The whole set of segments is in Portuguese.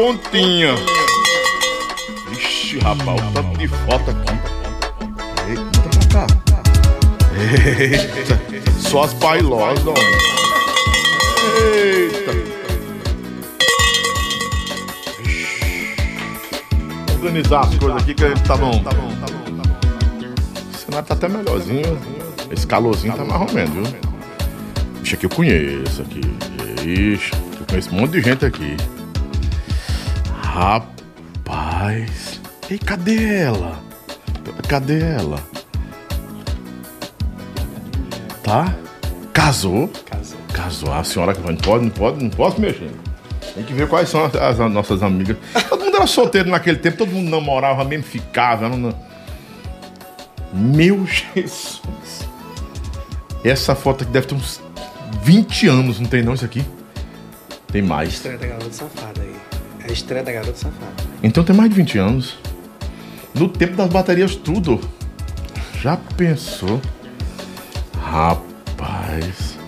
pontinha. Ixi, rapaz, o tanto de foto aqui. Eita, cá. Eita, só as bailosas, homem. Eita. Organizar as coisas aqui que a gente tá bom. Tá bom, tá bom, tá bom. O cenário tá até melhorzinho. Esse calorzinho tá mais ou menos, viu? Ixi, aqui eu conheço aqui. Ixi, eu conheço um monte de gente aqui. Rapaz. Ei, cadê ela? Cadê ela? Tá? Casou? Casou. Casou. A senhora que não pode, não pode, não posso mexer. Tem que ver quais são as, as nossas amigas. Todo mundo era solteiro naquele tempo, todo mundo namorava mesmo, ficava. Não... Meu Jesus. Essa foto aqui deve ter uns 20 anos, não tem não isso aqui? Tem mais. Estreia da garota safada aí. É a estreia da garota safada. Então tem mais de 20 anos. No tempo das baterias, tudo. Já pensou? Rapaz.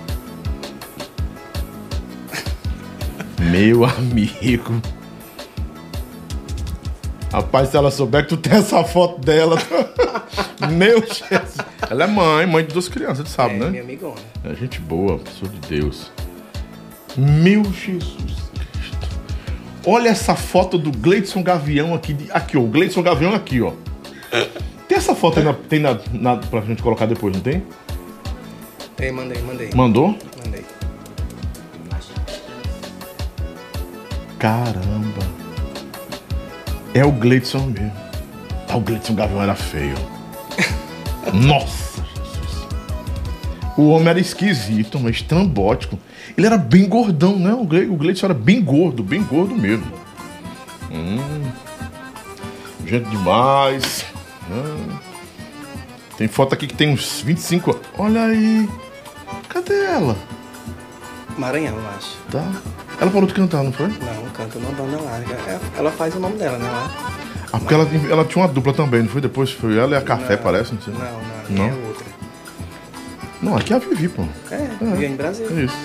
Meu amigo. Rapaz, se ela souber que tu tem essa foto dela. Meu Jesus. Ela é mãe, mãe de duas crianças, tu sabe, é, né? minha amigona. É gente boa, pessoa de Deus. Meu Jesus. Olha essa foto do Gleidson Gavião aqui. Aqui, ó. O Gleidson Gavião aqui, ó. Tem essa foto aí na, tem na, na, pra gente colocar depois, não tem? Ei, mandei, mandei. Mandou? Mandei. Caramba. É o Gleidson mesmo. Ah, o Gleidson Gavião era feio. Nossa, Jesus. O homem era esquisito, mas estrambótico. Ele era bem gordão, né? O, Gle o Gleidson era bem gordo, bem gordo mesmo. Hum. Gente demais. Hum. Tem foto aqui que tem uns 25. Olha aí. Cadê ela? Maranhão, eu acho. Tá. Ela parou de cantar, não foi? Não, canta numa banda larga. É, Ela faz o nome dela, né? Lá. Ah, porque ela, ela tinha uma dupla também, não foi? Depois foi ela e a Café, Não, parece, não sei. Não, não, Não? não. é outra. Não, aqui é a Vivi, pô. É, é. em Brasília. É isso.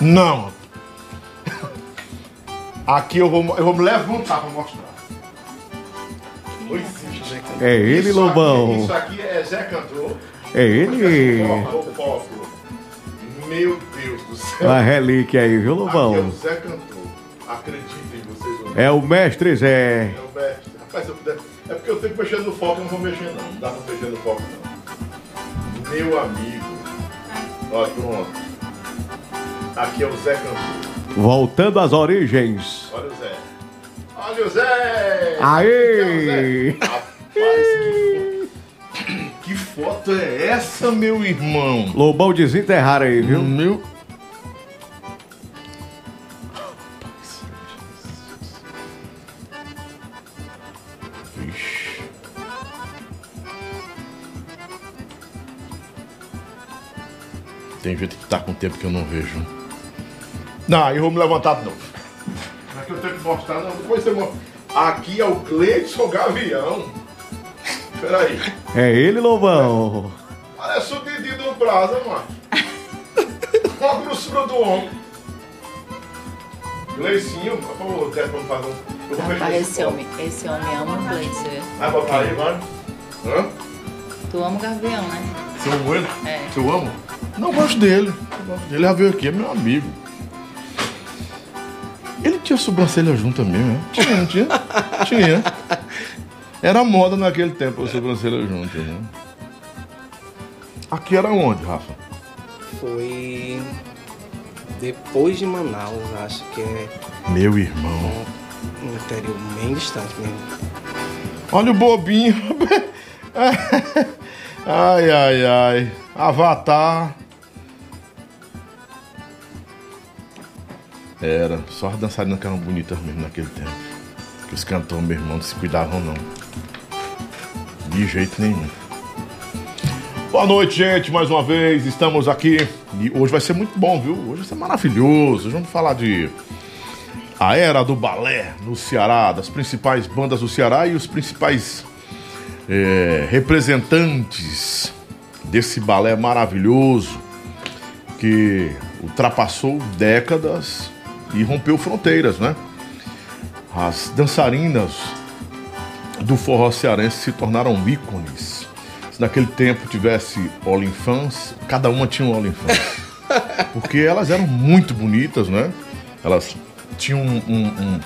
Não. Aqui eu vou, eu vou me levantar pra mostrar. Oi, sim. É ele, Isso Lobão. Aqui, isso aqui é Zé Cantor. É ele. Meu Deus do céu. A relíquia aí, viu, Aqui é Lobão? o Zé Cantor. Acreditem vocês ou não. É o mestre Zé. É o mestre. Rapaz, se eu puder. É porque eu tenho que mexer no foco, não vou mexer não. Não dá pra mexer no foco não. Meu amigo. Ó, pronto. Aqui é o Zé Cantor. Voltando às origens. Olha o Zé. Olha o Zé! Aê! É Zé. Rapaz, que, que foto é essa, meu irmão? Lobão desenterrar aí, viu? Meu. Tem gente que tá com tempo que eu não vejo. Não, eu vou me levantar de novo. Aqui eu tenho que mostrar, não. Depois você mostra. Aqui é o Gleidson Gavião. Peraí. É ele, Lobão. Parece o Didi do Brasa, mano. Olha a grossura do homem. Gleicinho, por favor, Zé, vamos fazer um. Eu Rapaz, esse homem, esse homem ama o viu? Vai botar aí, vai. Hã? Tu ama o Gavião, né? Você ama ele? É. Você o ama? Não, eu gosto dele. Eu gosto dele. Ele já veio aqui, é meu amigo. Ele tinha sobrancelha junta mesmo, né? Tinha, não tinha? tinha. Era moda naquele tempo a sobrancelha junta, né? Aqui era onde, Rafa? Foi depois de Manaus, acho que é Meu irmão. um interior bem distante mesmo. Olha o bobinho. ai, ai, ai. Avatar. Era. Só as dançarinas que eram bonitas mesmo naquele tempo. Que os cantores, meu irmão, não se cuidavam não. De jeito nenhum. Boa noite, gente, mais uma vez. Estamos aqui. E hoje vai ser muito bom, viu? Hoje vai ser maravilhoso. Hoje vamos falar de a era do balé no Ceará, das principais bandas do Ceará e os principais é, representantes desse balé maravilhoso que ultrapassou décadas e rompeu fronteiras, né? As dançarinas do forró cearense se tornaram ícones. Se naquele tempo tivesse OnlyFans, cada uma tinha um OnlyFans. Porque elas eram muito bonitas, né? Elas tinham um, um- um-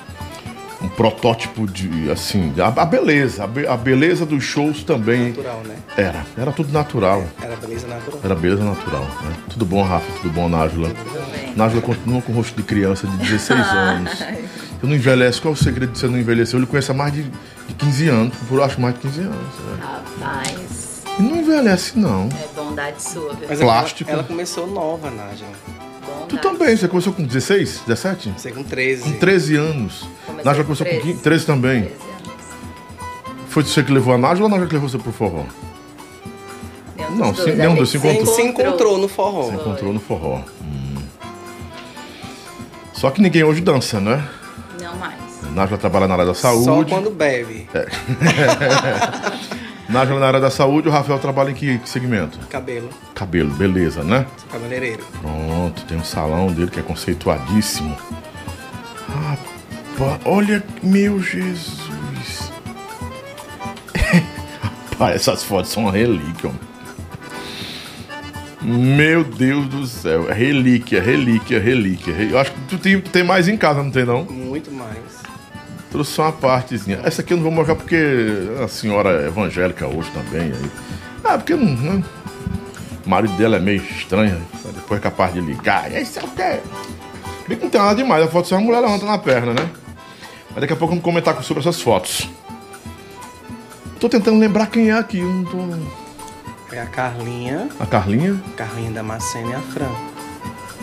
um protótipo de, assim, a, a beleza. A, be- a beleza dos shows também Natural, né? era. Era tudo natural. Era beleza natural. Era beleza natural. Né? Tudo bom, Rafa? Tudo bom, Nájula? bem. Nájula continua com o rosto de criança de 16 anos. Você não envelhece. Qual é o segredo de você não envelhecer? Eu lhe conheço há mais de, de 15 anos. Por acho mais de 15 anos. né? Rapaz, E não envelhece, não. é bondade sua, viu? Mas Plástico. Ela, ela começou nova, Nájila. Tu também. Você começou com 16, 17? Comecei com 13. Com 13 anos. Comecei Nájula com começou com 13. 15, 13 também. 13 anos. Foi você que levou a Nájula ou a Nájula que levou você pro forró? Nenhum Não, dois. nenhum dos se encontrou. Se encontrou no forró. Você encontrou no forró. Hum. Só que ninguém hoje dança, né? Não mais. Nájula trabalha na área da Só saúde. quando bebe. Na área da saúde, o Rafael trabalha em que, segmento? Cabelo. Cabelo, beleza, né? Sou cabeleireiro. Pronto, tem um salão dele que é conceituadíssimo. Rapaz, olha, meu Jesus. Rapaz, essas fotos são uma relíquia, homem. Meu Deus do céu, é relíquia, relíquia, relíquia. Eu acho que tu tem, tem mais em casa, não tem não? Muito mais. Trouxe só uma partezinha. Essa aqui eu não vou mostrar porque a senhora é evangélica hoje também. Aí. Ah, porque não, né? o marido dela é meio estranho. aí Depois é capaz de ligar. E aí, é o quê? Bem que não tem nada demais. A foto só a mulher levanta na perna, né? Mas daqui a pouco vamos comentar sobre essas fotos. Tô tentando lembrar quem é aqui. eu Não tô... É a Carlinha, A Carlinha? Carlinha Damasceno e a Fran.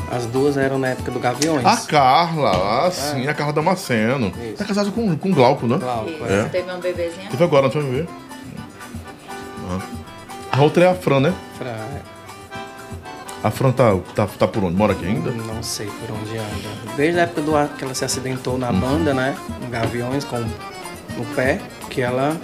As duas eram na época do Gaviões. A Carla. Ah, sim, a Carla Damasceno. Isso. Tá casada com, com Glauco, né? Glauco, Isso, é. teve uma bebezinha? Teve agora, não foi ver? Ah. A outra é a Fran, né? Fran, é. A Fran tá, tá, tá por onde? Mora aqui ainda? Não sei por onde anda. Desde a época do ar que ela se acidentou na banda, né? No Gaviões, com no pé, que ela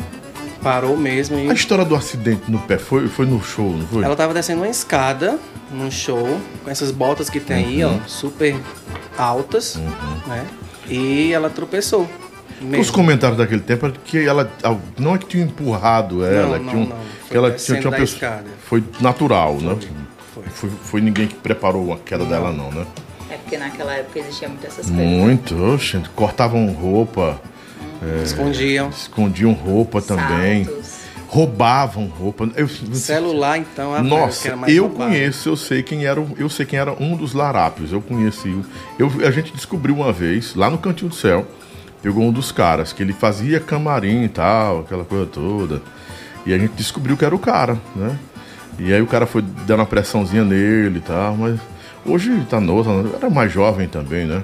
parou mesmo e. A história do acidente no pé foi, foi no show, não foi? Ela tava descendo uma escada num show, com essas botas que tem aí, ó, super altas, né? E ela tropeçou. Os Mesmo. comentários daquele tempo era que ela. Não é que tinha empurrado ela, Não, que um- não, não. que Foi ela tinha, tinha uma pessoa. escada. Foi natural, né? Foi. Foi, foi ninguém que preparou a queda dela, não, né? É porque naquela época existia muito essas coisas. Muito, oxe, cortavam roupa, Escondiam. escondiam roupa também, Saltos. Roubavam roupa. Eu, Celular, então, a que Nossa, era mais eu roubada. conheço, eu sei quem era, eu sei quem era um dos larápios. Eu conheci, o- eu, a gente descobriu uma vez lá no Cantinho do Céu, pegou um dos caras que ele fazia camarim e tal, aquela coisa toda. E a gente descobriu que era o cara, né? E aí o cara foi dando uma pressãozinha nele e tal, mas hoje tá novo, era mais jovem também, né?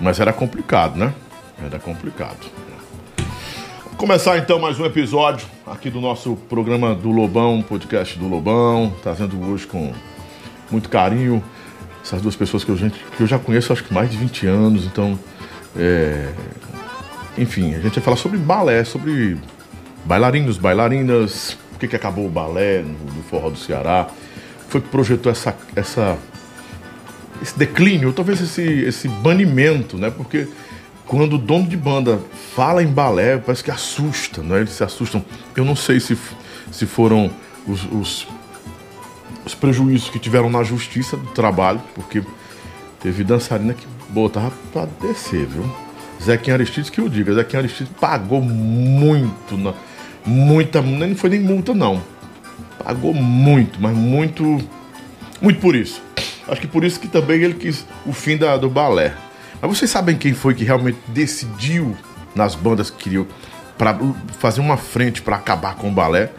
Mas era complicado, né? Era complicado. Começar então mais um episódio aqui do nosso programa do Lobão, podcast do Lobão, trazendo hoje com muito carinho essas duas pessoas que eu, gente, que eu já conheço acho que mais de 20 anos, então é, enfim, a gente vai falar sobre balé, sobre bailarinos, bailarinas, por que, que acabou o balé no, no forró do Ceará, foi que projetou essa, essa esse declínio, talvez esse, esse banimento, né? Porque quando o dono de banda fala em balé, parece que assusta, né? Eles se assustam. Eu não sei se, se foram os, os, os prejuízos que tiveram na justiça do trabalho, porque teve dançarina que botava pra descer, viu? Zequinha Aristides que eu diga, Zequinha Aristides pagou muito, na, muita, nem foi nem multa não. Pagou muito, mas muito muito por isso. Acho que por isso que também ele quis o fim da, do balé. Mas vocês sabem quem foi que realmente decidiu nas bandas que queriam para fazer uma frente para acabar com o balé?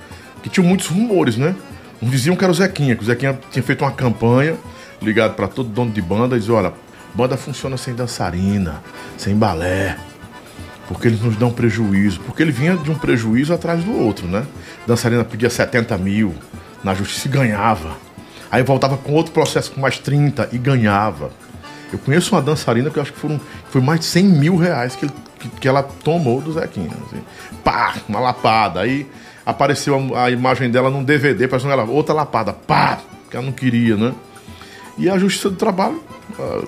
Que tinham muitos rumores, né? Uns diziam que era o Zequinha, que o Zequinha tinha feito uma campanha ligado para todo dono de banda e olha, banda funciona sem dançarina, sem balé porque eles nos dão prejuízo. Porque ele vinha de um prejuízo atrás do outro, né? Dançarina pedia 70 mil, na justiça e ganhava. Aí voltava com outro processo com mais 30 e ganhava. Eu conheço uma dançarina que eu acho que foram, foi mais de 100 mil reais que, ele- que, que ela tomou do Zequinha. Assim. Pá, uma lapada. Aí apareceu a, a imagem dela num DVD, parecendo ela, outra lapada. Pá, que ela não queria, né? E a Justiça do Trabalho ah,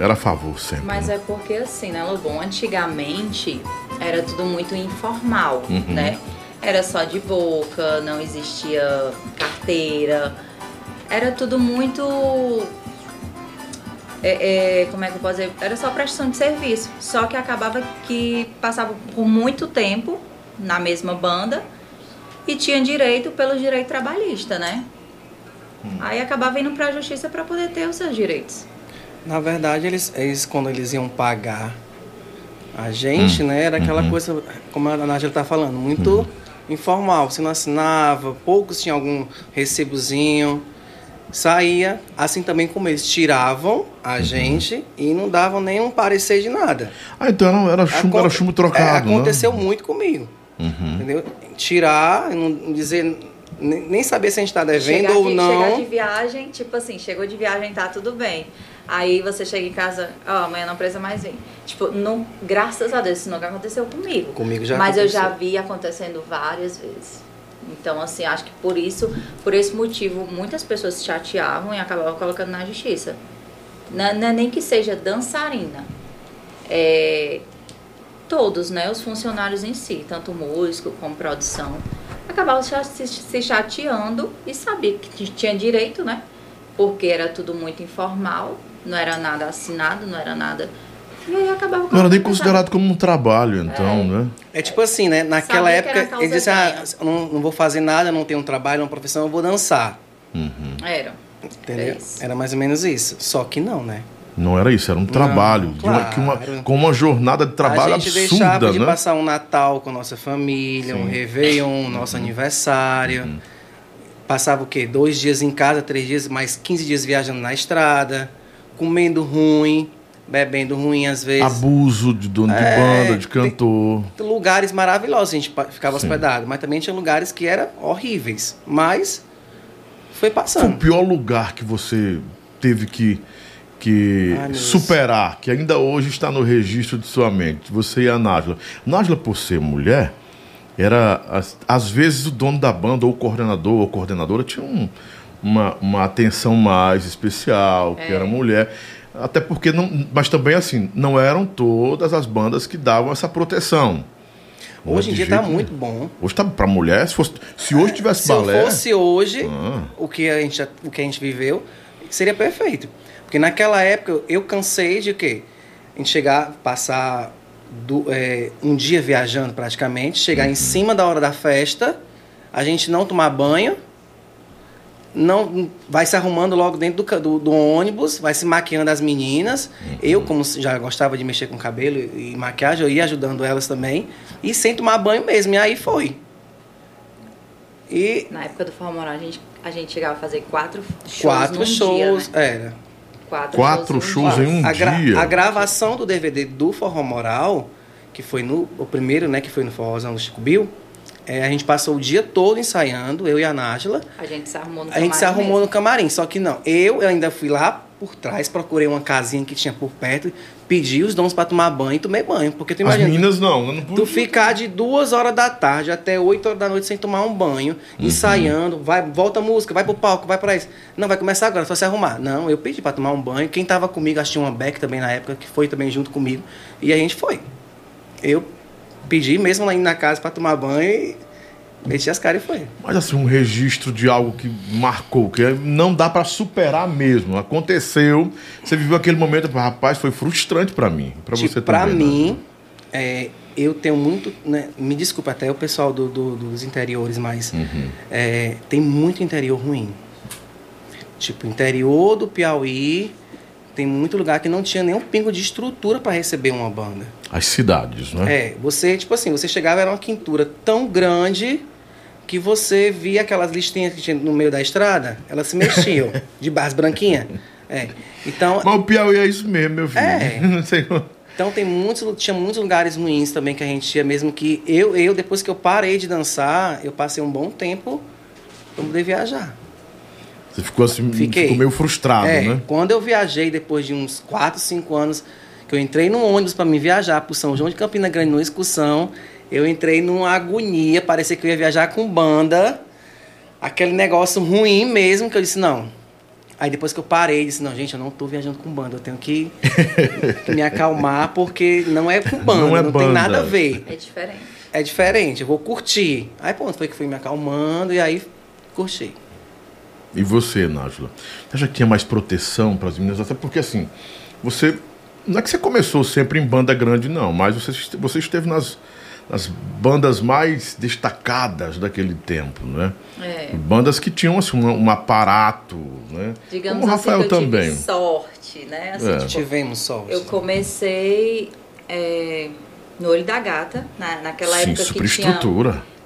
era a favor sempre. Mas né? é porque assim, né, Lobão? Antigamente era tudo muito informal, Uhum. né? Era só de boca, não existia carteira. Era tudo muito. É, é, como é que eu posso dizer? Era só prestação de serviço. Só que acabava que passava por muito tempo na mesma banda e tinha direito pelo direito trabalhista, né? Hum. Aí acabava indo pra justiça para poder ter os seus direitos. Na verdade, eles, eles quando eles iam pagar a gente, né, era aquela Uhum. coisa, como a Nádia tá falando, muito informal. Você não assinava, poucos tinham algum recibozinho. Saía, assim também como eles tiravam Uhum. a gente e não davam nenhum parecer de nada. Ah, então era, era chumbo, era chumbo trocado, é, aconteceu né? muito comigo. Uhum. Entendeu? Tirar, não dizer, nem saber se a gente está devendo chegar ou de, não. Chegar de viagem, tipo assim, chegou de viagem, tá tudo bem. Aí você chega em casa, ó, amanhã não precisa mais vir. Tipo, não, graças a Deus, isso nunca aconteceu comigo. Comigo já Mas eu já aconteceu. vi acontecendo várias vezes. Então, assim, acho que por isso, por esse motivo, muitas pessoas se chateavam e acabavam colocando na justiça. Não, é nem que seja dançarina. É, todos, né, os funcionários em si, tanto músico como produção, acabavam se, se chateando e sabia que tinha direito, né? Porque era tudo muito informal, não era nada assinado, não era nada. E aí acabava Não era nem considerado como um trabalho, então, né? É tipo assim, né? Naquela Sabia era época, eles diziam, causa ah, eu não, não vou fazer nada, não tenho um trabalho, uma profissão, eu vou dançar. Uhum. Era. Entendeu? É isso. Era mais ou menos isso. Só que não, né? Não era isso, era um trabalho. de uma- que uma- claro. com uma jornada de trabalho a gente absurda, deixava de né? passar um Natal com a nossa família, um Réveillon, nosso aniversário. Uhum. Passava o quê? Dois dias em casa, três dias, mais 15 dias viajando na estrada, comendo ruim, bebendo ruim às vezes. Abuso de dono de É, banda, de cantor. lugares maravilhosos, a gente ficava Sim. hospedado, mas também tinha lugares que eram horríveis. Mas foi Foi o passando. pior lugar que você teve que, que Deus. superar, que ainda hoje está no registro de sua mente. Você e a Nájila. Nájila, por ser mulher, era às, às vezes o dono da banda, ou o coordenador ou coordenadora, tinha um- uma, uma atenção mais especial, que É. era mulher. Até porque, não, mas também assim, não eram todas as bandas que davam essa proteção. Não é Hoje em dia tá jeito muito nenhum. bom. Hoje tá pra mulher, se, fosse, se hoje tivesse Se balé. eu fosse hoje, Ah. o, que a gente, o que a gente viveu, seria perfeito. Porque naquela época eu cansei de quê? A gente chegar, passar do- é, um dia viajando praticamente, chegar Uhum. em cima da hora da festa, a gente não tomar banho, não vai se arrumando logo dentro do, do, do ônibus, vai se maquiando as meninas. Uhum. Eu, como já gostava de mexer com cabelo e, e maquiagem, eu ia ajudando elas também. E sem tomar banho mesmo. E aí foi. E Na época do Formoral, a gente, a gente chegava a fazer quatro shows quatro num shows. dia, né? Era. Quatro, Quatro num shows dia. em um a, gra- dia. a gravação do DVD do Forró Moral, que foi no o primeiro, né, que foi no Forrozão do Chico Bill, é, a gente passou o dia todo ensaiando, eu e a Nájila. A gente se arrumou no A gente se camarim arrumou no mesmo. camarim, só que não. Eu, eu ainda fui lá por trás, procurei uma casinha que tinha por perto, pedi os dons pra tomar banho e tomei banho. Porque tu As imagina, meninas não, não tu ficar de duas horas da tarde até 8 horas da noite sem tomar um banho, Uhum. ensaiando, vai, volta a música, vai pro palco, vai pra isso. Não, vai começar agora, só se arrumar. Não, eu pedi pra tomar um banho. Quem tava comigo, acho que tinha uma Beck também na época, que foi também junto comigo. E a gente foi. Eu pedi mesmo lá indo na casa pra tomar banho e meti as caras e foi. Mas assim, um registro de algo que marcou, que não dá pra superar mesmo. Aconteceu, você viveu aquele momento, rapaz, foi frustrante pra mim, pra Tipo, você pra também. né? mim, é, eu tenho muito. né, me desculpa até o pessoal do, do- dos interiores, mas Uhum. é, tem muito interior ruim. Tipo, interior do Piauí, tem muito lugar que não tinha nenhum pingo de estrutura para receber uma banda. As cidades, né? É, você, tipo assim, você chegava, era uma quintura tão grande que você via aquelas listinhas que tinha no meio da estrada, elas se mexiam, de base branquinha. É. Então, Mas o Piauí é isso mesmo, meu filho. É. Não sei como- Então tem muitos, tinha muitos lugares ruins também que a gente ia, mesmo que eu, eu depois que eu parei de dançar, eu passei um bom tempo pra poder viajar. Você ficou assim, Fiquei. ficou meio frustrado, é, né? quando eu viajei depois de uns 4, 5 anos, que eu entrei num ônibus para me viajar pro São João de Campina Grande numa excursão, eu entrei numa agonia, parecia que eu ia viajar com banda, aquele negócio ruim mesmo, que eu disse, não, Aí depois que eu parei, disse, não, gente, eu não tô viajando com banda, eu tenho que me acalmar, porque não é com banda, Não não, é tem banda. nada a ver. É diferente. É diferente, eu vou curtir. Aí pronto, foi que fui me acalmando e aí curti. E você, Nájula? Você acha que tinha mais proteção para as meninas? Até porque, assim, você. Não é que você começou sempre em banda grande, não, mas você, você esteve nas, nas bandas mais destacadas daquele tempo, né? É. Bandas que tinham assim, um, um aparato, né? Digamos Como o assim Rafael que eu também. tive sorte, né? Assim, É. tipo, Tivemos sorte. eu comecei é, no Olho da Gata, na, naquela Sim, época que tinha...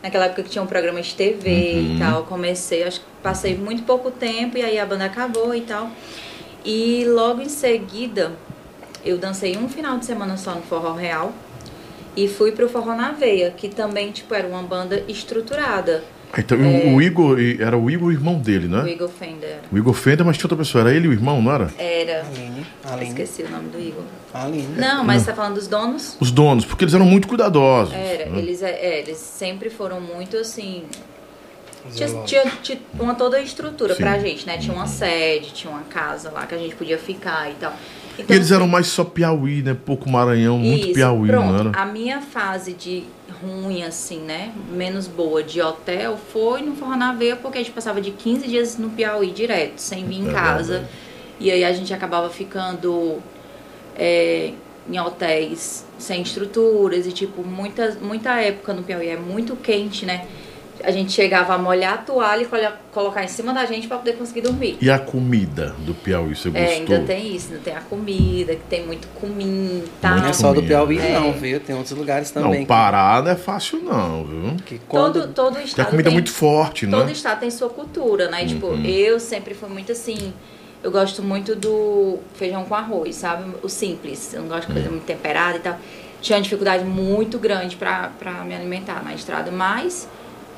Naquela época que tinha um programa de TV Uhum. e tal, comecei, acho que passei muito pouco tempo e aí a banda acabou e tal. E logo em seguida, eu dancei um final de semana só no Forró Real e fui pro Forró na Veia, que também, tipo, era uma banda estruturada. Então, o- o Igor, era o Igor, o irmão dele, O né? Igor Fender. O Igor Fender, mas tinha outra pessoa. Era ele e o irmão, não era? Era. Aline, Aline, Esqueci o nome do Igor. Aline. Não, mas você tá falando dos donos? Os donos, porque eles eram muito cuidadosos. Era, né? eles, é, é, eles sempre foram muito assim. Tinha, tinha, tinha uma toda a estrutura Sim. pra gente, né? Tinha uma sede, tinha uma casa lá que a gente podia ficar e tal. Então, eles eram mais só Piauí, né? Pouco Maranhão, muito isso, Piauí, pronto. não era? A minha fase de ruim, assim, né? Menos boa de hotel foi no Forró na Veia, porque a gente passava de 15 dias no Piauí direto, sem vir em É casa. verdade. E aí a gente acabava ficando é, em hotéis sem estruturas e, tipo, muita, muita época no Piauí é muito quente, né? A gente chegava a molhar a toalha e colo- colocar em cima da gente pra poder conseguir dormir. E a comida do Piauí, você gostou? É, ainda tem isso, ainda tem a comida, que tem muito comim e tal. Não é só do. Piauí, É. não, viu? Tem outros lugares Não, também. Pará não é fácil não, viu? que, quando Todo, todo Tem a estado comida tem, muito forte, todo né? estado tem sua cultura, né? Tipo, Uhum. eu sempre fui muito assim. Eu gosto muito do feijão com arroz, sabe? O simples. Eu não gosto de Uhum. coisa muito temperada e tal. Tinha uma dificuldade muito grande pra me alimentar na estrada, mas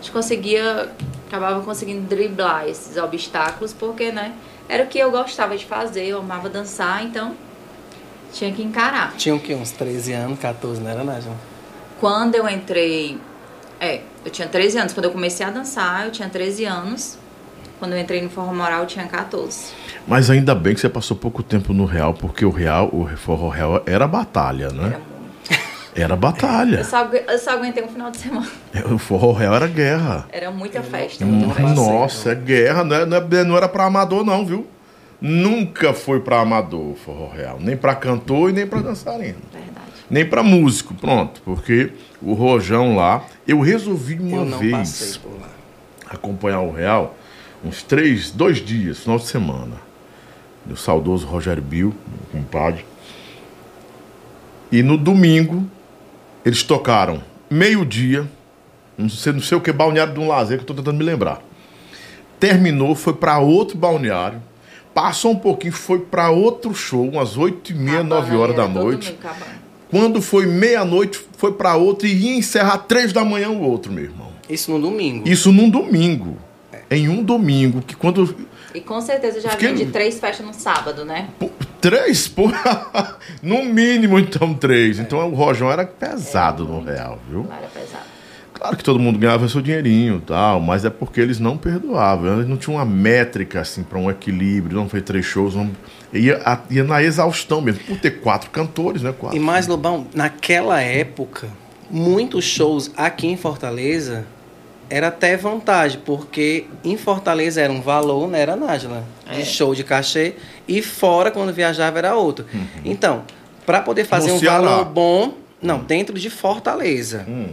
a gente conseguia, acabava conseguindo driblar esses obstáculos, porque, né? Era o que eu gostava de fazer, eu amava dançar, então tinha que encarar. Tinha o quê? Uns 13 anos, 14, não era, Nájila? Quando eu entrei. É, eu tinha 13 anos. Quando eu comecei a dançar, eu tinha 13 anos. Quando eu entrei no Forró Moral, eu tinha 14. Mas ainda bem que você passou pouco tempo no Real, porque o Real, o Forró Real era batalha, Era né? muito. Era Eu batalha. só, agu- eu só aguentei um final de semana. O Forró Real era guerra. Era muita festa. muita festa. Nossa, é guerra, não, é- não, é- não era pra amador não, viu? Nunca foi pra amador o Forró Real. Nem pra cantor e nem pra dançarino. Verdade. Nem pra músico, pronto. Porque o Rojão lá, eu resolvi uma eu não vez passei por lá. acompanhar o Real uns três, dois dias, final de semana. Do saudoso Rogério Bill, meu compadre. E no domingo, eles tocaram meio-dia, não sei, não sei o que, balneário de um lazer, que eu tô tentando me lembrar. Terminou, foi para outro balneário. Passou um pouquinho, foi para outro show, umas oito e meia, Cabana, nove horas da noite. Quando foi meia-noite, foi para outro e ia encerrar três da manhã o outro, meu irmão. Isso no domingo. Isso num domingo. Em um domingo, que quando. E com certeza já Fiquei- vim de três festas no sábado, né? pô, Três? Pô, no mínimo, então, três. Então o Rojão era pesado no real, viu? Era pesado. Claro que todo mundo ganhava seu dinheirinho e tal, mas é porque eles não perdoavam. Eles não tinham uma métrica, assim, para um equilíbrio. Não foi três shows, não... ia, a- ia na exaustão mesmo. Por ter quatro cantores, né? Quatro. E mais, Lobão, naquela época, muitos shows aqui em Fortaleza era até vantagem, porque em Fortaleza era um valor, não era Nájila, de É. show de cachê, e fora, quando viajava, era outro. Então, para poder fazer No um Ceará. valor bom, não, dentro de Fortaleza. Hum.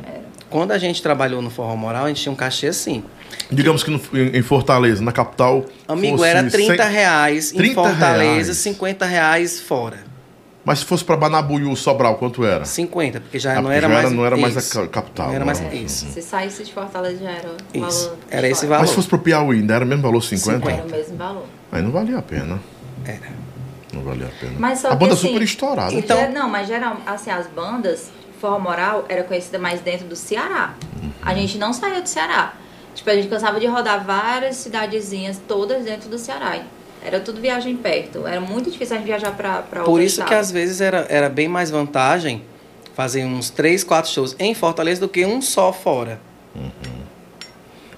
Quando a gente trabalhou no Forró Moral, a gente tinha um cachê assim. Digamos que no- em em Fortaleza, na capital. Amigo, era 30 cem- reais em 30 Fortaleza, reais. 50 reais fora. Mas se fosse para Banabuiú, Sobral, quanto era? 50, porque já Ah, não porque era já mais. não era mais a isso. ca- capital, Não era mais Uhum. isso. Se saísse de Fortaleza já era o Isso. valor. Era esse valor. Mas se fosse pro Piauí, ainda era o mesmo valor, 50? Era o mesmo valor. Aí não valia a pena. Era. Não valia a pena. Mas só a banda assim, super estourada. Então- Ge- Não, mas geral, assim, as bandas, Forró Moral era conhecida mais dentro do Ceará. A gente não saía do Ceará. Tipo, a gente cansava de rodar várias cidadezinhas, todas dentro do Ceará. Era tudo viagem perto. Era muito difícil a gente viajar pra, pra Por outro isso que estado. às vezes era, era bem mais vantagem fazer uns 3, 4 shows em Fortaleza do que um só fora.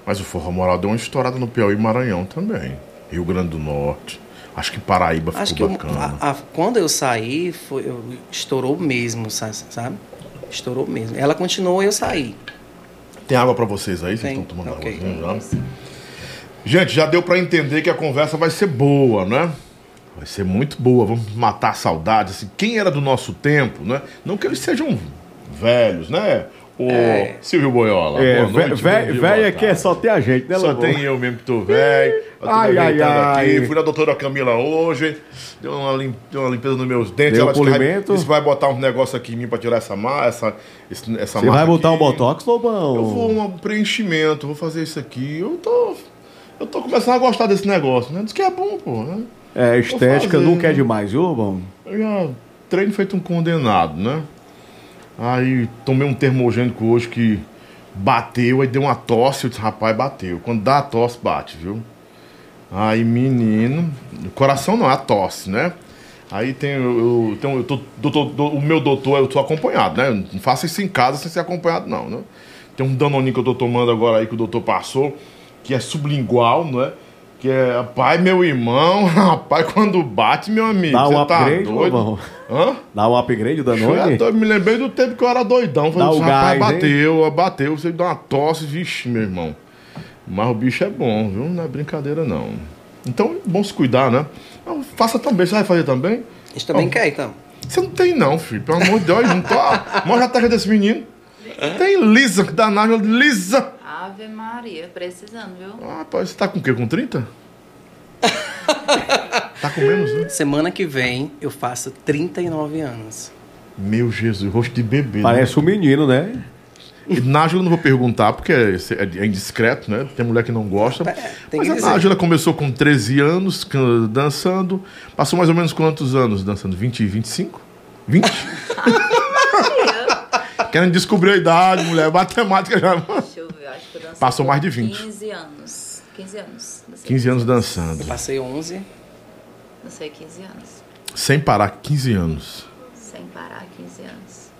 Mas o Forró Moral deu uma estourada no Piauí e Maranhão também. Rio Grande do Norte. Acho que Paraíba Acho que ficou eu- bacana. a- a- quando eu saí, foi, eu- estourou mesmo, sa- sabe? Estourou mesmo. Ela continuou e eu saí. Tem água pra vocês aí? Vocês estão tomando ok. água? Já? Gente, já deu pra entender que a conversa vai ser boa, né? Vai ser muito boa, vamos matar a saudade. Assim, quem era do nosso tempo, né? Não que eles sejam velhos, né? O É. Silvio Boiola. É, boa noite, velho boa aqui é tarde. só tem a gente, né, Só tem eu mesmo que tô velho. Ai, ai, ai. aqui. Fui na doutora Camila hoje. Deu uma, lim- deu uma limpeza nos meus dentes. Deu Ela disse que vai- polimento? disse vai botar um negócio aqui em mim pra tirar essa massa. Essa, essa Você vai botar um aqui. botox, Lobão? Eu vou um preenchimento, vou fazer isso aqui. Eu tô. Eu tô começando a gostar desse negócio, né? Diz que é bom, pô. Né? É, estética fazer, nunca é demais, viu, Lobão? Eu já treino feito um condenado, né? Aí tomei um termogênico hoje que bateu, aí deu uma tosse, eu disse, rapaz, bateu. Quando dá a tosse, bate, viu? Aí, menino, coração não, é a tosse, né? Aí tem, eu, eu, tenho- eu tô, doutor- do- o meu doutor, eu tô acompanhado, né? Eu não faço isso em casa sem ser acompanhado, não, né? Tem um danoninho que eu tô tomando agora aí que o doutor passou, que é sublingual, né? Que é, pai, meu irmão, rapaz, quando bate, meu amigo, Dá um você tá upgrade, doido? Lobão? Hã? Dá um upgrade da Eu noite? tô- me lembrei do tempo que eu era doidão. Falei, Dá o rapaz, gás, hein? bateu, bateu, você dá uma tosse, vixe, meu irmão. Mas o bicho é bom, viu? Não é brincadeira, não. Então, é bom se cuidar, né? Então, faça também. Você vai fazer também? A gente também Ó. quer, então. Você não tem, não, filho. Pelo amor de Deus, não tô. Mostra a taxa desse menino. Tem lisa, que danada, lisa. Ave Maria, precisando, viu? Ah, rapaz, você tá com o quê? Com 30? tá com menos, né? Semana que vem eu faço 39 anos. Meu Jesus, rosto de bebê. né? Parece um menino, né? E Nájila eu não vou perguntar, porque é é indiscreto, né? Tem mulher que não gosta. É, tem Mas que a. Nájila começou com 13 anos dançando. Passou mais ou menos quantos anos dançando? 20, 25? 20? Querem descobrir a idade, mulher. Matemática já. Dancei Passou mais de 20. 15 anos. 15 anos. Dancei 15 anos dançando. Eu passei 11. Dancei 15 anos. Sem parar, 15 anos. Sem parar, 15 anos.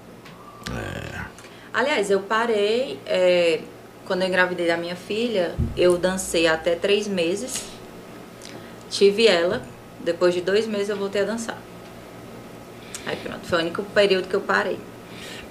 Aliás, eu parei. é, quando eu engravidei da minha filha, eu dancei até três meses. Tive ela. Depois de dois meses eu voltei a dançar. Aí pronto, foi o único período que eu parei.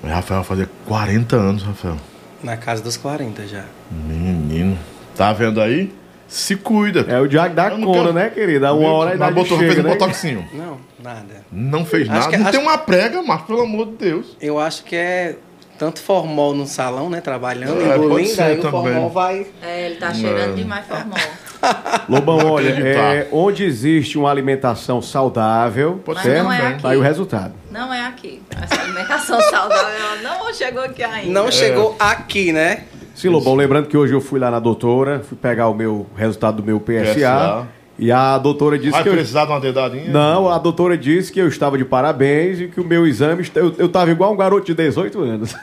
Mas Rafael vai fazer 40 anos, Rafael. Na casa dos 40 já. Menino. Tá vendo aí? Se cuida. É o Diago da quero- né, querida? Uma hora Mas idade botou, chega, fez um né? botoxinho. Não, nada. Não fez Acho nada. que- não acho- tem uma prega, mas pelo amor de Deus. Eu acho que é tanto formol no salão, né? Trabalhando, É, engolindo, aí o também. formol vai. É, ele tá cheirando Não. demais formol. Lobão, olha, é, onde existe uma alimentação saudável, Pode Mas ser não é aqui. tá aí o resultado. Não é aqui. Essa alimentação saudável não chegou aqui ainda. Não chegou aqui, né? Sim, Lobão, lembrando que hoje eu fui lá na doutora, fui pegar o meu resultado do meu PSA, PSA. e a doutora disse Vai que eu... precisar de uma dedadinha? Não, a doutora disse que eu estava de parabéns e que o meu exame, eu, eu tava igual um garoto de 18 anos.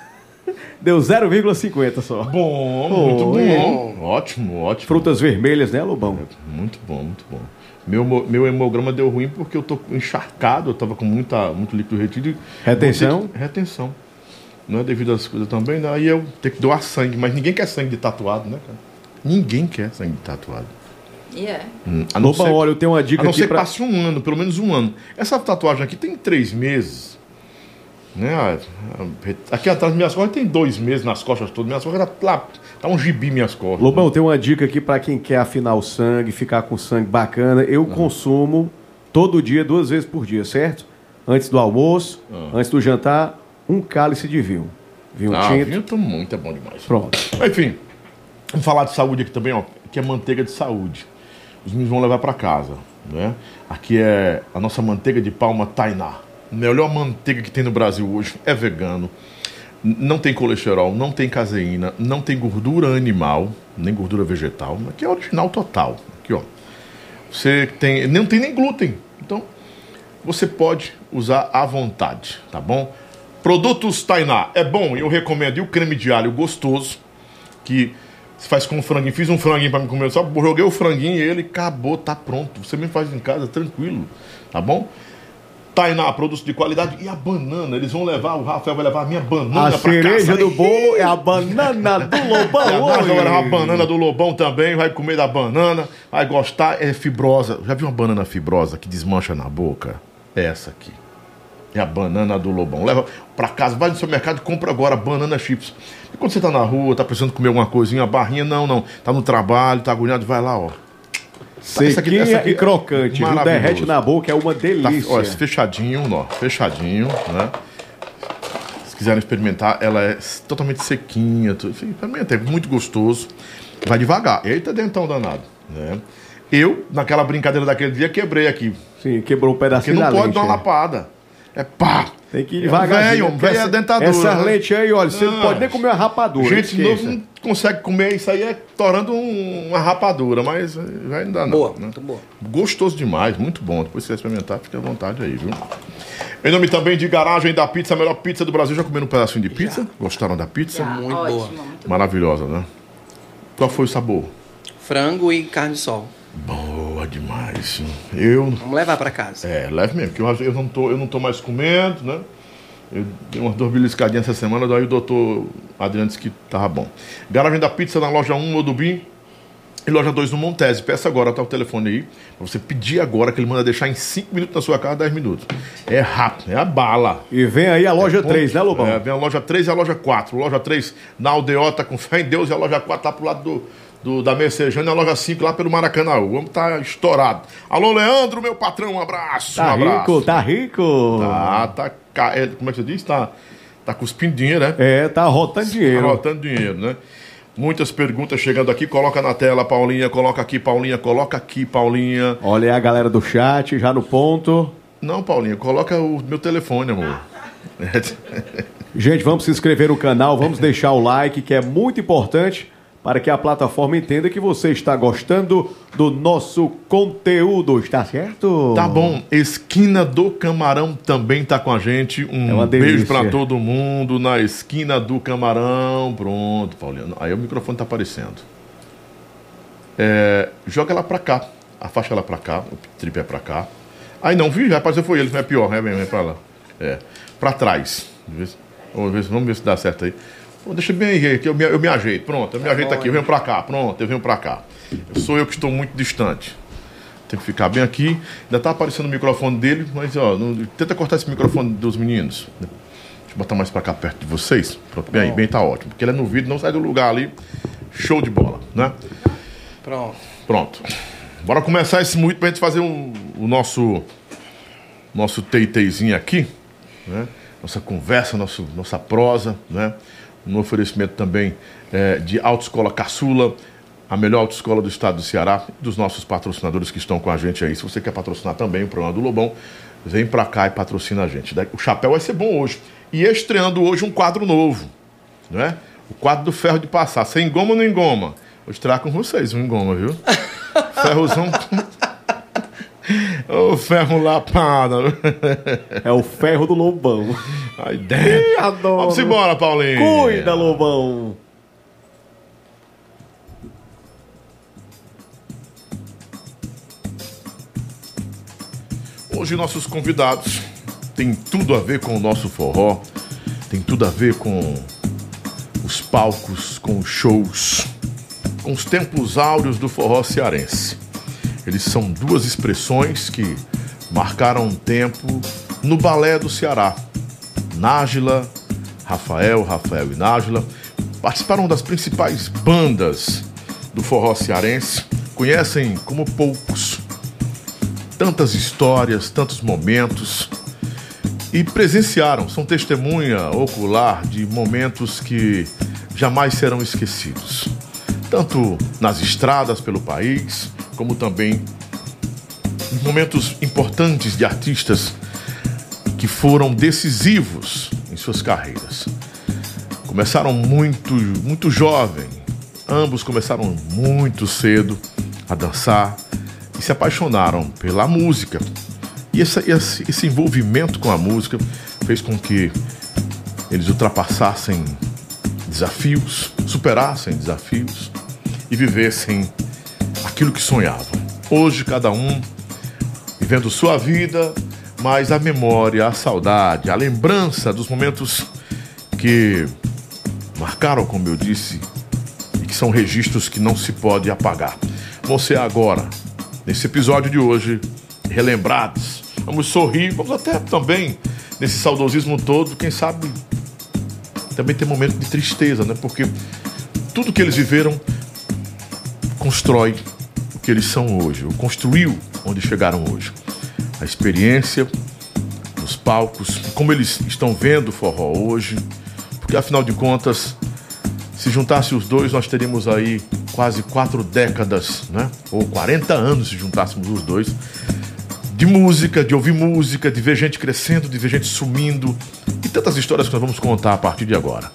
Deu 0,50 só. Bom, muito Oh, bom. Ótimo, ótimo. Frutas vermelhas, né, Lobão? Muito bom, muito bom. Meu, meu hemograma deu ruim porque eu tô encharcado, eu tava com muita, muito líquido retido. Retenção? Retenção. Não é devido às coisas também, né? aí eu tenho que doar sangue, mas ninguém quer sangue de tatuado, né, cara? Ninguém quer sangue de tatuado. E é. Hum, A não Lobão, ser, olha, eu tenho uma a dica não aqui ser que pra... passe um ano, pelo menos um ano. Essa tatuagem aqui tem três meses. Né? A- a- Aqui atrás das minhas costas tem dois meses nas costas todas. Minhas costas tá, tá um gibi minhas costas. Lobão, tem uma dica aqui pra quem quer afinar o sangue, ficar com sangue bacana. Eu consumo todo dia, duas vezes por dia, certo? Antes do almoço, Ah. antes do jantar, um cálice de vinho. Vinho Ah, tinto. vinho tá muito é bom demais. Pronto. Enfim, vamos falar de saúde aqui também, ó, que é manteiga de saúde. Os meninos vão levar para casa, né? Aqui é a nossa manteiga de palma Tainá. Melhor manteiga que tem no Brasil hoje é vegano. Não tem colesterol, não tem caseína, não tem gordura animal, nem gordura vegetal. Aqui é original total. Aqui, ó. Você tem, não tem nem glúten. Então, você pode usar à vontade, tá bom? Produtos Tainá é bom, eu recomendo. E o creme de alho gostoso, que se faz com franguinho. Fiz um franguinho para me comer, só joguei o franguinho e ele acabou, tá pronto. Você me faz em casa, tranquilo, tá bom? Tainá, produto de qualidade. E a banana, eles vão levar, o Rafael vai levar a minha banana A pra cereja casa. do bolo é a banana do Lobão. A vai levar a banana do Lobão também, vai comer da banana, vai gostar, é fibrosa. Já viu uma banana fibrosa que desmancha na boca? É essa aqui. É a banana do Lobão. Leva pra casa, vai no seu mercado e compra agora banana chips. E quando você tá na rua, tá precisando comer alguma coisinha, uma barrinha, não, não. Tá no trabalho, tá agoniado, vai lá, ó. Sequinha aqui- essa aqui e crocante. Derrete na boca, é uma Tá, delícia. ó, esse fechadinho, ó, fechadinho, né? Se quiserem experimentar, ela é totalmente sequinha. tudo. Experimenta, é muito gostoso. Vai devagar. Eita, dentão danado, né? Eu, naquela brincadeira daquele dia, quebrei aqui. Sim, quebrou um Porque pedacinho não da pode lente. dar uma é. lapada. É pá! Tem que ir É devagarzinho. velho, porque velho essa- dentadura, Essa né? aí, olha, você não Não. pode nem comer uma rapadura. Gente novo não consegue comer isso aí, é torando um- uma rapadura, mas eh, vai não dá não. Boa, né? muito boa. Gostoso demais, muito bom. Depois se você experimentar, fique à vontade aí, viu? Em nome também de Garagem da Pizza, a melhor pizza do Brasil. Já comeram um pedacinho de pizza? Gostaram da pizza? Já, muito ótimo, boa. muito Maravilhosa, né? Qual foi o sabor? Frango e carne de sol. Boa demais. Eu. Vamos levar pra casa. É, leve mesmo, porque eu, eu, não tô, eu não tô mais comendo, né? Eu dei umas duas beliscadinhas essa semana, daí o doutor Adriano disse que tava bom. Garagem da Pizza na loja 1 Odubim e loja 2 no Montese. Peça agora, tá o telefone aí, pra você pedir agora, que ele manda deixar em 5 minutos na sua casa, 10 minutos. É rápido, é a bala. E vem aí a loja 3, né, Lobão? É, vem a loja 3 e a loja 4. Loja 3 na Aldeota, com fé em Deus, e a loja 4 tá pro lado do, do- da Mercejana e a loja 5 lá pelo Maracanã. O homem tá estourado. Alô, Leandro, meu patrão, um abraço. um Tá abraço. rico, tá rico. Tá, tá. É, Como é que você diz? Tá, tá cuspindo dinheiro, né? É, tá rotando Tá dinheiro. rotando dinheiro, né? Muitas perguntas chegando aqui. Coloca na tela, Paulinha. Coloca aqui, Paulinha. Coloca aqui, Paulinha. Olha aí a galera do chat, já no ponto. Não, Paulinha, coloca o meu telefone, amor. Gente, vamos se inscrever no canal, vamos deixar o like, que é muito importante para que a plataforma entenda que você está gostando do nosso conteúdo, está certo? Tá bom. Esquina do Camarão também tá com a gente. Um É beijo pra todo mundo na Esquina do Camarão. Pronto, Paulinha. Aí o microfone tá aparecendo. É, joga ela pra cá. Afasta ela pra cá. O tripé pra cá. Aí não, viu? Já apareceu foi ele, não é pior, é mesmo, é pra lá. É. Pra trás. Vamos ver, se- vamos ver se dá certo aí. Pô, deixa bem aí, que eu me, eu me ajeito. Pronto, eu me ajeito bom, aqui, eu venho pra cá. Pronto, eu venho pra cá. Eu sou eu que estou muito distante. Tem que ficar bem aqui. Ainda tá aparecendo o microfone dele, mas ó, não- tenta cortar esse microfone dos meninos. Deixa eu botar mais pra cá perto de vocês. Pronto, bem aí, bem tá ótimo. Porque ele é no vídeo, não sai do lugar ali. Show de bola, né? Pronto. Pronto. Bora começar esse muito pra gente fazer um- o nosso nosso teiteizinho aqui, né? Nossa conversa, nosso, nossa prosa, né? Um oferecimento também eh, de Autoescola Caçula, a melhor autoescola do estado do Ceará, dos nossos patrocinadores que estão com a gente aí. Se você quer patrocinar também o programa do Lobão, vem pra cá e patrocina a gente. O chapéu vai ser bom hoje. E estreando hoje um quadro novo, né? O quadro do ferro de passar. Você engoma ou não engoma? Vou estrear com vocês, um engoma, viu? Ferrozão. Ô, ferro lapado. É o ferro do Lobão. Aí dentro. adoro. Vamos embora, Paulinho. Cuida, Lobão. Hoje nossos convidados têm tudo a ver com o nosso forró, tem tudo a ver com os palcos, com os shows, com os tempos áureos do forró cearense. Eles são duas expressões que marcaram um tempo no balé do Ceará. Nájila, Rafael, Rafael e Nájila participaram das principais bandas do forró cearense, conhecem como poucos tantas histórias, tantos momentos e presenciaram, são testemunha ocular de momentos que jamais serão esquecidos, tanto nas estradas pelo país, como também momentos importantes de artistas que foram decisivos em suas carreiras. Começaram muito, muito jovem, ambos começaram muito cedo a dançar e se apaixonaram pela música. E essa- esse, esse envolvimento com a música fez com que eles ultrapassassem desafios, superassem desafios e vivessem aquilo que sonhavam. Hoje, cada um vivendo sua vida, mas a memória, a saudade, a lembrança dos momentos que marcaram, como eu disse, e que são registros que não se pode apagar. Você agora, nesse episódio de hoje, relembrados. Vamos sorrir, vamos até também, nesse saudosismo todo, quem sabe também ter momento de tristeza, né? Porque tudo que eles viveram constrói que eles são hoje, ou construiu onde chegaram hoje. A experiência nos palcos, como eles estão vendo o forró hoje, porque afinal de contas, se juntasse os dois, nós teríamos aí quase quatro décadas, né? Ou 40 anos se juntássemos os dois de música, de ouvir música, de ver gente crescendo, de ver gente sumindo e tantas histórias que nós vamos contar a partir de agora.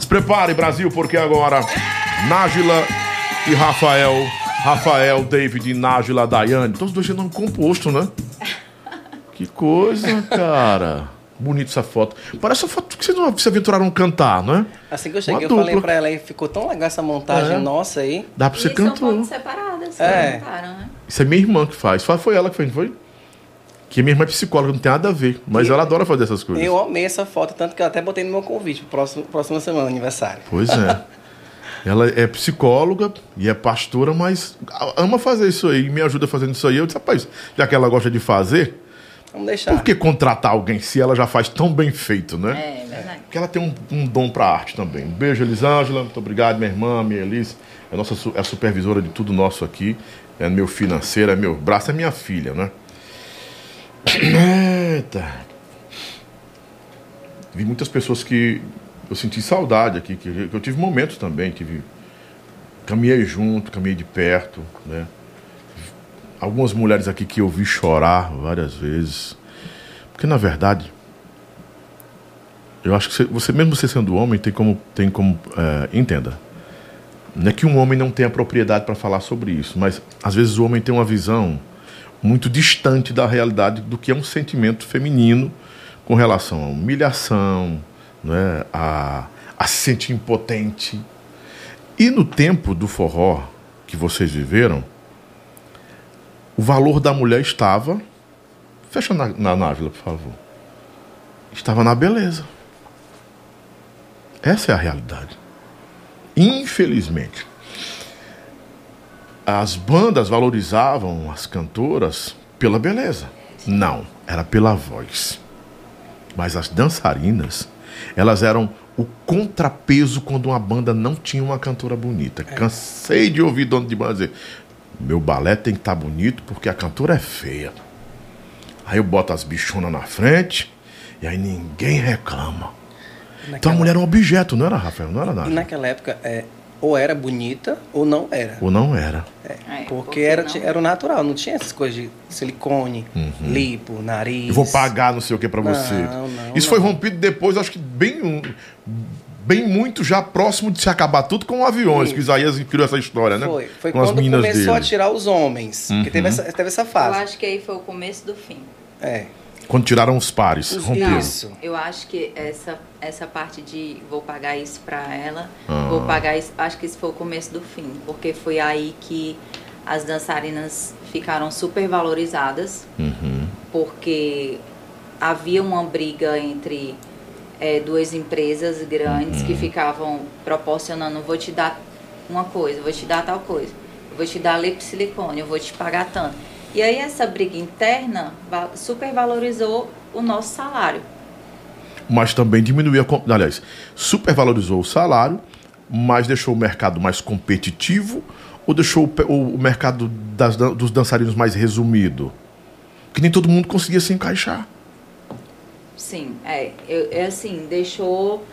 Se prepare, Brasil, porque agora Nájila e Rafael, Rafael, David e Nájila Daiane, todos dois têm nome composto, né? Que coisa, cara. Bonita essa foto. Parece a foto que vocês não se aventuraram a cantar, não é? Assim que eu cheguei, Uma eu dupla. falei pra ela e ficou tão legal essa montagem É. nossa aí. Dá pra você e são cantar. fotos separadas, É. cantaram, né? Isso é minha irmã que faz. Foi- Foi ela que fez, não foi? Que minha irmã é psicóloga, não tem nada a ver. Mas E- ela adora fazer essas coisas. Eu amei essa foto, tanto que eu até botei no meu convite pro próximo, próxima semana, aniversário. Pois é. Ela é psicóloga e é pastora, mas ama fazer isso aí, me ajuda fazendo isso aí. Eu disse, rapaz, já que ela gosta de fazer, Vamos deixar. por que contratar alguém se ela já faz tão bem feito, né? É, verdade. Porque ela tem um, um dom pra arte também. Um beijo, Elisângela. Muito obrigado, minha irmã, minha Elis. É a nossa é a supervisora de tudo nosso aqui. É meu financeiro, é meu braço, é minha filha, né? Eita. Vi muitas pessoas que eu senti saudade aqui, que, eu tive momentos também, tive caminhei junto, caminhei de perto, né? Algumas mulheres aqui que eu vi chorar várias vezes. Porque na verdade, eu acho que você, você mesmo você sendo homem tem como tem como é, entenda. Não é que um homem não tenha propriedade para falar sobre isso, mas às vezes o homem tem uma visão muito distante da realidade do que é um sentimento feminino com relação à humilhação, né, a, a se sentir impotente. E no tempo do forró que vocês viveram, o valor da mulher estava. Fecha na, na Návila, por favor. Estava na beleza. Essa é a realidade. Infelizmente, as bandas valorizavam as cantoras pela beleza. Não, era pela voz. Mas as dançarinas, elas eram o contrapeso quando uma banda não tinha uma cantora bonita. Cansei de ouvir dono de banda dizer: meu balé tem que estar bonito porque a cantora é feia. Aí eu boto as bichonas na frente e aí ninguém reclama. Então a Naquela- mulher era um objeto, não era, Rafael? Não era E nada. naquela época, é, ou era bonita ou não era. Ou não era. É, Porque, era, não- era o natural, não tinha essas coisas de silicone, lipo, nariz. Uhum. Eu vou pagar não sei o que pra você. Não, não, Isso não. foi rompido depois, acho que bem, bem muito já próximo de se acabar tudo com aviões, Isso. que Isaías criou essa história, né? Foi, foi com as quando começou dele. Uhum. a tirar os homens. Que teve essa, teve essa Eu fase. acho que aí foi o começo do fim. É. Quando tiraram os pares, Os- romperam. Isso. Eu acho que essa, essa parte de vou pagar isso pra ela, Ah. vou pagar isso, acho que isso foi o começo do fim, porque foi aí que as dançarinas ficaram super valorizadas, Uhum. porque havia uma briga entre é, duas empresas grandes Uhum. que ficavam proporcionando, vou te dar uma coisa, vou te dar tal coisa, eu vou te dar lip silicone, eu vou te pagar tanto. E aí essa briga interna va- supervalorizou o nosso salário. Mas também diminuiu a. Aliás, supervalorizou o salário, mas deixou o mercado mais competitivo ou deixou o, o- mercado das dos dançarinos mais resumido? Que nem todo mundo conseguia se encaixar. Sim, é, eu- é assim, deixou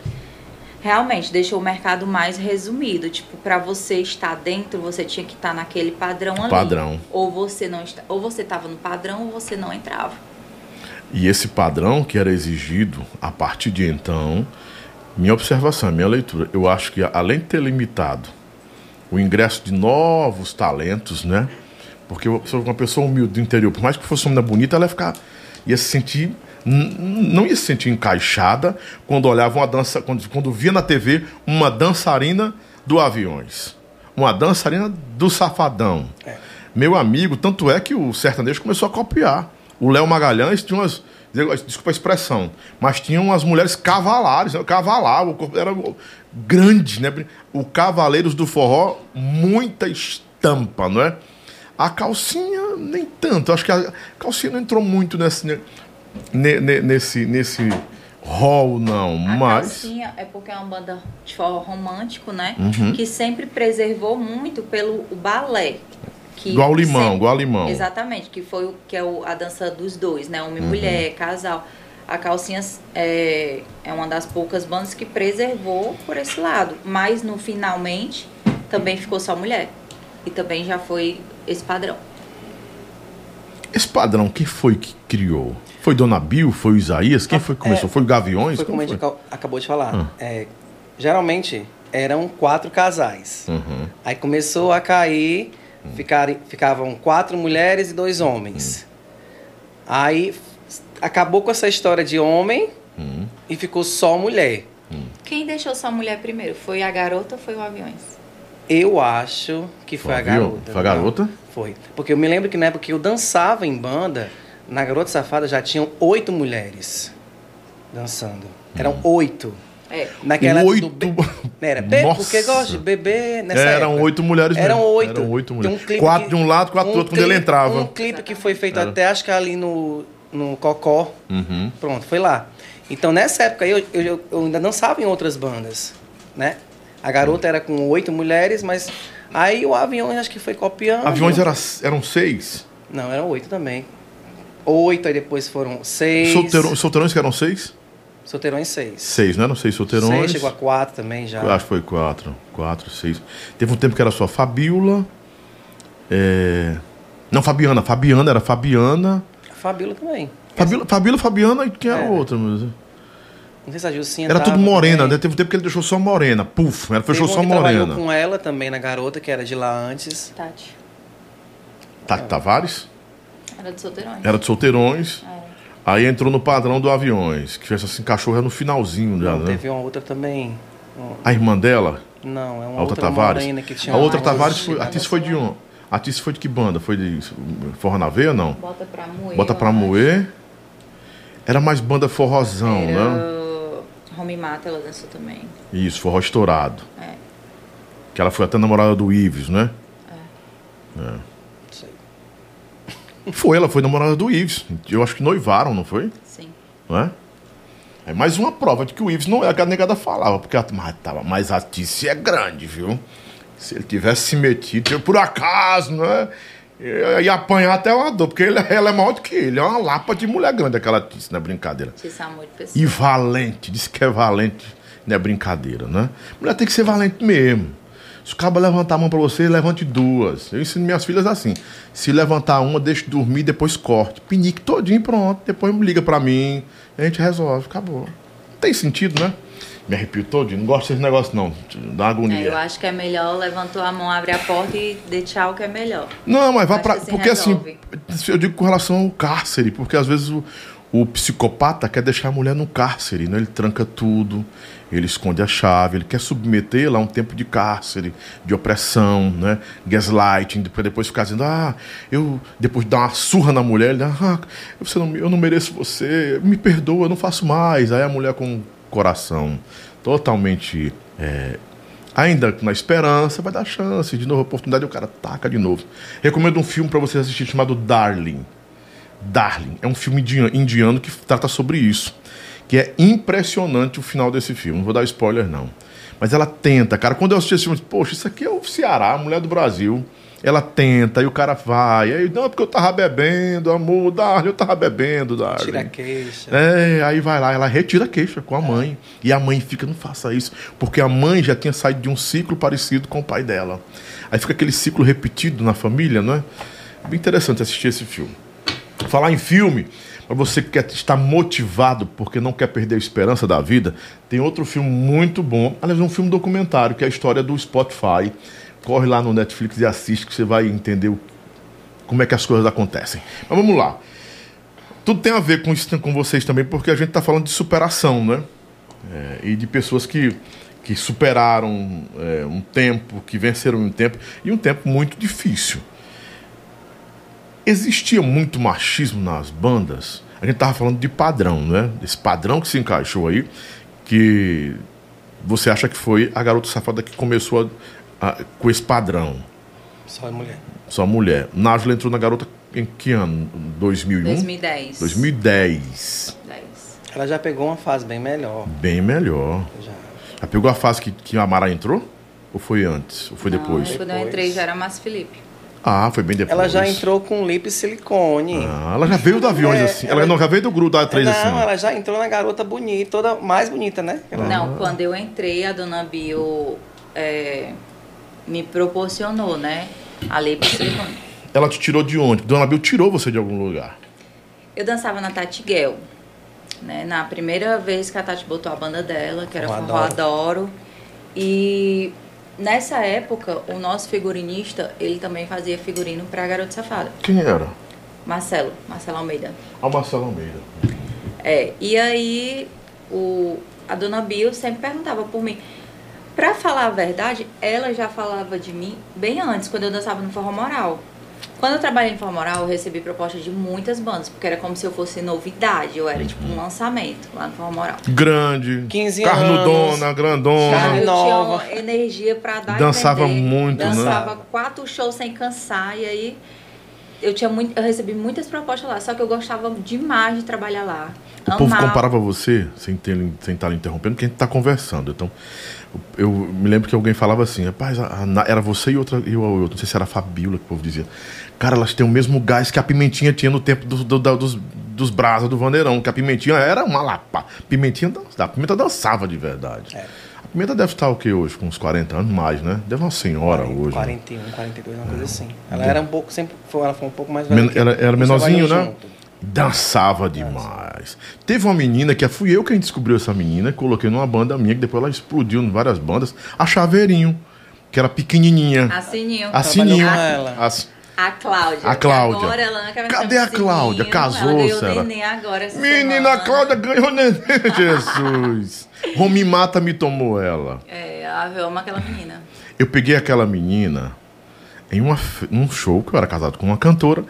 realmente deixou o mercado mais resumido, tipo, para você estar dentro, você tinha que estar naquele padrão ali. Padrão. Ou você não está, ou você estava no padrão ou você não entrava. E esse padrão que era exigido a partir de então, minha observação, minha leitura, eu acho que além de ter limitado o ingresso de novos talentos, né? Porque uma pessoa- humilde do interior, por mais que fosse uma menina bonita, ela ia ficar ia se sentir não ia se sentir encaixada quando olhava uma dança, quando, quando via na TV uma dançarina do Aviões, uma dançarina do Safadão. Meu amigo, tanto é que o sertanejo começou a copiar. O Léo Magalhães tinha umas. Desculpa a expressão, mas tinha umas mulheres cavalares, né? cavalavam, o corpo era grande, né? O Cavaleiros do Forró, muita estampa, não é? A calcinha, nem tanto. Acho que a calcinha não entrou muito nesse, ne- ne- nesse, nesse hall, não. A mas. calcinha é porque é uma banda de forró romântico, né? Uhum. Que sempre preservou muito pelo o balé. Que Igual limão, sempre- igual limão. Exatamente, que foi o que é o- a dança dos dois, né? Uhum. Homem e mulher, casal. A calcinha é, é uma das poucas bandas que preservou por esse lado. Mas no finalmente também ficou só mulher. E também já foi esse padrão. Esse padrão, quem foi que criou? Foi Dona Bill? Foi o Isaías? Quem foi que começou? É, foi o Gaviões? Foi como a Como gente foi? aca- acabou de falar. Ah. É, geralmente eram quatro casais. Uhum. Aí começou a cair, ficar, ficavam quatro mulheres e dois homens. Aí f- acabou com essa história de homem Uhum. e ficou só mulher. Quem deixou só mulher primeiro? Foi a garota ou foi o Aviões? Eu acho que foi a Viu? garota. Foi a garota? Foi. Porque eu me lembro que na época que eu dançava em banda, na Garota Safada já tinham oito mulheres dançando. Eram Hum. oito. É. Naquela Oito? do be- Era, be... Porque gosto de beber nessa Eram época. oito mulheres Eram mesmo. oito. Eram oito mulheres. um clipe quatro que- de um lado, quatro do um outro, quando ele clipe- entrava. Um clipe que foi feito Era. até, acho que ali no, no Cocó. Uhum. Pronto, foi lá. Então, nessa época, eu, eu, eu ainda dançava em outras bandas, né? A garota era com oito mulheres, mas aí o avião acho que foi copiando. Aviões era, eram seis? Não, eram oito também. Oito, aí depois foram seis. Solteirões, solteirões que eram seis? Solteirões, seis. Seis, não eram seis solteirões? Seis, chegou a quatro também já. Eu acho que foi quatro. Quatro, seis. Teve um tempo que era só Fabiola. é, Não, Fabiana. Fabiana era Fabiana. A Fabíola também. Fabiola, Fabiola Fabiana e quem era É. a outra? Deus? Não sei se a Gilcinha Era tudo morena, também. né? Teve um tempo que ele deixou só morena. Puf, ela fechou só que trabalhou morena. com ela também na garota, que era de lá antes. Tati. Tati Tavares, Era de solteirões. era de solteirões. É. Aí entrou no padrão do aviões, que se encaixou já no finalzinho já, Não, né? Teve uma outra também. um- A irmã dela, Não, é uma a outra outra Tavares. morena que tinha A outra Tavares foi. A Tice foi de um. A Tice foi de que banda? Foi de Forra na Veia, não? Bota pra moer. Bota pra acho. moer. Era mais banda forrozão, né? Era... Home Mata, ela dançou também. Isso, forró estourado. É. Que ela foi até namorada do Ives, né? Não sei. Foi, ela foi namorada do Ives. Eu acho que noivaram, não foi? Sim. Não é? É mais uma prova de que o Ives não é a que a negada falava, porque ela mas, tava, mas a Tice é grande, viu? Se ele tivesse se metido, eu, por acaso, né? Ia apanhar até uma dor, porque ele- ela é maior do que ele. É uma lapa de mulher grande, aquela Tice, não é brincadeira. Esse amor de pessoa. E valente, diz que é valente, não é brincadeira, né? Mulher tem que ser valente mesmo. Se o cabo levantar a mão pra você, levante duas. Eu ensino minhas filhas assim. Se levantar uma, deixe dormir, depois corte. Pinique todinho, pronto. Depois liga pra mim, a gente resolve, acabou. Não tem sentido, né? Me arrepio todinho, não gosto desse negócio não, dá É, agonia. eu acho que é melhor levantou a mão, abre a porta e dê tchau, que é melhor. Não, mas vá Acho pra. que assim porque resolve. assim, eu digo com relação ao cárcere, porque às vezes o, o psicopata quer deixar a mulher no cárcere, né? Ele tranca tudo, ele esconde a chave, ele quer submetê-la a um tempo de cárcere, de opressão, né? Gaslighting, pra depois ficar dizendo, ah, eu. Depois de dar uma surra na mulher, ele, ah, você não, eu não mereço você, me perdoa, eu não faço mais. Aí a mulher com o coração totalmente. é, Ainda na esperança, vai dar chance, de novo, oportunidade, o cara taca de novo. Recomendo um filme para você assistir chamado Darling. Darling. É um filme indiano, que trata sobre isso. Que é impressionante o final desse filme. Não vou dar spoiler, não. Mas ela tenta, cara. Quando eu assisti esse filme, poxa, isso aqui é o Ceará, a mulher do Brasil. Ela tenta, e o cara vai. Aí, não, é porque eu tava bebendo, amor, Darling, eu tava bebendo, Darling. Tira a queixa. É, aí vai lá, ela retira a queixa com a mãe. E a mãe fica, não faça isso. Porque a mãe já tinha saído de um ciclo parecido com o pai dela. Aí fica aquele ciclo repetido na família, não é? Bem interessante assistir esse filme. Falar em filme, para você que quer estar motivado porque não quer perder a esperança da vida, tem outro filme muito bom. Aliás, é um filme documentário, que é a história do Spotify. Corre lá no Netflix e assiste que você vai entender o- como é que as coisas acontecem. Mas vamos lá. Tudo tem a ver com isso com vocês também, porque a gente está falando de superação, né? É, e de pessoas que, que superaram é, um tempo, que venceram um tempo, e um tempo muito difícil. Existia muito machismo nas bandas? A gente tava falando de padrão, né? Esse padrão que se encaixou aí, que você acha que foi a garota safada que começou a- a- com esse padrão. Só é mulher. Sua mulher. Nájula entrou na garota em que ano? 2001? 2010. 2010. 10. Ela já pegou uma fase bem melhor. Bem melhor. Já. Já pegou a fase que, que a Mara entrou? Ou foi antes? Ou foi depois? Não, quando eu Depois. entrei já era Márcio Felipe. Ah, foi bem depois. Ela já entrou com lip silicone. Ah, ela já veio da aviões É, assim. Ela, ela- não já veio do grupo da 3 não, assim. ela já entrou na garota bonita, toda mais bonita, né? Ela- Não, quando eu entrei, a dona Bio é, me proporcionou, né? A lei pro silicone. Ela te tirou de onde? Dona Bill tirou você de algum lugar. Eu dançava na Tati Guel, né? Na primeira vez que a Tati botou a banda dela, que era Forró Adoro. E nessa época, o nosso figurinista, ele também fazia figurino pra Garota Safada. Quem era? Marcelo, Marcelo Almeida. A Marcela Almeida. É, e aí o, a dona Bill sempre perguntava por mim. Pra falar a verdade, ela já falava de mim bem antes, quando eu dançava no Forró Moral. Quando eu trabalhei em Forró Moral, eu recebi propostas de muitas bandas, porque era como se eu fosse novidade, eu era tipo um lançamento lá no Forró Moral. Grande. 15 Carnudona, anos. grandona. Carne eu nova. tinha energia pra dar e Dançava vender. muito, né? Dançava quatro shows sem cansar, e aí eu tinha muito, eu recebi muitas propostas lá, só que eu gostava demais de trabalhar lá. O povo Amava. comparava você, sem ter- sem estar lhe interrompendo, porque a gente tá conversando. Então, eu me lembro que alguém falava assim, rapaz, a- a era você e outra, eu, eu, não sei se era a Fabíola que o povo dizia. Cara, elas têm o mesmo gás que a Pimentinha tinha no tempo do- do- da- dos, dos brasa do Vandeirão, que a Pimentinha era uma lapa. Pimentinha, dan- a Pimenta dançava de verdade. A Pimenta deve estar o que hoje? Com uns 40 anos mais, né? Deve uma senhora hoje. né? 41, 42, uma coisa assim. Ela era um pouco, sempre foi, ela foi um pouco mais velha. Men- ela era menorzinho, né? junto. Dançava demais. Teve uma menina que fui eu quem descobriu essa menina, coloquei numa banda minha, que depois ela explodiu em várias bandas, a Chaveirinho, que era pequenininha. A Sininho. A Sininho. com ela. As- A Cláudia. A Cláudia. Agora ela não quer Cadê a Cláudia? Casou, ela ganhou Sara? neném agora essa Menina semana. Cláudia ganhou neném, Jesus. Romi Mata me tomou ela. É, ela ama aquela menina. Eu peguei aquela menina em uma, um show que eu era casado com uma cantora,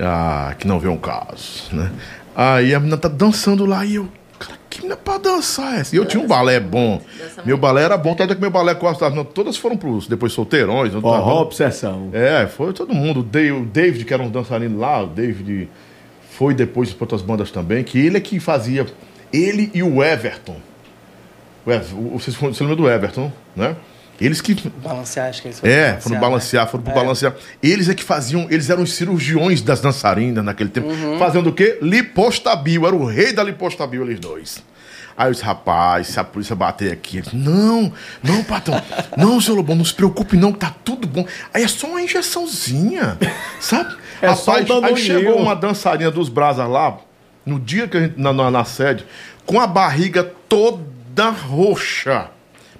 ah, que não vê um caso, né? Aí a menina tá dançando lá e eu, cara, que menina pra dançar essa? E eu tinha um balé bom. Meu balé era bom, tanto é que meu balé quase não, todas foram pros depois solteirões. eu tava- Forró Obsessão. É, foi todo mundo. O David, que era um dançarino lá, o David foi depois para outras bandas também, que ele é que fazia. Ele e o Everton. O Ev- o- Vocês você lembra do Everton, né? Eles que Balancear, acho que eles é, foram balancear, né? foram pro É. balancear. Eles é que faziam, eles eram os cirurgiões das dançarinas naquele tempo, Uhum. fazendo o quê? Lipostabil, era o rei da lipostabil, eles dois. Aí os rapaz, se a polícia bater aqui, eles, não, não, patrão, não, seu Lobão, não se preocupe não, que tá tudo bom. Aí é só uma injeçãozinha, sabe? É só um aí chegou uma dançarina dos Brasas lá, no dia que a gente, na, na, na sede, com a barriga toda roxa.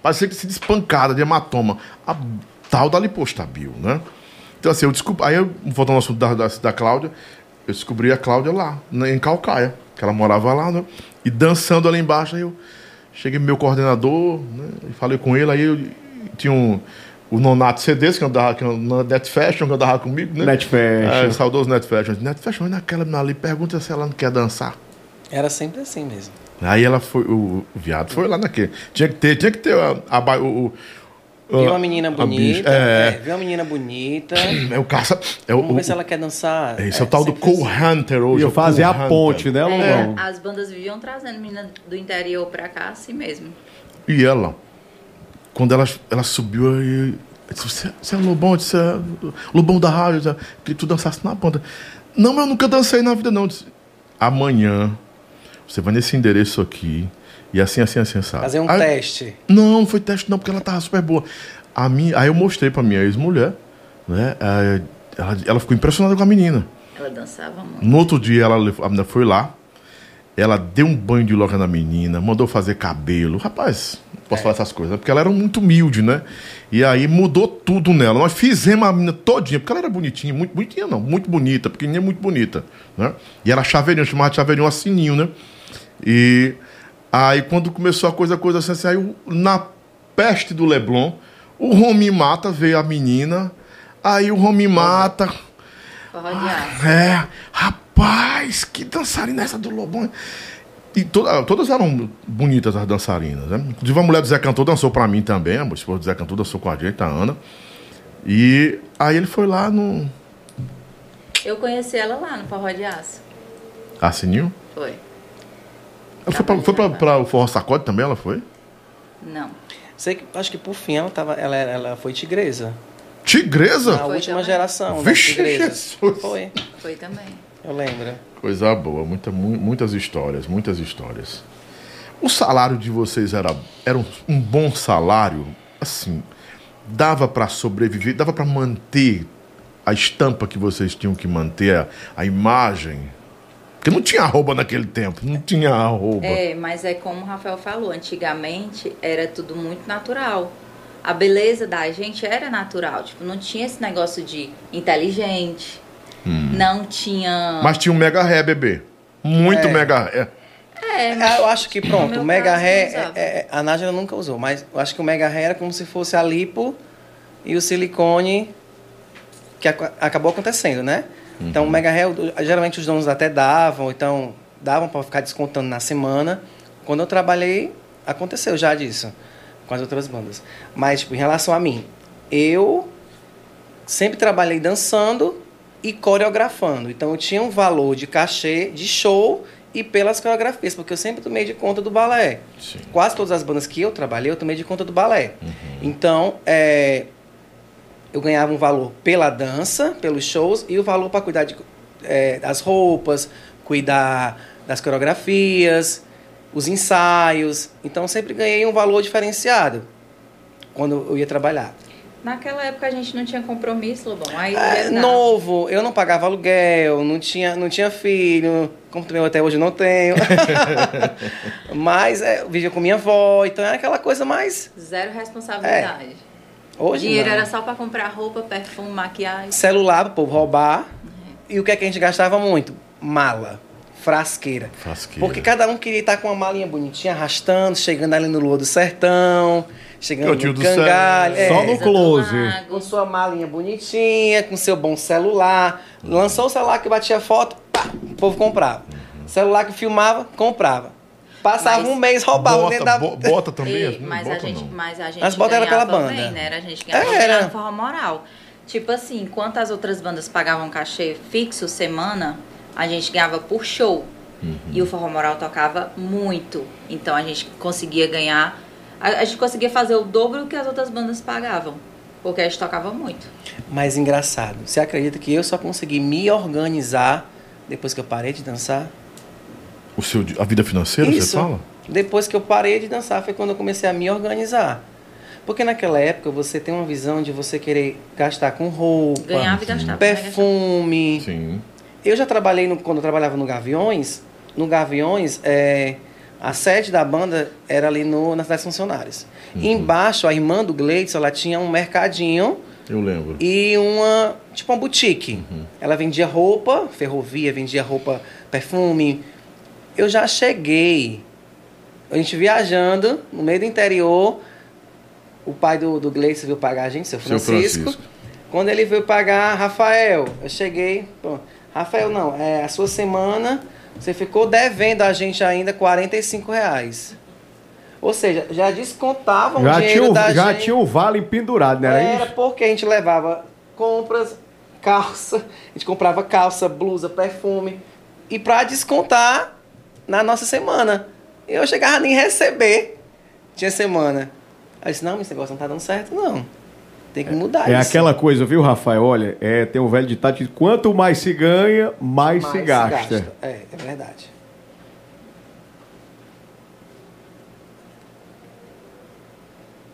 Parecia que se despancada de hematoma. A tal da lipostabil, né? Então, assim, eu descobri. Aí, eu, voltando ao assunto da, da, da Cláudia, eu descobri a Cláudia lá, em Calcaia, que ela morava lá, né? E dançando ali embaixo, aí eu cheguei pro meu coordenador, né? E falei com ele, aí eu tinha um. O Nonato CDs, que andava que na Net Fashion, que andava comigo, né? Net Fashion. É, saudoso Net Fashion. Net Fashion, naquela ali, pergunta se ela não quer dançar. Era sempre assim mesmo. Aí ela foi, o, o viado foi lá naquele. Tinha que ter, tinha que ter a, a, ba- o, o- Viu a- uma menina bonita. é, É, viu uma menina bonita. é, o caça. É o, Vamos ver o- se ela quer dançar. esse é o tal do sempre Cole assim. Hunter hoje. E é eu fazer a ponte, né, É, Lobão? as bandas viviam trazendo menina do interior pra cá assim mesmo. E ela, quando ela, ela subiu, aí. disse, Você, é Lobão? Eu disse, é, Lobão da rádio, eu disse, que tu dançasse na banda. Não, mas eu nunca dancei na vida, não. Eu disse, Amanhã, você vai nesse endereço aqui. E assim, assim, assim, sabe? Fazer um Aí- teste. Não, não foi teste não, porque ela tava super boa. A minha, aí eu mostrei pra minha ex-mulher, né? eh, Ela, ela ficou impressionada com a menina. Ela dançava muito. No outro dia, ela, a menina foi lá, ela deu um banho de loja na menina, mandou fazer cabelo. Rapaz, posso falar essas coisas, né? porque ela era muito humilde, né? E aí mudou tudo nela. Nós fizemos a menina todinha, porque ela era bonitinha, muito bonitinha não, muito bonita, pequenininha, muito bonita, né? E era chaveirinho, chamava de chaveirinho assininho, né? E aí quando começou a coisa, a coisa assim, assim aí na peste do Leblon, o Romi Mata veio a menina, aí o Romi Mata... Aço. É, rapaz, que dançarina é essa do Lobão? E to- todas eram bonitas as dançarinas, né? Inclusive a mulher do Zé Cantor dançou pra mim também, a esposa do Zé Cantor dançou com a gente, a Ana. E aí ele foi lá no Eu conheci ela lá no Forró de Aço. Assininho. Foi. Ela foi, pra, foi pra, pra o Forró Sacode também, ela foi? Não. Sei que, acho que por fim ela, tava, ela, ela foi tigresa. Tigresa? Na Foi última também. geração das Vixe. Jesus. Foi, Foi também. Eu lembro. Coisa boa, muita, mu- muitas histórias, muitas histórias. O salário de vocês era, era um, um bom salário? Assim, dava pra sobreviver, dava pra manter a estampa que vocês tinham que manter, a, a imagem? Porque não tinha arroba naquele tempo, não tinha arroba. É, mas é como o Rafael falou, antigamente era tudo muito natural. A beleza da gente era natural, tipo, não tinha esse negócio de inteligente, não tinha... Mas tinha um mega ré, bebê. Muito É. mega ré. É, Ah, eu acho que pronto, o Mega Ré, é- é- a Nájila nunca usou, mas eu acho que o Mega Ré era como se fosse a lipo e o silicone que ac- acabou acontecendo, né? Então o Mega Ré, geralmente os donos até davam, então davam para ficar descontando na semana. Quando eu trabalhei, aconteceu já disso com as outras bandas. Mas tipo, em relação a mim, eu sempre trabalhei dançando e coreografando. Então eu tinha um valor de cachê de show e pelas coreografias, porque eu sempre tomei de conta do balé. Sim. Quase todas as bandas que eu trabalhei, eu tomei de conta do balé. Então, é, eu ganhava um valor pela dança, pelos shows, e o valor para cuidar de, é, das roupas, cuidar das coreografias, os ensaios. Então, eu sempre ganhei um valor diferenciado quando eu ia trabalhar. Naquela época a gente não tinha compromisso, Lobão. Aí É, não. novo, eu não pagava aluguel, não tinha, não tinha filho, como também eu até hoje não tenho. Mas é, eu vivia com minha avó, então era aquela coisa mais. Zero responsabilidade. Hoje Dinheiro não. era só pra comprar roupa, perfume, maquiagem. celular pro povo roubar. E o que é que a gente gastava muito? Mala, frasqueira. Frasqueira. Porque cada um queria estar com uma malinha bonitinha, arrastando, chegando ali no Lua do Sertão, chegando tinha no Cangalho. céu. é, Só no close. Com sua malinha bonitinha, com seu bom celular. Lançou o celular que batia foto, pá, o povo comprava. Celular que filmava, comprava. Passava Mas- um mês, roubava bota, dentro da... bo- bota também? Não mas, bota a gente, não. mas a gente As botas era pela ganhava banda. bem, né? Era a gente ganhava Era. na forma moral. Tipo assim, enquanto as outras bandas pagavam cachê fixo semana, a gente ganhava por show. Uhum. E o Forró Moral tocava muito. Então a gente conseguia ganhar. A, a gente conseguia fazer o dobro do que as outras bandas pagavam. Porque a gente tocava muito. Mas engraçado, você acredita que eu só consegui me organizar depois que eu parei de dançar? O seu, a vida financeira, você Isso. fala? Depois que eu parei de dançar foi quando eu comecei a me organizar. Porque naquela época você tem uma visão de você querer gastar com roupa, Ganhava e gastava. né? perfume. Sim. Eu já trabalhei, no- quando eu trabalhava no Gaviões, no Gaviões, é, a sede da banda era ali no, na cidade funcionários. Uhum. Embaixo, a irmã do Gleitson, ela tinha um mercadinho Eu lembro. e uma, tipo uma boutique. Uhum. Ela vendia roupa, ferrovia, vendia roupa, perfume. Eu já cheguei, a gente viajando no meio do interior, o pai do, do Gleison veio pagar a gente, seu Seu Francisco. Francisco. Quando ele veio pagar, Rafael, eu cheguei, pô, Rafael, não, é a sua semana, você ficou devendo a gente ainda 45 reais. Ou seja, já descontavam o Já dinheiro tinha, o, da já gente. tinha o vale pendurado, né? Era Era porque a gente levava compras, calça, a gente comprava calça, blusa, perfume. E pra descontar na nossa semana. Eu chegava nem receber. Tinha semana. Aí eu disse, não, esse negócio não tá dando certo, não. Tem que mudar É isso. aquela coisa, viu, Rafael? Olha, é, tem um velho ditado que quanto mais se ganha, mais, Mais se gasta. É, é verdade.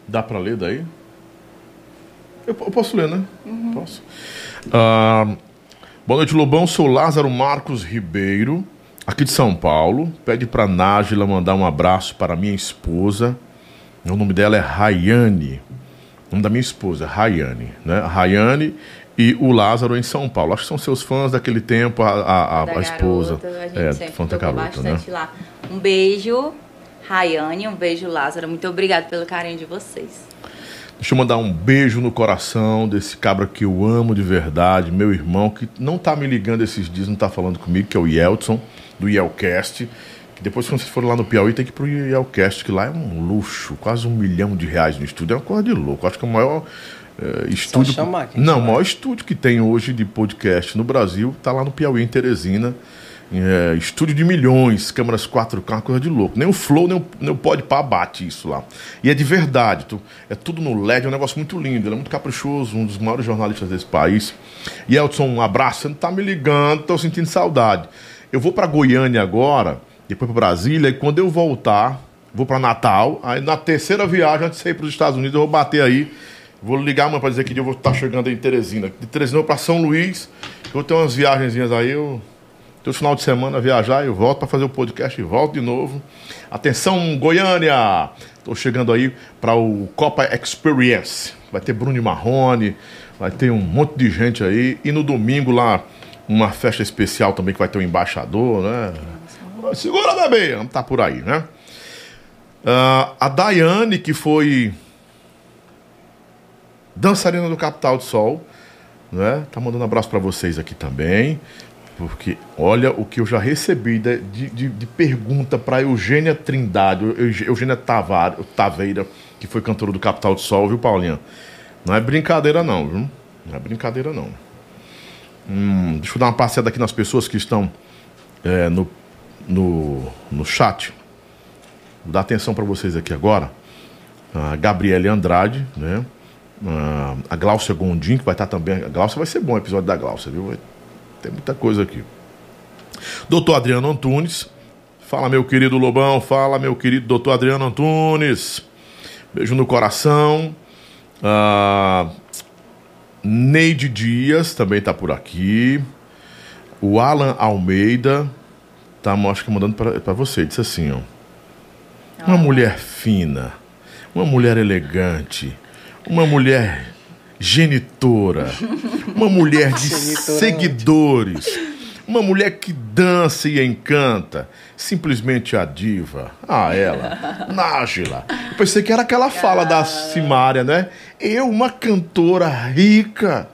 Dá pra ler daí? Eu, eu posso ler, né? Posso. Ah, boa noite, Lobão. Sou Lázaro Marcos Ribeiro, aqui de São Paulo. Pede pra Nájila mandar um abraço para minha esposa. O nome dela é Rayane. O nome da minha esposa, Rayane. Né? Rayane e o Lázaro em São Paulo. Acho que são seus fãs daquele tempo, a, a, a- a esposa. garota, a gente é, sempre garota, né? lá. Um beijo, Rayane, um beijo, Lázaro. Muito obrigada pelo carinho de vocês. Deixa eu mandar um beijo no coração desse cabra que eu amo de verdade, meu irmão, que não tá me ligando esses dias, não tá falando comigo, que é o Yeltson, do Yelcast. Que depois, quando vocês forem lá no Piauí, tem que ir pro Yelcast, que lá é um luxo, quase um milhão de reais no estúdio. É uma coisa de louco. Acho que é o maior eh, estúdio. chamar, não, o maior estúdio que tem hoje de podcast no Brasil tá lá no Piauí, em Teresina. É, estúdio de milhões, câmeras 4K, uma coisa de louco. Nem o Flow, nem o, nem o Podpah bate isso lá. E é de verdade, tu- é tudo no LED, é um negócio muito lindo, ele é muito caprichoso, um dos maiores jornalistas desse país. E Elton, um abraço, você não tá me ligando, tô sentindo saudade. Eu vou para Goiânia agora, depois para Brasília, e quando eu voltar, vou para Natal, aí na terceira viagem, antes de sair para os Estados Unidos, eu vou bater aí. Vou ligar amanhã para dizer que eu vou estar chegando aí em Teresina. De Teresina para São Luís, eu vou ter umas viagenzinhas aí, eu todo final de semana viajar, eu volto para fazer o podcast e volto de novo. Atenção, Goiânia! Estou chegando aí para o Copa Experience. Vai ter Bruno Marrone, vai ter um monte de gente aí. E no domingo lá, uma festa especial também que vai ter um embaixador, né? Segura, bebê! Tá por aí, né? Ah, a Daiane, que foi dançarina do Capital do Sol, né? Tá mandando um abraço para vocês aqui também. Porque olha o que eu já recebi de, de, de- pergunta para Eugênia Trindade, Eugênia Tavar, Taveira, que foi cantora do Capital do Sol, viu, Paulinha? Não é brincadeira, não, viu? Não é brincadeira, não. Hum, deixa eu dar uma passeada aqui nas pessoas que estão é, no, no, no chat. Vou dar atenção para vocês aqui agora. A Gabriele Andrade, né? A Gláucia Gondim, que vai estar também. A Gláucia vai ser bom o episódio da Gláucia, viu? Tem muita coisa aqui. Doutor Adriano Antunes. Fala, meu querido Lobão. Fala, meu querido doutor Adriano Antunes. Beijo no coração. Ah, Neide Dias também tá por aqui. O Alan Almeida tá, acho que mandando para você. Disse assim, ó. Uma mulher fina, uma mulher elegante, uma mulher genitora, uma mulher de é seguidores, uma mulher que dança e encanta, simplesmente a diva. Ah, ela, Nájila. Eu pensei que era aquela fala da Simária, né? Eu, uma cantora rica,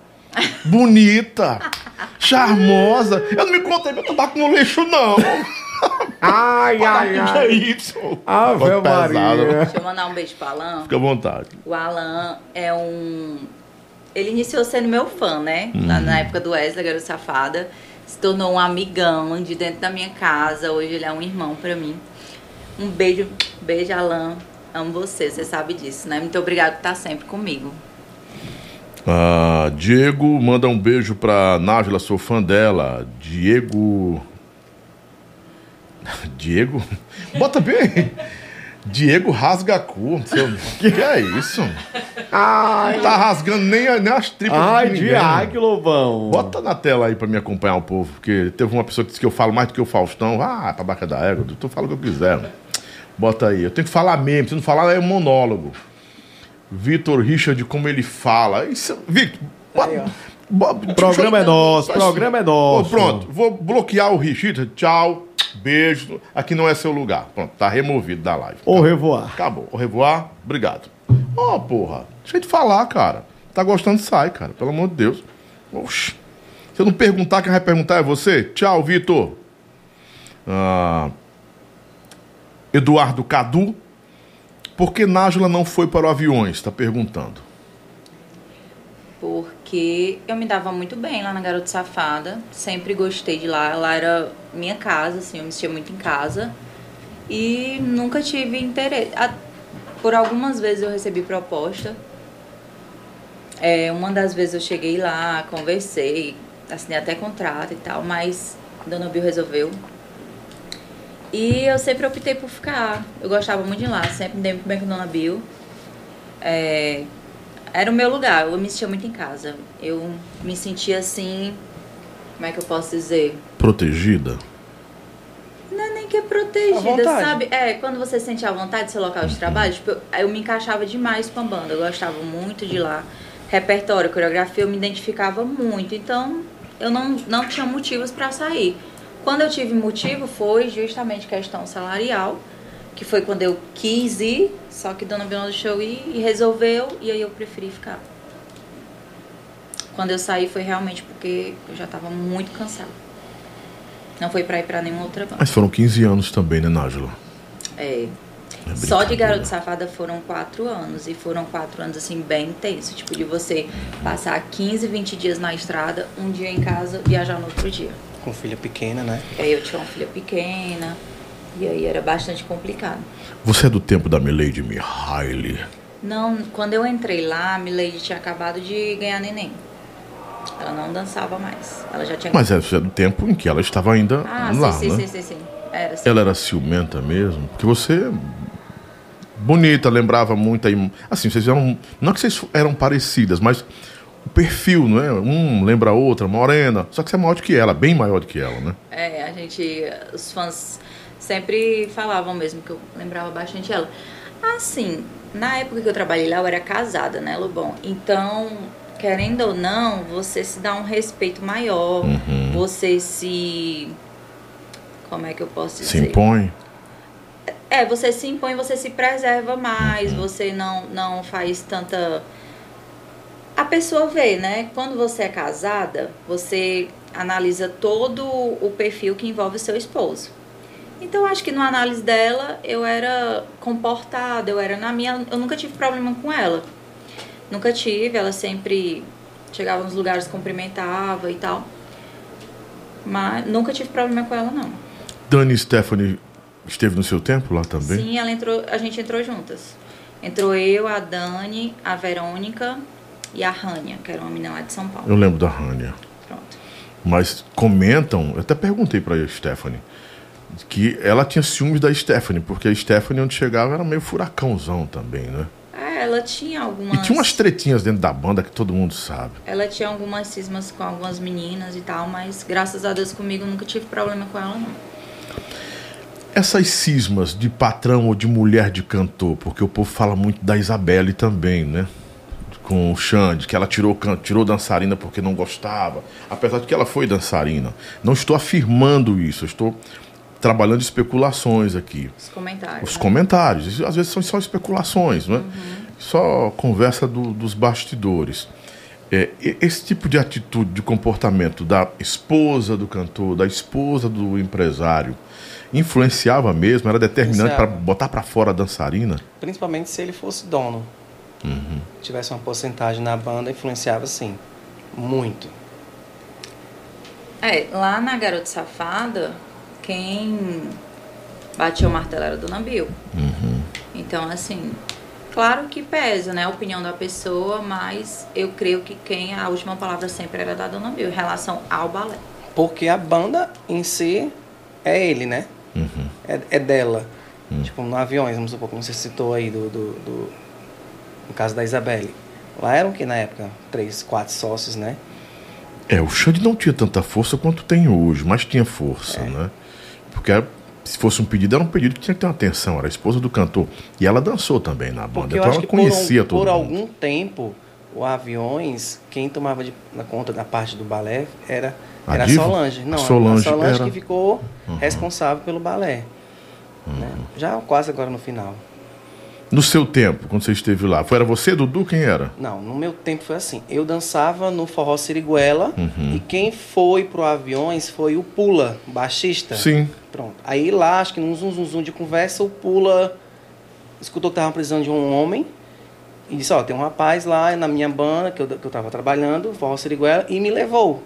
bonita, charmosa. Eu não me contei meu tabaco no lixo, não. Ai, ai, Que é ai. isso? Foi pesado. Maria. Deixa eu mandar um beijo pro Alan. Fica à vontade. O Alan é um. Ele iniciou sendo meu fã, né? Lá na época do Wesley, Garoto Safada. Se tornou um amigão de dentro da minha casa. Hoje ele é um irmão pra mim. Um beijo, beijo, Alan. Amo você, você sabe disso, né? Muito obrigado por estar sempre comigo. Ah, Diego manda um beijo pra Nájila, sou fã dela. Diego. Diego? Bota bem. Diego Rasgacu. Seu... Que é isso? Ai, Tá rasgando nem, a- nem as tripas ai, de ninguém. Diag, Lobão. Bota na tela aí pra me acompanhar o povo, porque teve uma pessoa que disse que eu falo mais do que o Faustão. Ah, pra baixo da égua, tu fala o que eu quiser. Bota aí. Eu tenho que falar mesmo, se não falar é um monólogo. Vitor Richard, como ele fala. Isso, Vitor, Aí, o Programa é nosso, programa é nosso. pronto, vou bloquear o Richard. Tchau, beijo. Aqui não é seu lugar. Pronto, tá removido da live. Au revoir. Acabou. Au revoir, obrigado. Ó, porra, deixa eu te falar, cara. Tá gostando, sai, cara. Pelo amor de Deus. Oxi. Se eu não perguntar, quem vai perguntar é você? Tchau, Vitor. Ah, Eduardo Cadu. Por que Nájula não foi para o aviões? Tá perguntando. Porque eu me dava muito bem lá na Garota Safada. Sempre gostei de lá. Lá era minha casa, assim, eu me sentia muito em casa. E nunca tive interesse. Por algumas vezes eu recebi proposta. É, uma das vezes eu cheguei lá, conversei, assinei até contrato e tal, mas Dona Bill resolveu. E eu sempre optei por ficar. Eu gostava muito de lá, sempre me dei muito bem com Dona Bill. É, era o meu lugar, eu me sentia muito em casa. Eu me sentia assim, como é que eu posso dizer? Protegida? Não é nem que é protegida, sabe? É, quando você sente a vontade do seu local de trabalho, tipo, eu, eu me encaixava demais com a banda, eu gostava muito de lá. Repertório, coreografia, eu me identificava muito, então eu não, não tinha motivos para sair. Quando eu tive motivo foi justamente questão salarial, que foi quando eu quis ir, só que Dona Bela deixou ir e resolveu, e aí eu preferi ficar. Quando eu saí foi realmente porque eu já estava muito cansada. Não foi pra ir pra nenhuma outra banda. Mas foram 15 anos também, né, Nájila? É, É Só de. Garoto Safada foram quatro anos. E foram quatro anos, assim, bem intensos. Tipo, de você passar 15, 20 dias na estrada, um dia em casa, viajar no outro dia. Com filha pequena, né? E aí eu tinha uma filha pequena. E aí era bastante complicado. Você é do tempo da Milady Mihaly. Não, quando eu entrei lá, a Milady tinha acabado de ganhar neném. Ela não dançava mais. Ela já tinha. Mas é você é do tempo em que ela estava ainda Ah, lá, sim, né? sim, sim, sim, sim. Era sim. Ela era ciumenta mesmo? Porque você. Bonita, lembrava muito aí. Assim, vocês eram. Não é que vocês eram parecidas, mas o perfil, não é? Um lembra a outra, morena. Só que você é maior do que ela, bem maior do que ela, né? É, a gente, os fãs sempre falavam mesmo que eu lembrava bastante ela. Assim, na época que eu trabalhei lá, eu era casada, né, Lobão? Então, querendo ou não, você se dá um respeito maior, Uhum. você se. Como é que eu posso Se dizer? impõe. É, você se impõe, você se preserva mais, você não, não faz tanta. A pessoa vê, né? Quando você é casada, você analisa todo o perfil que envolve o seu esposo. Então, acho que na análise dela, eu era comportada, eu era na minha. Eu nunca tive problema com ela. Nunca tive, ela sempre chegava nos lugares, cumprimentava e tal. Mas nunca tive problema com ela, não. Dani Stephanie esteve no seu tempo lá também? Sim, ela entrou, a gente entrou juntas. Entrou eu, a Dani, a Verônica e a Rania, que era uma menina lá de São Paulo. Eu lembro da Rania. Pronto. Mas comentam, eu até perguntei pra Stephanie, que ela tinha ciúmes da Stephanie, porque a Stephanie, onde chegava, era meio furacãozão também, né? É, ela tinha algumas. E tinha umas tretinhas dentro da banda que todo mundo sabe. Ela tinha algumas cismas com algumas meninas e tal, mas graças a Deus comigo nunca tive problema com ela, não. Essas cismas de patrão ou de mulher de cantor, porque o povo fala muito da Isabelle também, né? Com o Xande, que ela tirou, tirou dançarina porque não gostava, apesar de que ela foi dançarina. Não estou afirmando isso, estou trabalhando especulações aqui. Os comentários. Os né? comentários, às vezes são só especulações, não é? Só conversa do- dos bastidores. É, esse tipo de atitude, de comportamento da esposa do cantor, da esposa do empresário, influenciava mesmo, era determinante para Influenciava. botar para fora a dançarina? Principalmente se ele fosse dono. Tivesse uma porcentagem na banda, influenciava sim. Muito. É, lá na Garota Safada, quem batia o martelo era a Dona Bill. Então, assim, claro que pesa, né, a opinião da pessoa, mas eu creio que quem a última palavra sempre era da Dona Bill em relação ao balé. Porque a banda em si é ele, né? Uhum. É, é dela. Tipo, no aviões, vamos supor, como você citou aí, do, do, do- no caso da Isabelle. Lá eram que na época? Três, quatro sócios, né? É, o Xande não tinha tanta força quanto tem hoje, mas tinha força, É. né? Porque era- se fosse um pedido, era um pedido que tinha que ter uma atenção, era a esposa do cantor. E ela dançou também na banda, Porque então ela que por, um- conhecia todo por mundo. algum tempo, o aviões, quem tomava de, na conta da parte do balé era, A era a? Solange. A Não, Solange a Solange era- que ficou responsável pelo balé. né? Já quase agora no final. No seu tempo, quando você esteve lá, foi era você, Dudu, quem era? Não, no meu tempo foi assim. Eu dançava no forró Siriguela Uhum. e quem foi pro aviões foi o Pula, baixista. Sim. Pronto. Aí lá, acho que num zum, zum, zum de conversa, o Pula escutou que tava precisando de um homem e disse, ó, tem um rapaz lá na minha banda que eu, que eu tava trabalhando, forró Siriguela, e me levou.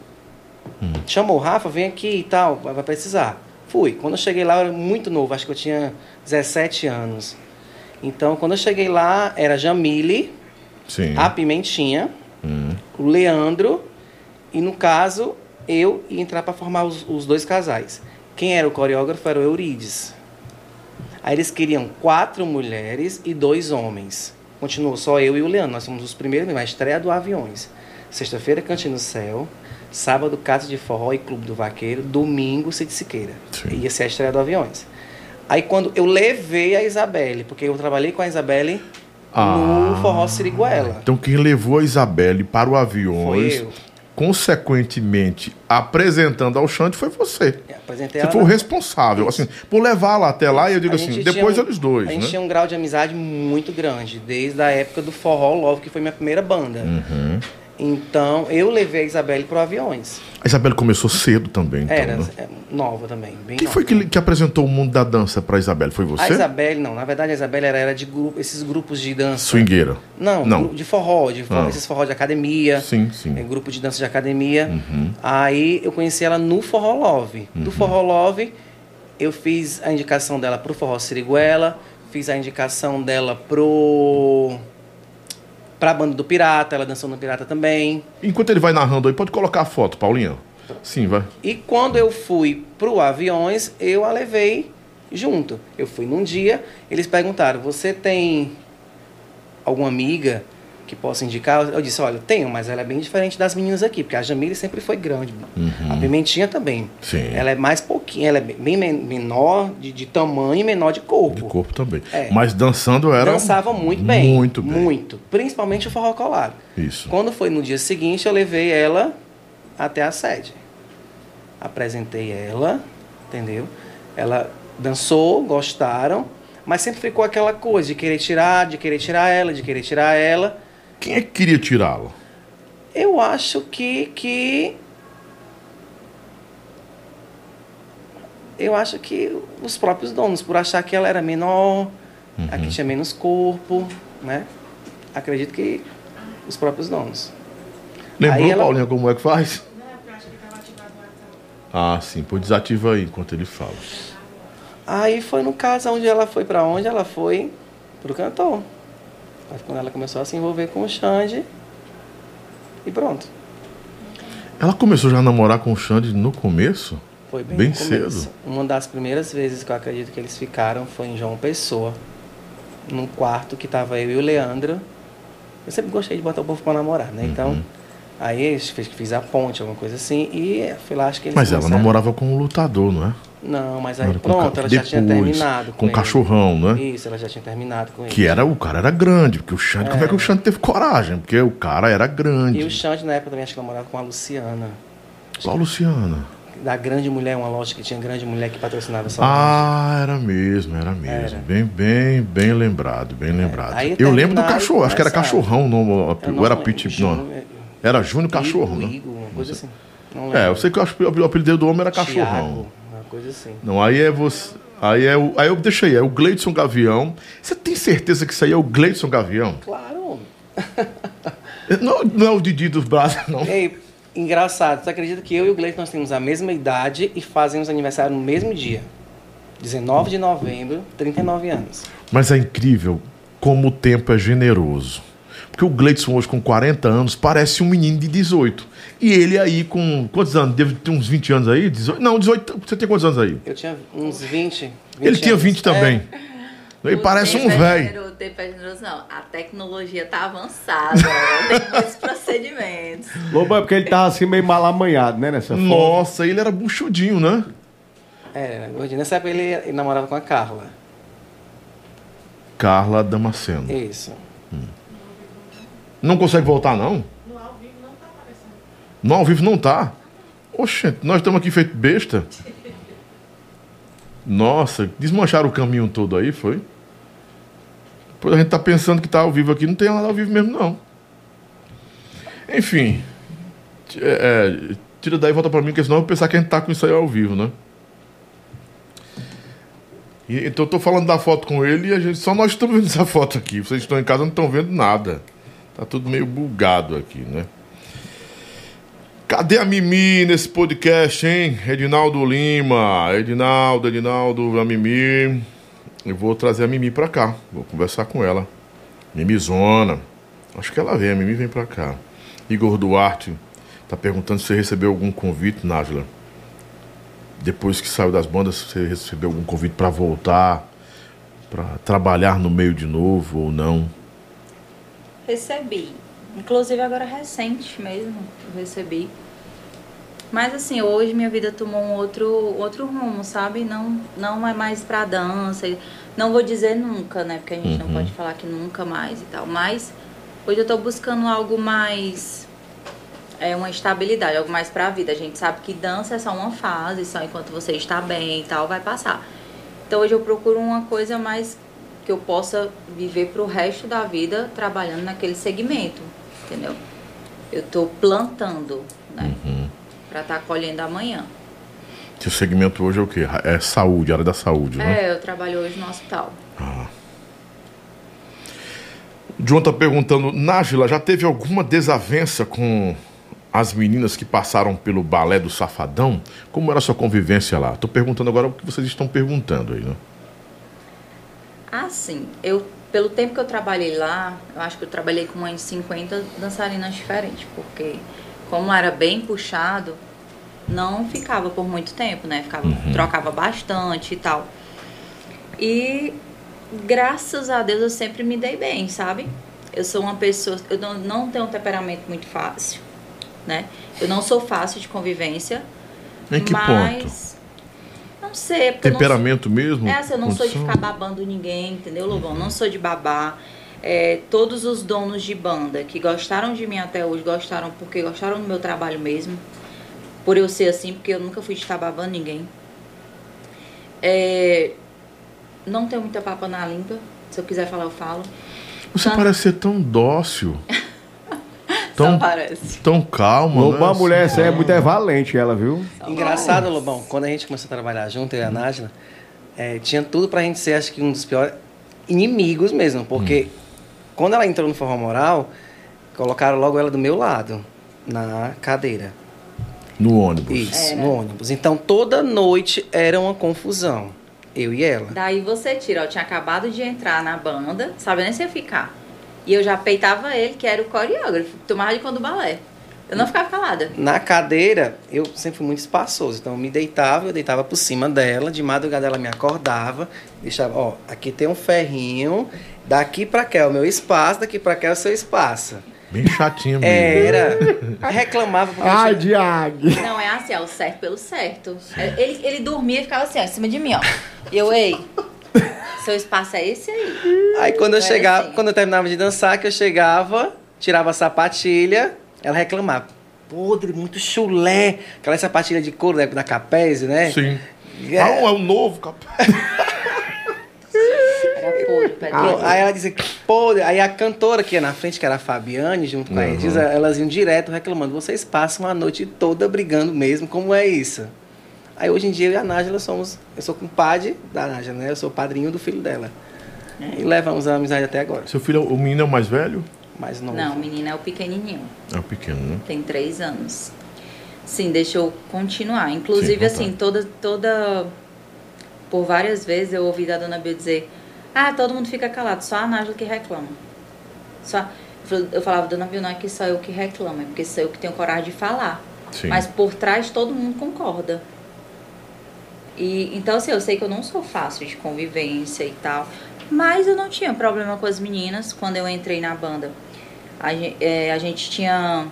Chamou, Rafa, vem aqui e tal, vai vai precisar. Fui. Quando eu cheguei lá, eu era muito novo, acho que eu tinha 17 anos. Então, quando eu cheguei lá, era Jamile, Sim. a Pimentinha, Hum. o Leandro e, no caso, eu ia entrar para formar os, os dois casais. Quem era o coreógrafo era o Eurides. Aí eles queriam quatro mulheres e dois homens. Continuou só eu e o Leandro. Nós fomos os primeiros, na estreia do Aviões. Sexta-feira, Cantinho no Céu. Sábado, Casa de Forró e Clube do Vaqueiro. Domingo, Cid Siqueira. Sim. Ia ser a estreia do Aviões. Aí quando eu levei a Isabelle, porque eu trabalhei com a Isabelle Ah. no Forró Siriguela. Então quem levou a Isabelle para o Aviões, consequentemente, apresentando ao Xande foi você. É, Apresentei Você foi o responsável, assim, por levá-la até lá e eu digo A assim, depois um- eles dois, A gente né? tinha um grau de amizade muito grande, desde a época do Forró Love, que foi minha primeira banda. Uhum. Então, eu levei a Isabelle pro Aviões. A Isabela começou cedo também, então, Era né? é, nova também, bem Quem nova. foi que, que apresentou o mundo da dança pra Isabela? Foi A você? Isabelle, não. Na verdade, a Isabelle era, era de grupo, esses grupos de dança. Swingueira. Não, Não. de forró, de forró, Ah. esses forró de academia. Sim, sim. é, grupo de dança de academia. Uhum. Aí eu conheci ela no Forró Love. Do Forró Love, eu fiz a indicação dela pro Forró Siriguela, fiz a indicação dela pro pra banda do Pirata, ela dançou no Pirata também. Enquanto ele vai narrando aí, pode colocar a foto, Paulinha. Sim, vai. E quando eu fui pro Aviões, eu a levei junto. Eu fui num dia, eles perguntaram: "Você tem alguma amiga que possa indicar?" Eu disse: "Olha, tenho, mas ela é bem diferente das meninas aqui, porque a Jamile sempre foi grande. A Pimentinha também. Uhum. Sim. Ela é mais pouquinho, ela é bem bem men- menor de, de tamanho e menor de corpo. De corpo também. É. Mas dançando era. Dançava muito bem. Muito bem. Muito. Principalmente o forró colado. Isso. Quando foi no dia seguinte, eu levei ela até a sede. Apresentei ela, entendeu? Ela dançou, gostaram, mas sempre ficou aquela coisa de querer tirar, de querer tirar ela, de querer tirar ela. Quem é que queria tirá-la? Eu acho que que eu acho que os próprios donos, por achar que ela era menor, Uhum. aqui tinha menos corpo, né? Acredito que os próprios donos. Lembrou, Aí ela- Paulinha, como é que faz? Ah, sim. Pô, desativa aí enquanto ele fala. Aí foi no caso onde ela foi pra onde ela foi pro cantor. Aí quando ela começou a se envolver com o Xande e pronto. Ela começou já a namorar com o Xande no começo? Foi bem, Bem cedo. Uma das primeiras vezes que eu acredito que eles ficaram foi em João Pessoa. Num quarto que tava eu e o Leandro. Eu sempre gostei de botar o povo pra namorar, né? Uhum. Aí eu fiz, fiz a ponte, alguma coisa assim, e fui lá, acho que eles Mas ela começaram- namorava com um lutador, não é? Não, mas aí com pronto, ca- ela já tinha depois, terminado Com ele. cachorrão, né? Isso, ela já tinha terminado com ele. Que era, o cara era grande, porque o Xande, como é que o Xande teve coragem? Porque o cara era grande. E o Xande, na época, também acho que namorava com a Luciana. Qual Luciana? Da Grande Mulher, uma loja que tinha Grande Mulher que patrocinava essa Ah, era mesmo, era mesmo. Era. É, Bem, bem, bem lembrado, bem lembrado. Aí Eu lembro do cachorro, acho que era começaram. cachorrão, o nome, Eu ou não era Pit, não. Era Júnior Cachorro, Igor, né? Igor, uma coisa assim. É, eu sei que eu acho que o apelido do homem era cachorrão. uma coisa assim. Não, aí é você. Aí é o. Aí eu deixei, é o Gleidson Gavião. Você tem certeza que isso aí é o Gleidson Gavião? Claro. Não, não é o Didi dos braços, não. Ei, engraçado, você acredita que eu e o Gleito nós temos a mesma idade e fazemos aniversário no mesmo dia? 19 de novembro, 39 anos. Mas é incrível como o tempo é generoso. Porque o Gleidson hoje com 40 anos parece um menino de 18. E ele aí com. Quantos anos? Deve ter uns 20 anos aí? 18? Não, 18. Você tem quantos anos aí? Eu tinha uns 20. 20 ele tinha anos. 20 também. Ele O parece um é velho. é generoso, não. A tecnologia tá avançada, tem muitos procedimentos. Lobão, é porque ele tava assim meio mal amanhado, né? Nessa foto. Nossa, ele era buchudinho, né? É, era gordinho. Nessa época ele, ele namorava com a Carla. Carla Damasceno. Isso. Não consegue voltar, não? No ao vivo não tá aparecendo. No ao vivo não tá? Oxente, nós estamos aqui feito besta. Nossa, desmancharam o caminho todo aí, foi? Depois a gente tá pensando que tá ao vivo aqui, não tem nada ao vivo mesmo, não. Enfim. é, é, tira daí e volta pra mim, porque senão eu vou pensar que a gente tá com isso aí ao vivo, né? E, então eu tô falando da foto com ele e a gente, só nós estamos vendo essa foto aqui. Vocês estão em casa não estão vendo nada. Tá tudo meio bugado aqui, né? Cadê a Mimi nesse podcast, hein? Edinaldo Lima. Edinaldo, Edinaldo, a Mimi. Eu vou trazer a Mimi pra cá. Vou conversar com ela. Mimizona. Acho que ela vem, a Mimi vem pra cá. Igor Duarte tá perguntando se você recebeu algum convite, Nájila. Depois que saiu das bandas, você recebeu algum convite pra voltar, pra trabalhar no meio de novo ou não? Recebi. Inclusive agora recente mesmo, eu recebi. Mas assim, hoje minha vida tomou um outro, outro rumo, sabe? Não, não é mais pra dança. Não vou dizer nunca, né? Porque a gente não pode falar que nunca mais e tal. Mas hoje eu tô buscando algo mais é uma estabilidade, algo mais pra vida. A gente sabe que dança é só uma fase, só enquanto você está bem e tal, vai passar. Então hoje eu procuro uma coisa mais que eu possa viver pro resto da vida trabalhando naquele segmento, entendeu? Eu tô plantando, né? Uhum. Pra estar colhendo amanhã. Seu segmento hoje é o quê? É saúde, área da saúde, né? É, eu trabalho hoje no hospital. John tá perguntando, Nájila, já teve alguma desavença com as meninas que passaram pelo balé do Safadão? Como era a sua convivência lá? Tô perguntando agora o que vocês estão perguntando aí, né? Ah, sim. Eu, pelo tempo que eu trabalhei lá, eu acho que eu trabalhei com umas 50 dançarinas diferentes, porque como era bem puxado, não ficava por muito tempo, né? Ficava, trocava bastante e tal. E graças a Deus eu sempre me dei bem, sabe? Eu sou uma pessoa, eu não, não tenho um temperamento muito fácil, né? Eu não sou fácil de convivência, Em que mas não sei, é eu não sou- Temperamento mesmo? é, assim, eu não sou de Condição? ficar babando ninguém, entendeu, Lobão? Não sou de babar. É, todos os donos de banda que gostaram de mim até hoje, gostaram porque gostaram do meu trabalho mesmo. Por eu ser assim, porque eu nunca fui de estar babando ninguém. É, não tenho muita papa na língua. Se eu quiser falar, eu falo. Você Tanto- parece ser tão dócil. Tão, parece. tão calma, Lobo, né? a mulher essa é Assim, muito é valente, ela, viu? Engraçado, Lobão, quando a gente começou a trabalhar junto, eu e a Nájila, é, tinha tudo pra gente ser, acho que um dos piores inimigos mesmo, porque quando ela entrou no Forró Moral, colocaram logo ela do meu lado, na cadeira. No ônibus. Isso, Era. no ônibus. Então toda noite era uma confusão, eu e ela. Daí você tira, eu tinha acabado de entrar na banda, sabe nem se ia ficar. E eu já peitava ele, que era o coreógrafo, tomava de conta do balé. Eu não ficava calada. Na cadeira, eu sempre fui muito espaçoso. Então, eu me deitava, eu deitava por cima dela. De madrugada, ela me acordava. Deixava, ó, aqui tem um ferrinho. Daqui pra cá é o meu espaço, daqui pra cá é o seu espaço. Bem chatinha mesmo. Era. Reclamava porque Ai, eu Diag. Não, é assim, ó, o certo pelo certo. Ele, ele dormia e ficava assim, ó, em cima de mim, ó. E eu, ei, seu espaço é esse aí. Aí quando eu chegava, assim. quando eu terminava de dançar, que eu chegava, tirava a sapatilha, ela reclamava. Podre, muito chulé. Aquela sapatilha de couro da época da Capese, né? Sim. É. Ah, é o novo, cap... Era podre. Aí ela dizia, pô, aí a cantora que ia na frente, que era a Fabiane, junto com a Uhum. Edisa, elas iam direto reclamando, vocês passam a noite toda brigando mesmo, como é isso? Aí hoje em dia eu e a Nájila somos, eu sou compadre da Nájila, né? Eu sou padrinho do filho dela. E levamos a amizade até agora. Seu filho, o menino é o mais velho? Mas não. Não, o menino é o pequenininho. É o pequeno, né? Tem três anos. Sim, deixa eu continuar. Inclusive, Sim, assim, toda, toda. Por várias vezes eu ouvi da dona Bia dizer: Ah, todo mundo fica calado, só a Nájila que reclama. Só... Eu falava, dona Bia, não é que só eu que reclamo, é porque sou eu que tenho coragem de falar. Sim. Mas por trás todo mundo concorda. E, então, assim, eu sei que eu não sou fácil de convivência e tal. Mas eu não tinha problema com as meninas quando eu entrei na banda. A gente, a gente tinha.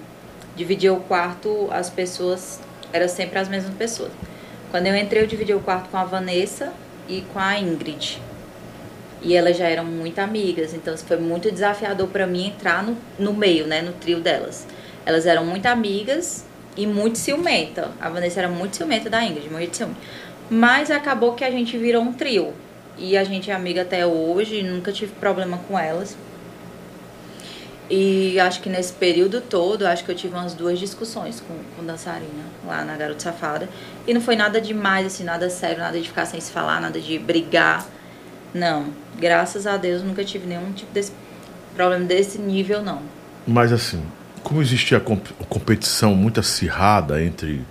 Dividia o quarto, as pessoas. Eram sempre as mesmas pessoas. Quando eu entrei, eu dividi o quarto com a Vanessa e com a Ingrid. E elas já eram muito amigas, então isso foi muito desafiador para mim entrar no, no meio, né, no trio delas. Elas eram muito amigas e muito ciumenta. A Vanessa era muito ciumenta da Ingrid, morria de ciúme. Mas acabou que a gente virou um trio. E a gente é amiga até hoje, nunca tive problema com elas. E acho que nesse período todo, acho que eu tive umas duas discussões com, com dançarina lá na Garota Safada. E não foi nada demais, assim, nada sério, nada de ficar sem se falar, nada de brigar. Não. Graças a Deus nunca tive nenhum tipo de problema desse nível, não. Mas assim, como existia a comp- competição muito acirrada entre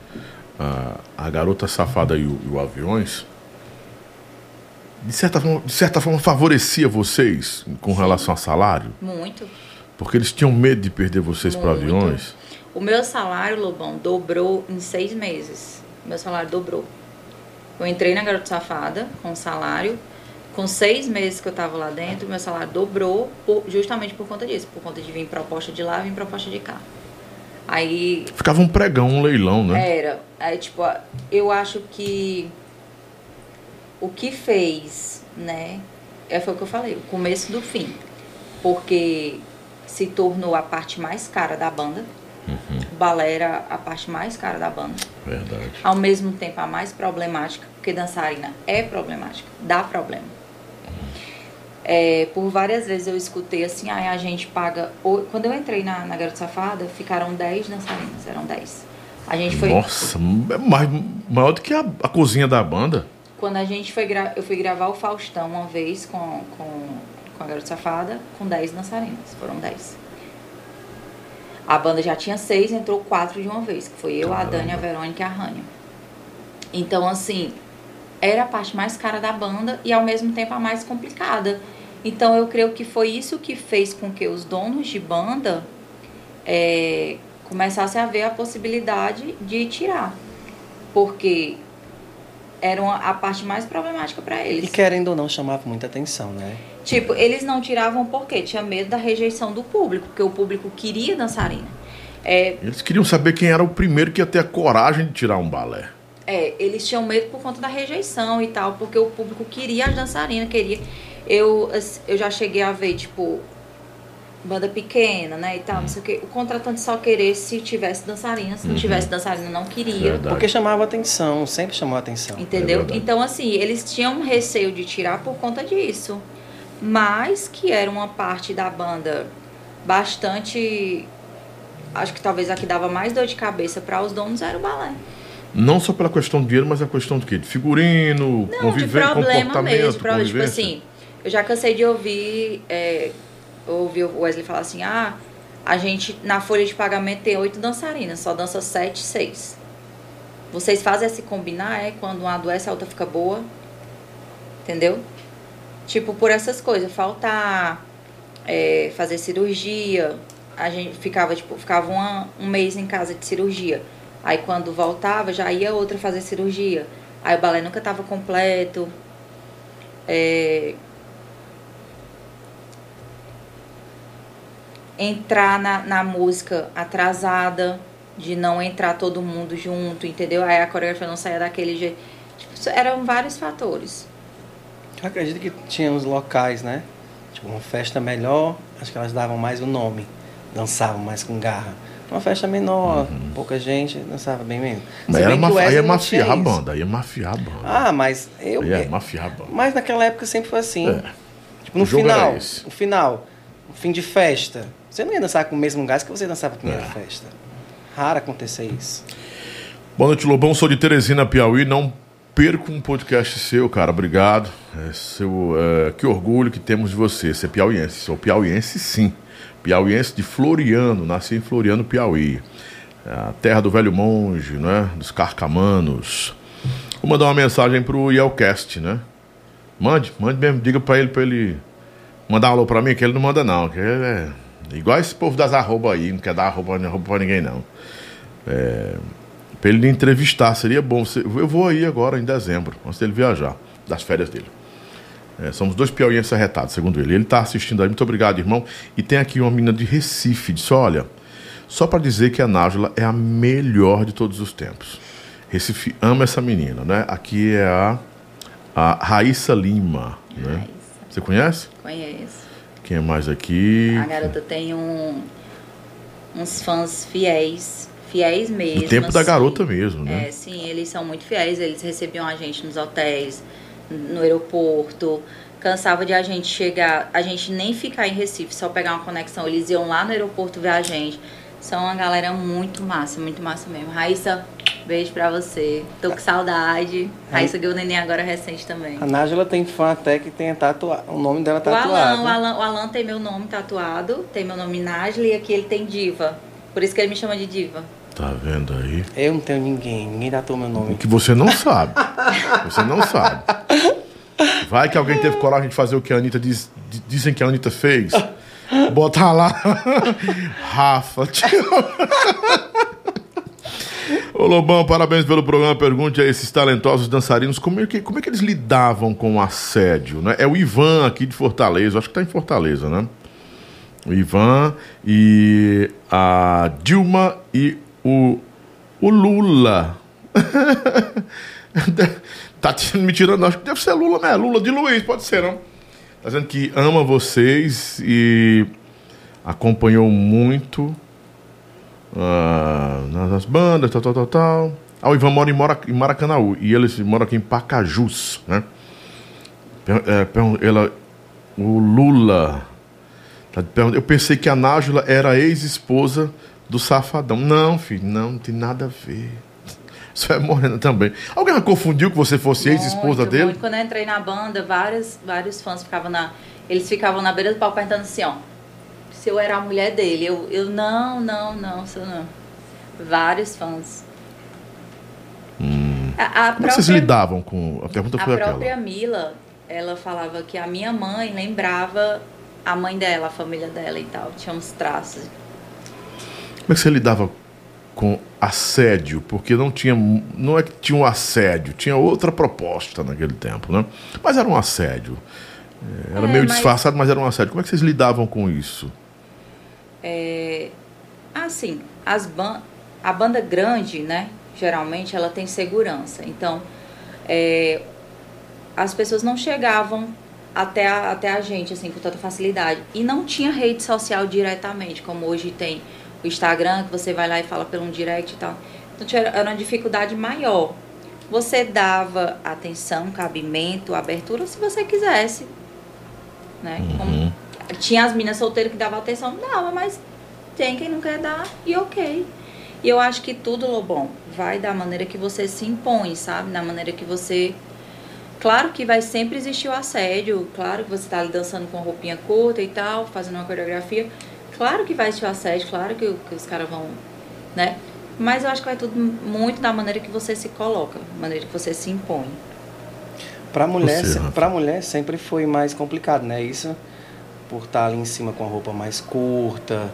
a, a garota safada e o, e o aviões, de certa, forma, de certa forma favorecia vocês com relação a salário? Muito. Porque eles tinham medo de perder vocês para aviões? O meu salário, Lobão, dobrou em seis meses. Meu salário dobrou. Eu entrei na Garota Safada com salário. Com seis meses que eu tava lá dentro, meu salário dobrou por- justamente por conta disso. Por conta de vir proposta de lá, vir proposta de cá. Aí Ficava um pregão, um leilão, né? era. Aí, tipo, eu acho que o que fez, né? É, foi o que eu falei, o começo do fim. Porque se tornou a parte mais cara da banda. o balé era a parte mais cara da banda. Verdade. Ao mesmo tempo, a mais problemática, porque dançarina é problemática, dá problema. É, por várias vezes eu escutei assim, ah, a gente paga. Quando eu entrei na, na Garota Safada, ficaram 10 dançarinas, eram 10. A gente foi. Nossa, é mais, maior do que a, a cozinha da banda. Quando a gente foi gra... eu fui gravar o Faustão uma vez com, com, com a Garota Safada, com 10 dançarinas. Foram 10. A banda já tinha seis, entrou quatro de uma vez, que foi eu, a Dani, a Verônica e a Rania. Então, assim, era a parte mais cara da banda e ao mesmo tempo a mais complicada. Então eu creio que foi isso que fez com que os donos de banda é, começassem a ver a possibilidade de tirar. Porque era uma- a parte mais problemática para E eles. querendo ou não, chamava muita atenção, né? Tipo, eles não tiravam porque tinha medo da rejeição do público, porque o público queria dançarina. É, Eles queriam saber quem era o primeiro que ia ter a coragem de tirar um balé. É, eles tinham medo por conta da rejeição e tal, porque o público queria as dançarinas, queria. Eu, eu já cheguei a ver, tipo, banda pequena, né, e tal, não sei o quê. O contratante só querer se tivesse dançarina, se não tivesse dançarina, não queria. Verdade. Porque chamava atenção, sempre chamou atenção. Entendeu? É então, assim, eles tinham um receio de tirar por conta disso. Mas que era uma parte da banda bastante. Acho que talvez a que dava mais dor de cabeça para os donos era o balé. Não só pela questão do dinheiro, mas a questão do quê? De figurino, Não, conviver, de problema comportamento, mesmo. Problema, tipo convivência. assim, eu já cansei de ouvir, é, ouvir o Wesley falar assim, ah, a gente na folha de pagamento tem oito dançarinas, só dança sete, seis. Vocês fazem esse combinar, é? Quando uma adoece, a outra fica boa. Entendeu? Tipo, por essas coisas, faltar é, fazer cirurgia. A gente ficava, tipo, ficava uma- um mês em casa de cirurgia. Aí quando voltava, já ia outra fazer cirurgia. Aí o balé nunca estava completo. É, Entrar na, na música atrasada, de não entrar todo mundo junto, entendeu? Aí a coreografia não saía daquele jeito. Tipo, eram vários fatores. Eu acredito que tinha uns locais, né? Tipo, uma festa melhor, acho que elas davam mais o nome. Dançavam mais com garra. Uma festa menor, pouca gente, dançava bem menos. Mas era o maf... aí Wesley é mafiar a banda, aí é mafiar a banda. Ah, mas eu. é mafiar a banda. Mas naquela época sempre foi assim. É. Tipo, no O jogo final, era esse. no final, no fim de festa, você não ia dançar com o mesmo gás que você dançava na primeira É. festa. Raro acontecer isso. Boa noite, Lobão. Sou de Teresina, Piauí. Não perco um podcast seu, cara. Obrigado. É seu, é, que orgulho que temos de você. Você é piauiense. Sou piauiense, sim. Piauiense de Floriano. Nasci em Floriano, Piauí. A terra do velho monge, né? Dos carcamanos. Vou mandar uma mensagem pro Yelcast, né? Mande, mande mesmo. Diga pra ele, pra ele mandar um alô pra mim, que ele não manda não. Que ele é igual esse povo das arroba aí. Não quer dar arroba, arroba pra ninguém, não. Pra ele me entrevistar, seria bom. Eu vou aí agora, em dezembro, antes dele viajar, das férias dele. É, somos dois piauienses arretados, segundo ele. Ele está assistindo aí, muito obrigado, irmão. E tem aqui uma menina de Recife, disse, olha, só para dizer que a Nájula é a melhor de todos os tempos. Recife ama essa menina, né? Aqui é a, a Raíssa Lima, né? Raíssa. Você conhece? Conheço. Quem é mais aqui? A garota tem um, uns fãs fiéis, fiéis mesmo. Do tempo da assim. garota mesmo, né? É, sim, eles são muito fiéis, eles recebiam a gente nos hotéis, no aeroporto. Cansava de a gente chegar, a gente nem ficar em Recife, só pegar uma conexão. Eles iam lá no aeroporto ver a gente. São uma galera muito massa, muito massa mesmo. Raíssa, beijo pra você. Tô com saudade. Raíssa ganhou neném agora recente também. A Nájula tem fã até que tem tatua... o nome dela O tatuado. Alan, o Alan, o Alan tem meu nome tatuado, tem meu nome Najli e aqui ele tem Diva. Por isso que ele me chama de Diva. Tá vendo aí? Eu não tenho ninguém, ninguém tatuou meu O nome. que você não sabe. Você não sabe. Vai que alguém teve coragem de fazer o que a Anitta diz, di- dizem que a Anitta fez. Botar lá. Rafa. amo. Ô Lobão, parabéns pelo programa. Pergunte a esses talentosos dançarinos como é que, como é que eles lidavam com o assédio, né? É o Ivan aqui de Fortaleza, acho que tá em Fortaleza, né? O Ivan e a Dilma e o, o Lula. tá me tirando, acho que deve ser Lula, né? Lula de Luiz, pode ser, não? Tá dizendo que ama vocês e acompanhou muito ah, nas bandas, tal, tal, tal, tal. Ah, o Ivan mora em, mora em Maracanaú e ele mora aqui em Pacajus, né? É, ela, o Lula. tá Eu pensei que a Nájula era a ex-esposa do Safadão. Não, filho, não, não tem nada a ver. Isso é morena também. Alguém confundiu que você fosse ex-esposa dele? muito. Quando eu entrei na banda, vários, vários fãs ficavam na. Eles ficavam na beira do palco perguntando assim, ó. Se eu era a mulher dele. Eu, eu não, não, não, sou não. Vários fãs. A, a Como vocês própria- lidavam com. A pergunta A foi aquela. própria Mila, ela falava que a minha mãe lembrava a mãe dela, a família dela e tal. Tinha uns traços. Como é que você lidava com assédio? Porque não tinha. Não é que tinha um assédio, tinha outra proposta naquele tempo, né? Mas era um assédio. É, Era É, meio mas- disfarçado, mas era um assédio. Como é que vocês lidavam com isso? É, assim, as ban a banda grande, né? Geralmente ela tem segurança. Então, é, as pessoas não chegavam até a, até a gente assim com tanta facilidade. E não tinha rede social diretamente, como hoje tem o Instagram, que você vai lá e fala pelo um direct e tal. Então tinha, era uma dificuldade maior. Você dava atenção, cabimento, abertura se você quisesse. Né? Como- tinha as minas solteiras que davam atenção, dava, mas tem quem não quer dar e ok. E eu acho que tudo, Lobão, vai da maneira que você se impõe, sabe? Da maneira que você. Claro que vai sempre existir o assédio, claro que você tá ali dançando com roupinha curta e tal, fazendo uma coreografia. Claro que vai existir o assédio, claro que, que os caras vão, né? Mas eu acho que vai tudo muito da maneira que você se coloca, da maneira que você se impõe. Pra mulher, Você, pra mulher sempre foi mais complicado, né? Isso por estar ali em cima com a roupa mais curta,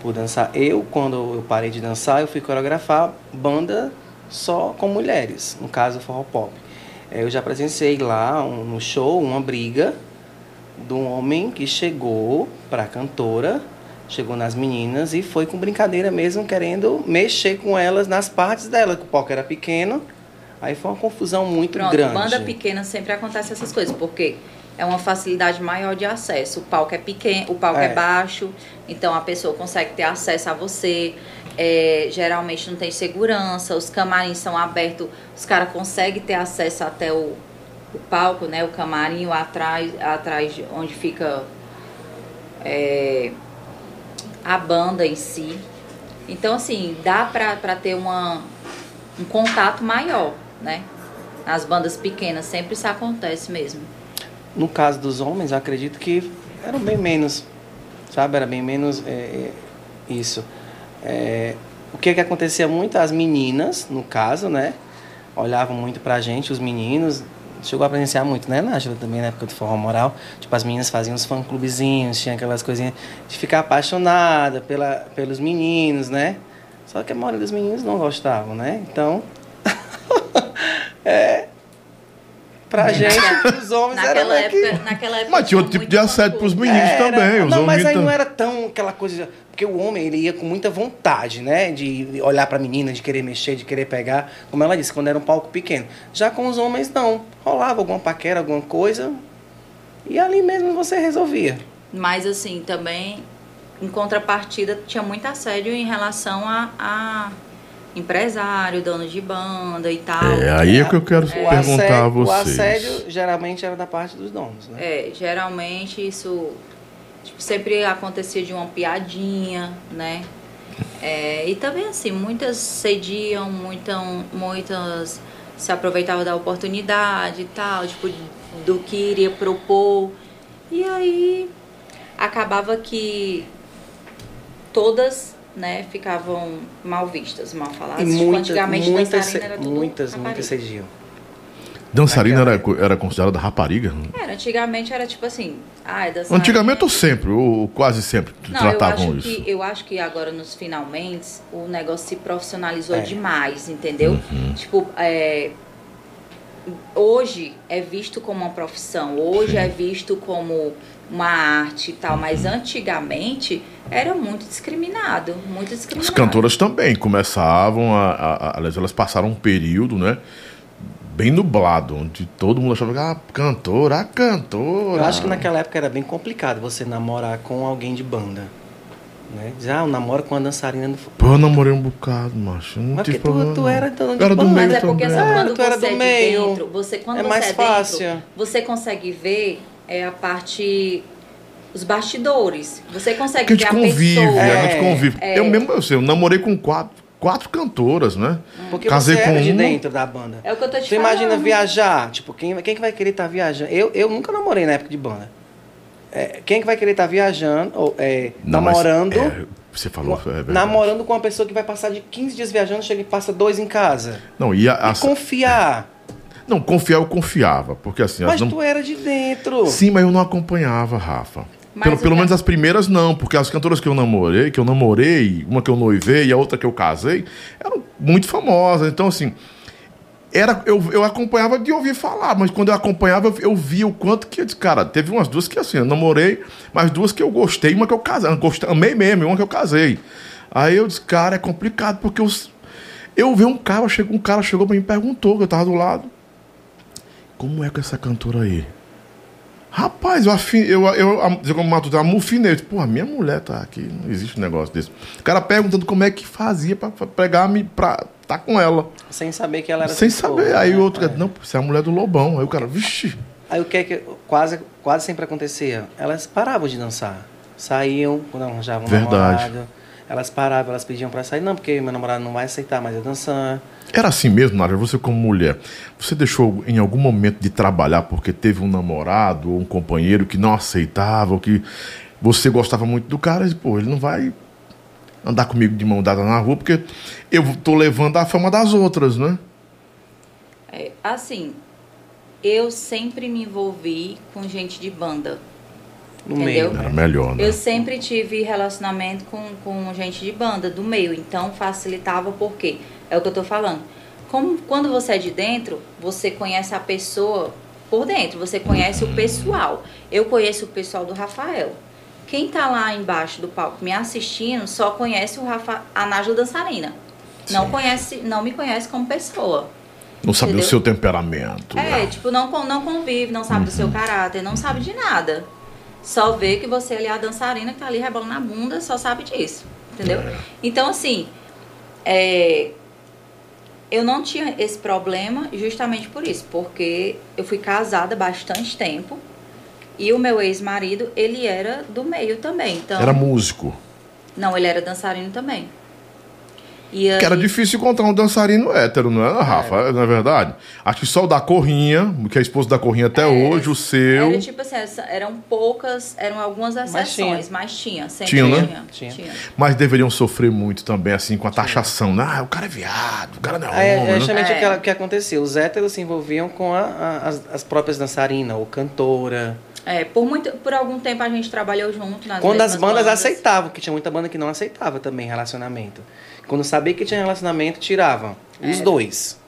por dançar. Eu, quando eu parei de dançar, eu fui coreografar banda só com mulheres, no caso forró pop. Eh, Eu já presenciei lá um- no show uma briga de um homem que chegou pra cantora, chegou nas meninas e foi com brincadeira mesmo, querendo mexer com elas nas partes dela, que o palco era pequeno. Aí foi uma confusão muito Pronto, grande. banda pequena sempre acontece essas coisas, porque é uma facilidade maior de acesso. O palco é pequeno, o palco é, É. baixo, então a pessoa consegue ter acesso a você. É, geralmente não tem segurança, os camarins são abertos, os caras conseguem ter acesso até o, o palco, né? O camarim atrás, atrás de onde fica é, a banda em si. Então, assim, dá pra, pra ter uma, um contato maior, né? Nas bandas pequenas, sempre isso acontece mesmo. No caso dos homens, acredito que eram bem menos, sabe? Era bem menos é, é, isso. É, o que que acontecia muito? As meninas, no caso, né? Olhavam muito pra gente, os meninos. Chegou a presenciar muito, né, Nájila, também na época do forró moral. Tipo, as meninas faziam os fã-clubezinhos, tinha aquelas coisinhas de ficar apaixonada pela, pelos meninos, né? Só que a maioria dos meninos não gostavam, né? Então, é... Pra gente, os homens eram Naquela que- época, naquela época. Mas tinha outro tipo de assédio pros meninos era. também. Os não, mas aí tam- não era tão aquela coisa. Porque o homem, ele ia com muita vontade, né? De olhar pra menina, de querer mexer, de querer pegar. Como ela disse, quando era um palco pequeno. Já com os homens, não. Rolava alguma paquera, alguma coisa. E ali mesmo você resolvia. Mas assim, também, em contrapartida, tinha muito assédio em relação a, a empresário, dono de banda e tal. É aí é que eu quero O perguntar a assédio, o vocês. assédio geralmente era da parte dos donos, né? É, geralmente isso tipo, sempre acontecia de uma piadinha, né? É, e também assim, muitas cediam, muitam, muitas se aproveitavam da oportunidade e tal, tipo, do que iria propor. E aí acabava que todas, né, ficavam mal vistas, mal faladas. E muitas, antigamente muitas, dançarina era tudo muitas, muitas cediam. Dançarina era, era considerada rapariga? Era, antigamente era tipo assim, ah, é dançarina. Antigamente ou sempre, ou quase sempre Não, eu tratavam acho, isso. que, eu acho que agora nos finalmente o negócio se profissionalizou É. demais, entendeu? Uhum. Tipo, é, hoje é visto como uma profissão, hoje Sim. é visto como uma arte e tal, mas antigamente era muito discriminado, muito As discriminado. cantoras também começavam a, a, a- Aliás, elas passaram um período, né? Bem nublado, onde todo mundo achava que ah, cantora, a cantora. Eu acho que naquela época era bem complicado você namorar com alguém de banda. Né? Diz, ah, eu namoro com uma dançarina do Pô, eu namorei um bocado, macho. Não Mas tive porque tu- problema, tu era dono de era do meio Mas é porque também. sabe É, quando tu era você do é meio, dentro, você quando é você mais é dentro, fácil. você consegue ver é a parte os bastidores. Você consegue a gente ver a convive, pessoa. a gente É, convive. é. Eu mesmo, eu, sei, eu namorei com quatro, quatro cantoras, né? Porque Casei você com era de uma. dentro da banda. É o que eu tô te Você falando. imagina viajar, tipo, quem, quem que vai querer estar viajando? Eu, eu nunca namorei na época de banda. É, quem que vai querer estar viajando, ou, é, Não, mas, namorando, é, você falou, é namorando com uma pessoa que vai passar de 15 dias viajando, chega e passa dois em casa. Não, e a, a- E confiar. Não, confiar eu confiava, porque assim, Mas as nam- tu era de dentro. Sim, mas eu não acompanhava, Rafa. Mas Pelo, pelo menos as primeiras não, porque as cantoras que eu namorei, que eu namorei, uma que eu noivei e a outra que eu casei, eram muito famosas. Então, assim, era, eu, eu acompanhava de ouvir falar, mas quando eu acompanhava, eu, eu via o quanto que. eu disse, Cara, teve umas duas que assim, eu namorei, mas duas que eu gostei, uma que eu casei. eu Gostei, amei mesmo, e uma que eu casei. Aí eu disse, cara, é complicado, porque eu, eu vi um cara, chegou, um cara chegou pra mim e perguntou, que eu tava do lado. Como é com essa cantora aí? Rapaz, eu afin, eu, eu, eu como Mato amufinei. Pô, a minha mulher tá aqui, não existe um negócio desse. O cara perguntando como é que fazia pra, pra pegar pra tá com ela. Sem saber que ela era Sem tua, saber. Aí né? o outro, É. não, você é a mulher do Lobão. Aí o cara, vixi. Aí o que é que quase, quase sempre acontecia? Elas paravam de dançar. Saíam, quando arranjavam Verdade. namorado. Elas paravam, elas pediam pra sair. Não, porque meu namorado não vai aceitar mais eu dançar. Era assim mesmo, Nádia, você como mulher, você deixou em algum momento de trabalhar porque teve um namorado ou um companheiro que não aceitava, ou que você gostava muito do cara, e pô, ele não vai andar comigo de mão dada na rua porque eu tô levando a fama das outras, né? É, assim, eu sempre me envolvi com gente de banda. No Entendeu? meio, Era né? melhor, né? Eu sempre tive relacionamento com, com gente de banda, do meio, então facilitava porque é o que eu tô falando. Como quando você é de dentro, você conhece a pessoa por dentro, você conhece o pessoal. Eu conheço o pessoal do Rafael. Quem tá lá embaixo do palco me assistindo só conhece o Rafa, a Nájila dançarina. Não Sim. conhece, não me conhece como pessoa. Não sabia o Entendeu? seu temperamento. É, né? tipo, não, não convive, não sabe do seu caráter, não sabe de nada. Só vê que você ali é a dançarina que tá ali rebolando na bunda, só sabe disso. Entendeu? Então, assim, é, eu não tinha esse problema justamente por isso, porque eu fui casada bastante tempo e o meu ex-marido, ele era do meio também. Então, Era músico. Não, ele era dançarino também. E Que era aí- difícil encontrar um dançarino hétero, não é, Rafa? Não é verdade? Acho que só o da Corrinha, que é esposo da Corrinha até hoje, o seu. Era tipo assim, eram poucas, eram algumas exceções, mas tinha, sempre Tinha, tinha. né? tinha. Tinha. Mas deveriam sofrer muito também, assim, com a taxação. né? Ah, o cara é viado, o cara não é Aí, homem. é né? justamente É. aquela- o que acontecia. Os héteros se envolviam com a- a- as, as próprias dançarinas, ou cantora. É, por, muito, por algum tempo a gente trabalhou junto nas Quando as mesmas bandas aceitavam, que tinha muita banda que não aceitava também relacionamento. Quando sabia que tinha relacionamento, tiravam. Os É. dois.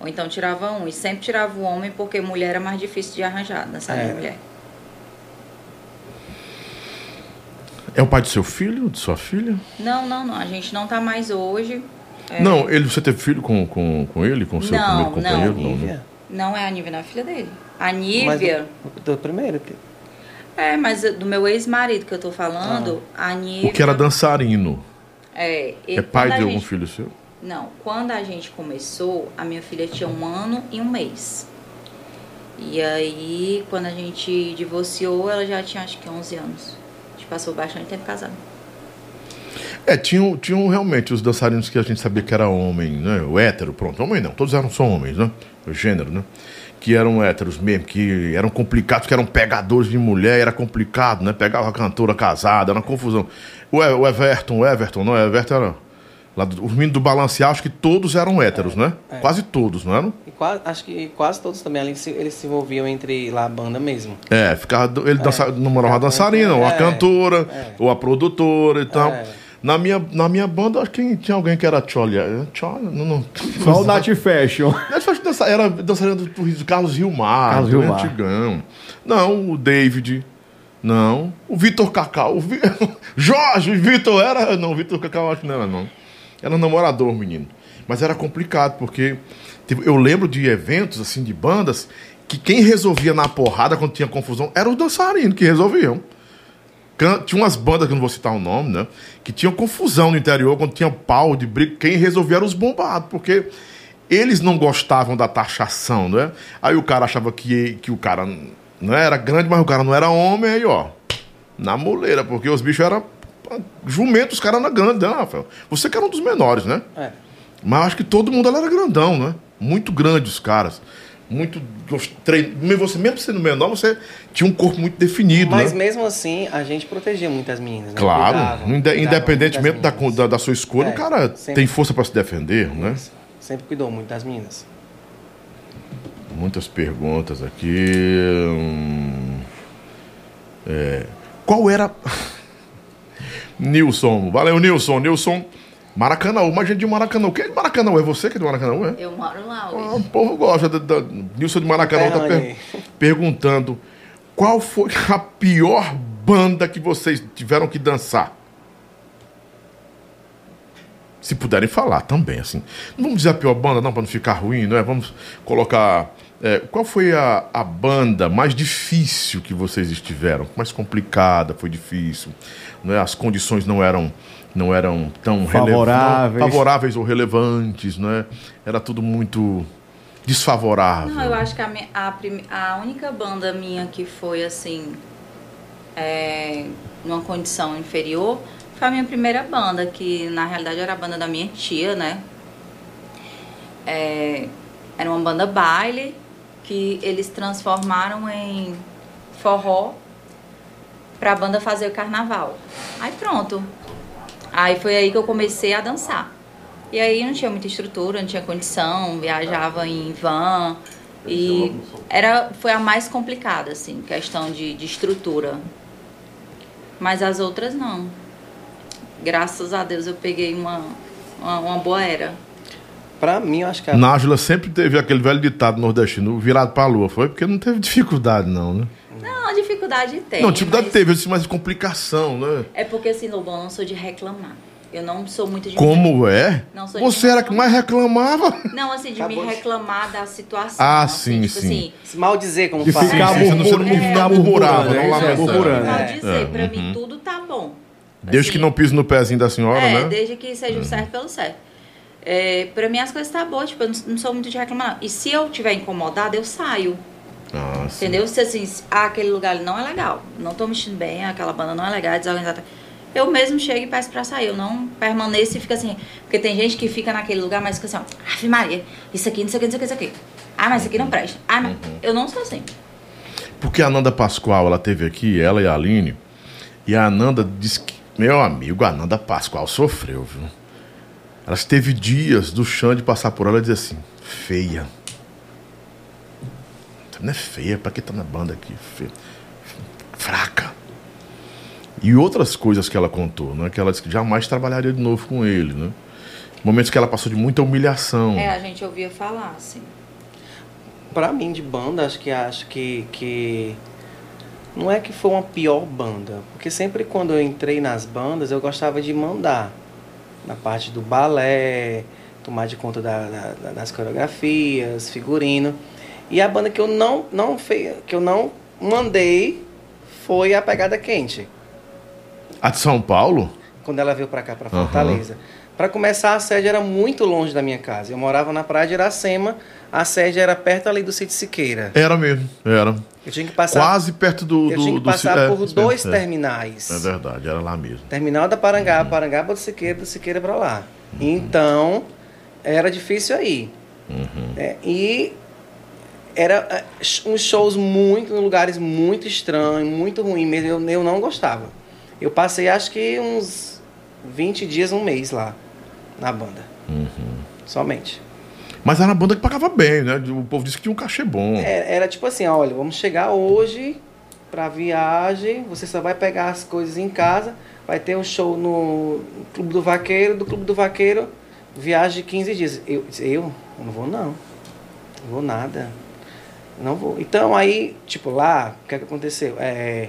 Ou então tirava um, e sempre tirava o homem, porque mulher era mais difícil de arranjar, nessa É. mulher. É o pai do seu filho, de sua filha? Não, não, não, a gente não tá mais hoje. É, Não, ele, você teve filho com, com, com ele, com o seu Não, primeiro companheiro? não. Não, né? Não é a Nívia, não é a filha dele. A Mas Nívia... do, do primeiro. que- É, mas do meu ex-marido que eu tô falando, a Nívia... O que era dançarino. É, É pai de algum gente- filho seu? Não, quando a gente começou, a minha filha tinha um ano e um mês. E aí, quando a gente divorciou, ela já tinha acho que 11 anos. A gente passou bastante tempo casado. É, tinham, tinham realmente os dançarinos que a gente sabia que era homem, né? O hétero, pronto, homem não, todos eram só homens, né? O gênero, né? Que eram héteros mesmo, que eram complicados, que eram pegadores de mulher, era complicado, né? Pegava a cantora casada, era uma confusão. O, o Everton, o Everton, não, o Everton era. Lá do, os meninos do balancear, acho que todos eram héteros, né? é. Quase todos, não eram? E quase, acho que quase todos também ali se, eles se envolviam entre lá a banda mesmo. É, ficava, ele dança, namorava a É, dançarina, ou a é, cantora, é. ou a produtora e tal. É. Na, minha, na minha banda, acho que tinha alguém que era tcholia. Tcholia, não, não. Só o Nat Fashion. Faz dança- Era dançarina do, do Carlos Rilmar, Carlos Rilmar. antigão. Não, o David. Não. O Vitor Cacau. O Vi... Jorge, Vitor era. Não, Vitor Cacau acho que não era, não. Era namorador, menino. Mas era complicado, porque teve- eu lembro de eventos, assim, de bandas, que quem resolvia na porrada quando tinha confusão era os dançarinos que resolviam. tinha umas bandas, que eu não vou citar o nome, né? Que tinham confusão no interior, quando tinha pau de briga, quem resolvia era os bombados, porque eles não gostavam da taxação, né? Aí o cara achava que, que o cara não era grande, mas o cara não era homem, aí, ó, na moleira, porque os bichos eram jumentos, os caras eram grandes, né, Rafael? Você que era um dos menores, né? É. Mas acho que todo mundo era grandão, né? Muito grande os caras. Muito. os trein- Você, mesmo sendo menor, você tinha um corpo muito definido, Mas né? mesmo assim, a gente protegia muitas meninas. Né? Claro, Cuidava, cuidava independentemente da, da, da sua escolha, É, o cara sempre- tem força para se defender, né? Sempre cuidou muito das meninas. Muitas perguntas aqui. Hum, é, qual era. Nilson, valeu, Nilson. Nilson, Maracanã, mas gente de Maracanã. O que é de Maracanã? É você que é de Maracanã? É? Eu moro lá Ah, hoje. o povo gosta. Da, da, Nilson de Maracanã tá Conterrâneo per- perguntando qual foi a pior banda que vocês tiveram que dançar? Se puderem falar também, assim. Não vamos dizer a pior banda, não, para não ficar ruim, não é? Vamos colocar. É, qual foi a, a banda mais difícil que vocês estiveram? Mais complicada, foi difícil. Não é? As condições não eram, não eram tão Favoráveis. não, favoráveis ou relevantes, não é? Era tudo muito desfavorável. Não, eu acho que a, minha- a, prime- a única banda minha que foi assim, é, numa condição inferior, foi a minha primeira banda, que na realidade era a banda da minha tia, né? É, era uma banda baile que eles transformaram em forró pra banda fazer o carnaval. Aí pronto. Aí foi aí que eu comecei a dançar. E aí não tinha muita estrutura, não tinha condição, viajava em van e era foi a mais complicada assim, questão de, de estrutura. Mas as outras não. Graças a Deus eu peguei uma, uma, uma boa era. Pra mim, eu acho que a Nájula sempre teve aquele velho ditado nordestino virado pra lua, foi? Porque não teve dificuldade, não, né? Não, dificuldade tem. não, dificuldade mas teve, eu disse, mas complicação, né? É porque assim, Lobão, eu não sou de reclamar. Eu não sou muito de Como é? Não sou de Você era que mais reclamava? Não, assim, de Acabou me de- reclamar da situação. Ah, assim, sim, tipo sim. assim, se mal dizer como De fala. ficar não- você não murmurando, ficar é, murmurando, murmurando, não é, lamentando. murmurando. Mal É. dizer, É, pra uhum. mim tudo tá bom. Desde que Assim, não pise no pezinho da senhora, É, né? desde que seja o certo pelo certo. É, pra mim as coisas tá boas, tipo, eu não, não sou muito de reclamar. não. E se eu tiver incomodada, eu saio. Ah, sim. Entendeu? Se assim, ah, aquele lugar ali não é legal, não tô me sentindo bem, aquela banda não é legal, é desorganizada. Eu mesmo chego e peço pra sair, eu não permaneço e fico assim. Porque tem gente que fica naquele lugar, mas fica assim, ó, Ave Maria, isso aqui, isso aqui, isso aqui, isso aqui. Ah, mas isso aqui não presta. Ah, mas eu não sou assim. Porque a Nanda Pascoal, ela teve aqui, ela e a Aline, e a Ananda disse que, meu amigo, a Nanda Pascoal sofreu, viu? Ela teve dias do Xande passar por ela e dizer assim, feia. Você não é feia, pra que tá na banda aqui? Feia. Fraca. E outras coisas que ela contou, né? Que ela disse que jamais trabalharia de novo com ele, né? Momentos que ela passou de muita humilhação. É, a gente ouvia falar, assim. Pra mim, de banda, acho que acho que, que. Não é que foi uma pior banda. Porque sempre quando eu entrei nas bandas, eu gostava de mandar. Na parte do balé, tomar de conta da- da- da- das coreografias, figurino. E a banda que eu não, não fei, que eu não mandei foi a Pegada Quente. A de São Paulo? quando ela veio pra cá, pra Aham. Fortaleza. Pra começar, a sede era muito longe da minha casa. Eu morava na praia de Iracema, a sede era perto ali do sítio Siqueira. Era mesmo, era. Eu tinha que passar, Quase perto do. eu do, tinha que do- passar é, por é, dois é. terminais. É verdade, era lá mesmo. Terminal da Parangaba, Parangaba do Siqueira, do Siqueira pra lá. Então, era difícil aí. É, e era é, uns shows muito, em lugares muito estranhos, muito ruins mesmo. Eu, eu não gostava. Eu passei acho que uns 20 dias, um mês lá, na banda. Somente. Mas era uma banda que pagava bem, né? O povo disse que tinha um cachê bom. Era, era tipo assim, olha, vamos chegar hoje pra viagem, você só vai pegar as coisas em casa, vai ter um show no Clube do Vaqueiro, do Clube do Vaqueiro, viagem de 15 dias. Eu, eu, não vou não. Não vou nada. Não vou. Então aí, tipo, lá, o que, é que aconteceu? É,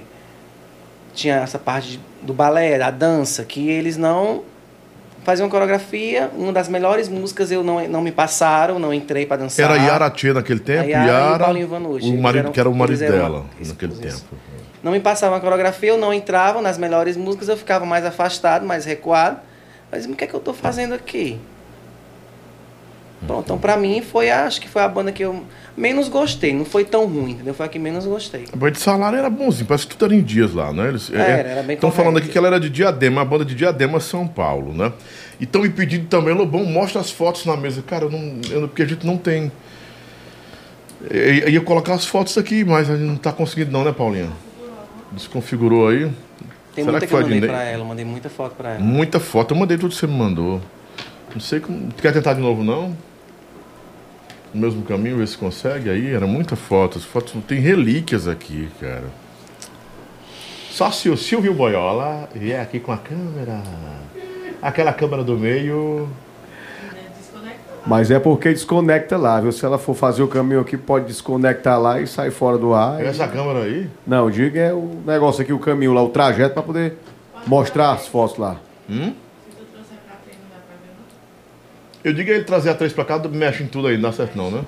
tinha essa parte do balé, da dança, que eles não fazia uma coreografia, uma das melhores músicas eu não, não me passaram, não entrei pra dançar. Era Yara naquele tempo? A Yara e o Yara, Paulinho Vanucci, o marido, eram- que era o marido dela naquele isso. tempo. Não me passavam a coreografia, eu não entrava nas melhores músicas, eu ficava mais afastado, mais recuado. Mas o que é que eu tô fazendo aqui? Pronto, então pra mim foi, a- acho que foi a banda que eu menos gostei. Não foi tão ruim, entendeu? Foi a que menos gostei. A banda de salário era bonzinho, parece que tudo era em dias lá, né? Eles, Era, era bem Estão falando aqui que ela era de Diadema, a banda de Diadema, São Paulo, né? E estão me pedindo também, Lobão, mostra as fotos na mesa. Cara, eu não, eu porque a gente não tem. Eu ia colocar as fotos aqui, mas a gente não tá conseguindo não, né, Paulinha? Desconfigurou aí. Tem Será muita que que, eu mandei pra ela, eu mandei muita foto pra ela. Muita foto. Eu mandei tudo que você me mandou. Não sei como. Tu quer tentar de novo, não? No mesmo caminho, ver se consegue aí. Era muita foto. As fotos tem relíquias aqui, cara. Só se o Silvio Boiola vier aqui com a câmera. Aquela câmera do meio. Mas é porque desconecta lá, viu? Se ela for fazer o caminho aqui, pode desconectar lá e sair fora do ar. É essa câmera aí? Não, diga é o negócio aqui, o caminho lá, o trajeto, para poder mostrar as fotos lá. Hum? Eu digo a ele trazer a três pra cá, mexe em tudo aí, não dá certo não, né?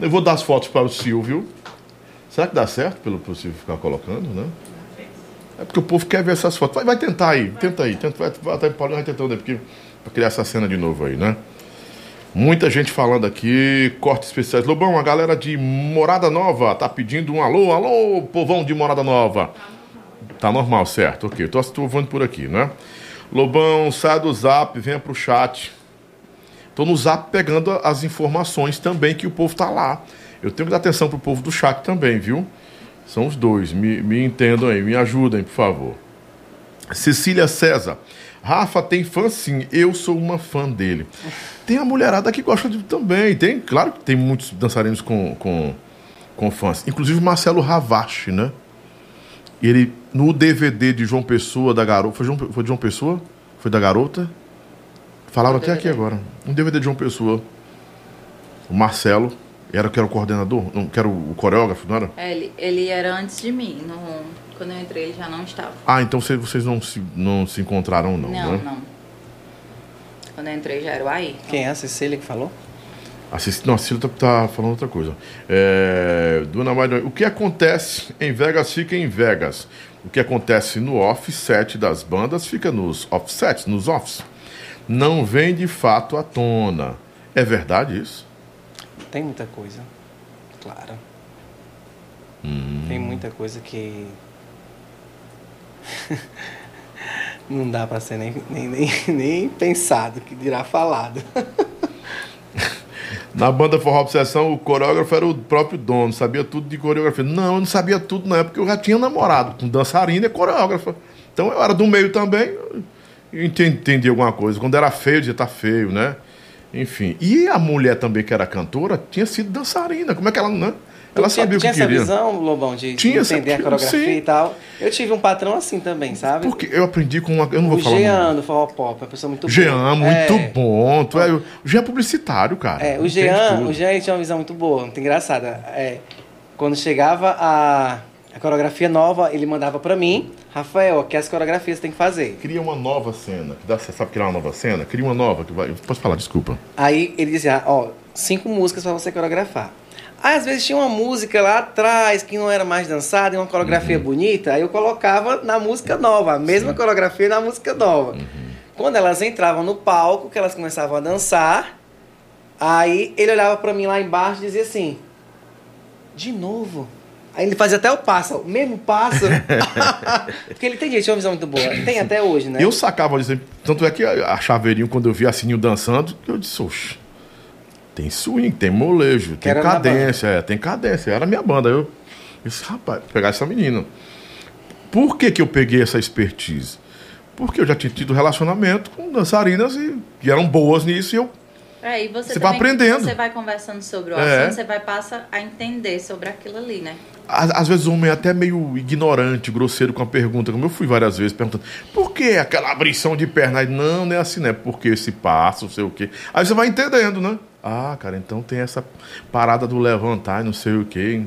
Eu vou dar as fotos para o Silvio. Será que dá certo pelo pro Silvio ficar colocando, né? É porque o povo quer ver essas fotos. Vai, vai tentar aí, tenta aí. Tenta, vai, vai, Paulinho vai tentando aí, porque, pra criar essa cena de novo aí, né? Muita gente falando aqui, cortes especiais. Lobão, a galera de Morada Nova tá pedindo um alô, alô, povão de Morada Nova. Tá normal, certo? Ok, tô, tô voando por aqui, né? Lobão, sai do zap, venha pro chat. Tô no zap pegando as informações também que o povo tá lá. Eu tenho que dar atenção pro povo do chat também, viu? São os dois. Me, me entendam aí, me ajudem, por favor. Cecília César. Rafa tem fã sim, eu sou uma fã dele. Tem a mulherada que gosta de também. Tem, claro que tem muitos dançarinos com, com, com fãs. Inclusive Marcelo Ravache, né? Ele, no DVD de João Pessoa, da garota. Foi, João, foi de João Pessoa? Foi da garota? Falaram até aqui agora. Um DVD de João Pessoa. O Marcelo, era que era o coordenador? Não, que era o coreógrafo, não era? É, ele, ele era antes de mim. No, quando eu entrei, ele já não estava. Ah, então vocês, vocês não, se, não se encontraram, não, Não, né? não. Quando eu entrei, já era o Ayrton. Quem é a Cecília que falou? A Cecília, não, a Cecília tá, tá falando outra coisa. É, Dona Maria, o que acontece em Vegas fica em Vegas. O que acontece no offset das bandas fica nos offsets, nos offs. Não vem de fato à tona. É verdade isso? Tem muita coisa, claro. Hum. Tem muita coisa que. Não dá pra ser nem, nem, nem, nem pensado, que dirá falado. Na banda Forró Obsessão, o coreógrafo era o próprio dono, sabia tudo de coreografia. Não, eu não sabia tudo na época, eu já tinha namorado com dançarina e coreógrafa. Então eu era do meio também, entendi, entendi alguma coisa. Quando era feio, dizia, tá feio, né? Enfim. E a mulher também, que era cantora, tinha sido dançarina. Como é que ela, né? Ela tinha, sabia o que tinha essa queria. visão, Lobão, de, Tinha essa- entender a coreografia sim. e tal. Eu tive um patrão assim também, sabe? Porque eu aprendi com uma. Eu não vou o falar. o nome. Jean do Forró Pop, uma pessoa muito Jean, boa. muito É. bom. Tu é, o Jean é publicitário, cara. É, o Jean, tudo. o Jean tinha uma visão muito boa, muito engraçada. É, quando chegava a, a coreografia nova, ele mandava pra mim, Rafael, que as coreografias tem que fazer. Cria uma nova cena. que dá- Você sabe criar uma nova cena? Cria uma nova. Que vai... Posso falar, desculpa. Aí ele dizia, ó, cinco músicas pra você coreografar. Aí às vezes tinha uma música lá atrás que não era mais dançada, e uma coreografia Uhum. bonita, aí eu colocava na música nova, a mesma coreografia na música nova. Uhum. Quando elas entravam no palco, que elas começavam a dançar, aí ele olhava pra mim lá embaixo e dizia assim: "De novo". Aí ele fazia até o passo, o mesmo passo. Porque ele tem gente, tinha uma visão muito boa. Tem até hoje, né? Eu sacava disso. Tanto é que a Chaveirinho, quando eu vi a Sininho dançando, eu disse, oxe, tem swing, tem molejo, tem era na cadência, é, tem cadência. Era a minha banda. Eu, eu disse, rapaz, pegar essa menina. Por que, que eu peguei essa expertise? Porque eu já tinha tido relacionamento com dançarinas e, que eram boas nisso e eu É, e você, Você vai também, aprendendo. Você vai conversando sobre o É. assunto, você vai passar a entender sobre aquilo ali, né? Às, às vezes o homem é até meio ignorante, grosseiro com a pergunta, como eu fui várias vezes perguntando, por que aquela abrição de perna? Aí, não, não é assim, né? Porque esse passo, não sei o quê. Aí você vai entendendo, né? Ah, cara, então tem essa parada do levantar e não sei o quê.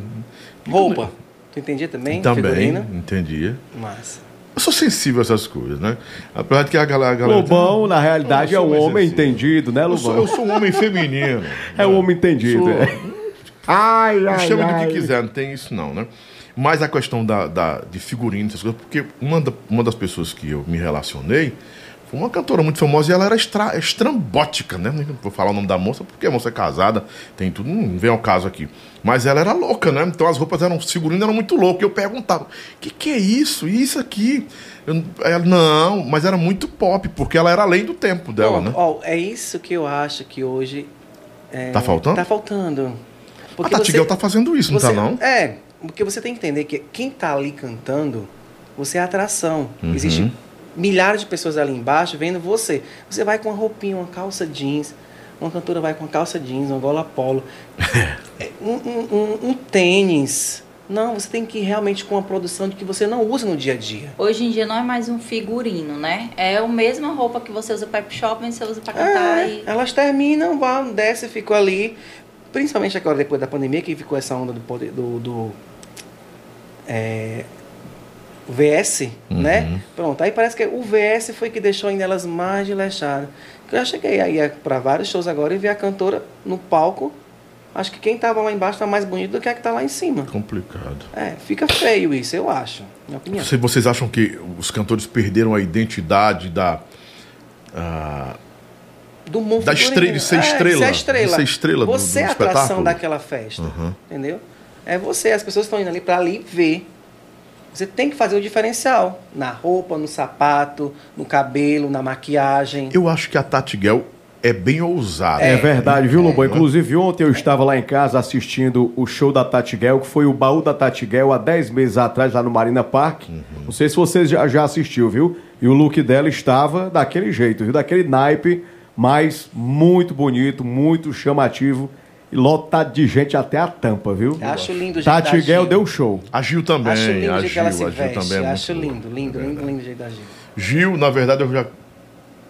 Roupa. Tu entendia também? Também, Figurina? entendia. Massa. Eu sou sensível a essas coisas, né? Apesar de que a galera. A galera Lobão, na realidade, é um homem sensível. entendido, né, eu, sou, Lobão? eu sou um homem feminino. É um homem entendido. Sou- é. Ai, ai, chama do que quiser, não tem isso não, né? Mas a questão da, da- de figurino, essas coisas, porque uma, da- uma das pessoas que eu me relacionei foi uma cantora muito famosa e ela era extra, estrambótica, né? Não vou falar o nome da moça porque a moça é casada, tem tudo, não vem ao caso aqui. Mas ela era louca, né? Então as roupas eram, os figurinos eram muito loucos. E eu perguntava, o que, que é isso? E isso aqui? Eu- ela, não, mas era muito pop, porque ela era além do tempo dela, Ó, né? ó, é isso que eu acho que hoje. é, Tá faltando? Tá faltando. a Tati Guel tá fazendo isso, você- não tá não? É, porque você tem que entender que quem tá ali cantando, você é atração. Uhum. Existe milhares de pessoas ali embaixo vendo você. Você vai com uma roupinha, uma calça jeans, uma cantora vai com uma calça jeans, uma gola polo, é, um, um- um- um tênis. Não, você tem que ir realmente com uma produção de que você não usa no dia a dia. Hoje em dia não é mais um figurino, né? É a mesma roupa que você usa para ir pro shopping, você usa para cantar É, e... elas terminam, vão, desce, ficam ali. Principalmente agora depois da pandemia, que ficou essa onda do poder do, do é, VS, Uhum. né? Pronto, aí parece que o VS foi que deixou ainda elas mais desleixadas. Eu já cheguei aí para vários shows agora e vi a cantora no palco. Acho que quem tava lá embaixo tá mais bonito do que a que tá lá em cima. Complicado. É, fica feio isso, eu acho. Minha opinião. Você- Vocês acham que os cantores perderam a identidade da. ah, do mundo Da estrela, de ser É, estrela, ser estrela. de ser estrela do- Você do é a atração daquela festa. Uhum. Entendeu? É você, as pessoas estão indo ali para ali ver. Você tem que fazer o diferencial. Na roupa, no sapato, no cabelo, na maquiagem. eu acho que a Tati Guel é bem ousada. É verdade, viu, Lobão? É. Inclusive, ontem eu estava lá em casa assistindo o show da Tati Guel, que foi o baú da Tati Guel há 10 meses atrás, lá no Marina Park. Não sei se você já, já assistiu, viu? E o look dela estava daquele jeito, viu? Daquele naipe, mas muito bonito, muito chamativo. E lotado de gente até a tampa, viu? Acho lindo o jeito Tati da Guel Gil. deu show. A Gil também. acho lindo a o jeito que ela Gil, se a Gil veste. também é acho muito lindo, boa. lindo, É lindo, lindo o jeito da Gil. Gil, na verdade, eu já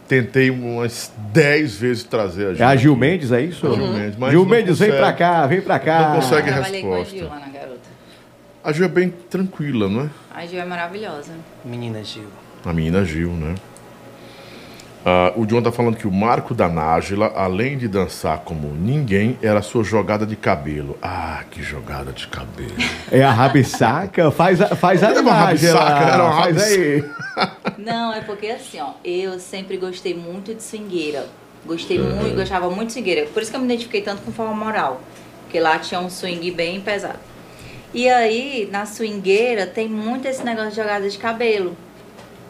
tentei umas 10 vezes trazer a É Gil. a Gil Mendes, é isso? Gil Mendes, mas Gil Mendes, vem consegue. pra cá, vem pra cá. Não consegue. Eu trabalhei com a resposta. Gil lá na garota. A Gil é bem tranquila, não é? A Gil é maravilhosa. Menina Gil. A menina Gil, né? Ah, o John tá falando que o marco da Nájila, além de dançar como ninguém, era a sua jogada de cabelo. Ah, que jogada de cabelo. É a rabisaca? Faz a, faz a Era uma rabisaca, era uma faz aí. Não, é porque assim, ó, eu sempre gostei muito de swingueira. Gostei muito, gostava muito de swingueira. Por isso que eu me identifiquei tanto com forma moral. Porque lá tinha um swing bem pesado. E aí, na swingueira, tem muito esse negócio de jogada de cabelo.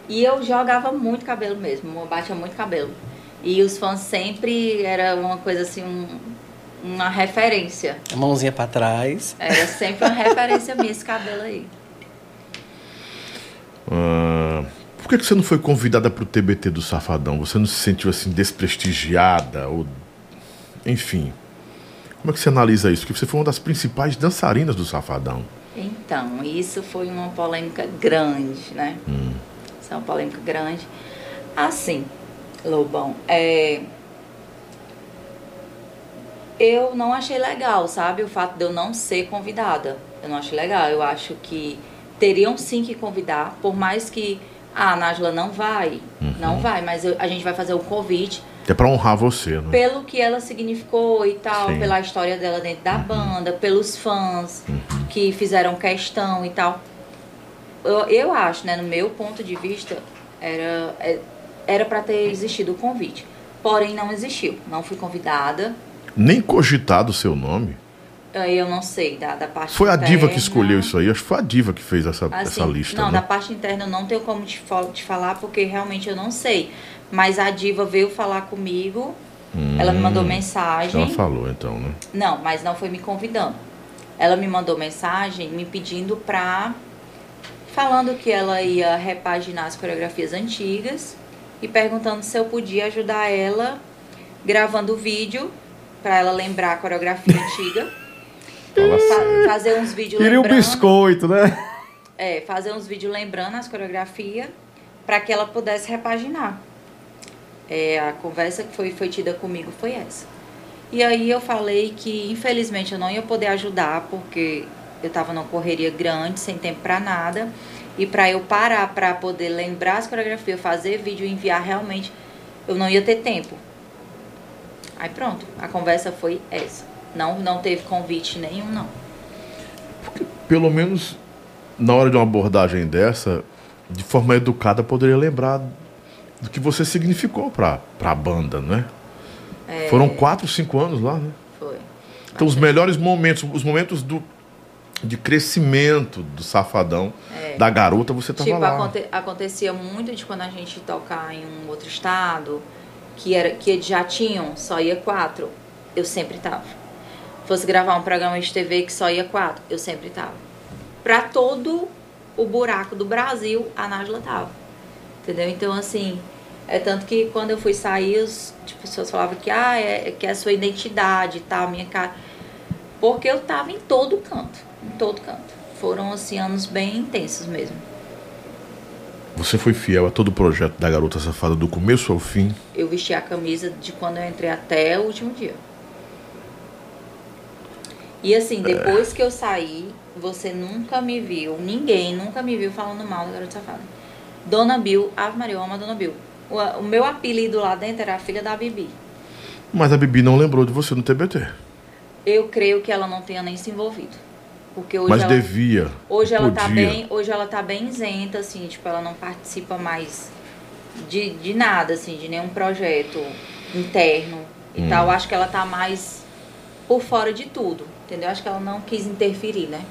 E eu jogava muito cabelo mesmo, eu batia muito cabelo. E os fãs sempre era uma coisa assim, um- uma referência. A mãozinha pra trás. Era sempre uma referência minha esse cabelo aí. Ah, por que, que você não foi convidada pro TBT do Safadão? Você não se sentiu assim desprestigiada? Ou... Enfim. Como é que você analisa isso? Porque você foi uma das principais dançarinas do Safadão. Então, isso foi uma polêmica grande, né? Isso é uma polêmica grande. Assim, Lobão, é... eu não achei legal, sabe? O fato de eu não ser convidada. Eu não achei legal. Eu acho que teriam sim que convidar, por mais que ah, a Nájila não vai, não vai, mas eu- a gente vai fazer o convite É pra honrar você, né? pelo que ela significou e tal, Sim. pela história dela dentro da banda, pelos fãs que fizeram questão e tal. Eu, eu acho, né, no meu ponto de vista, era é- era para ter existido o convite. Porém, não existiu. Não fui convidada. Nem cogitado o seu nome. Eu não sei da, da parte Foi a diva que interna. escolheu isso aí. Acho que foi a diva que fez essa, Assim, essa lista. Não, né? da parte interna eu não tenho como te, te falar, porque realmente eu não sei. Mas a diva veio falar comigo, ela me mandou mensagem. Ela falou então, né? Não, mas não foi me convidando. Ela me mandou mensagem me pedindo pra. Falando que ela ia repaginar as coreografias antigas e perguntando se eu podia ajudar ela gravando o vídeo pra ela lembrar a coreografia antiga. Fa- fazer uns vídeos Queria um biscoito, né? É, fazer uns vídeos lembrando as coreografias para que ela pudesse repaginar. É, a conversa que foi, foi tida comigo foi essa. E aí eu falei que infelizmente eu não ia poder ajudar porque eu estava numa correria grande, sem tempo para nada. E para eu parar para poder lembrar as coreografias, fazer vídeo enviar realmente, eu não ia ter tempo. Aí pronto, a conversa foi essa. Não, não teve convite nenhum, não. Porque, pelo menos, na hora de uma abordagem dessa, de forma educada, poderia lembrar do que você significou para a banda, né? É, Foram quatro, cinco anos lá, né? Foi. Então, os melhores momentos, os momentos do, de crescimento do Safadão, da garota, você estava Tipo, lá. aconte- acontecia muito de quando a gente tocar em um outro estado, que, era, que eles já tinham, só ia quatro, eu sempre tava. Fosse gravar um programa de TV que só ia quatro, eu sempre tava. Pra todo o buraco do Brasil, a Nájila tava. Entendeu? Então, assim, é tanto que quando eu fui sair, tipo, as pessoas falavam que, ah, é, que é a sua identidade e tal, minha cara. Porque eu tava em todo canto, em todo canto. Foram, assim, anos bem intensos mesmo. Você foi fiel a todo o projeto da Garota Safada do começo ao fim. Eu vesti a camisa de quando eu entrei até o último dia. E assim, depois que eu saí, você nunca me viu, ninguém nunca me viu falando mal da Garota Safada. Dona Bill, Ave Maria, eu amo a Dona Bill. O, o meu apelido lá dentro era a filha da Bibi. Mas a Bibi não lembrou de você no TBT. Eu creio que ela não tenha nem se envolvido. Porque hoje Mas ela, devia. hoje ela tá podia. bem, hoje ela tá bem isenta, assim, tipo, ela não participa mais de, de nada, assim, de nenhum projeto interno e Hum. tal. Acho que ela tá mais por fora de tudo, entendeu? Acho que ela não quis interferir, né?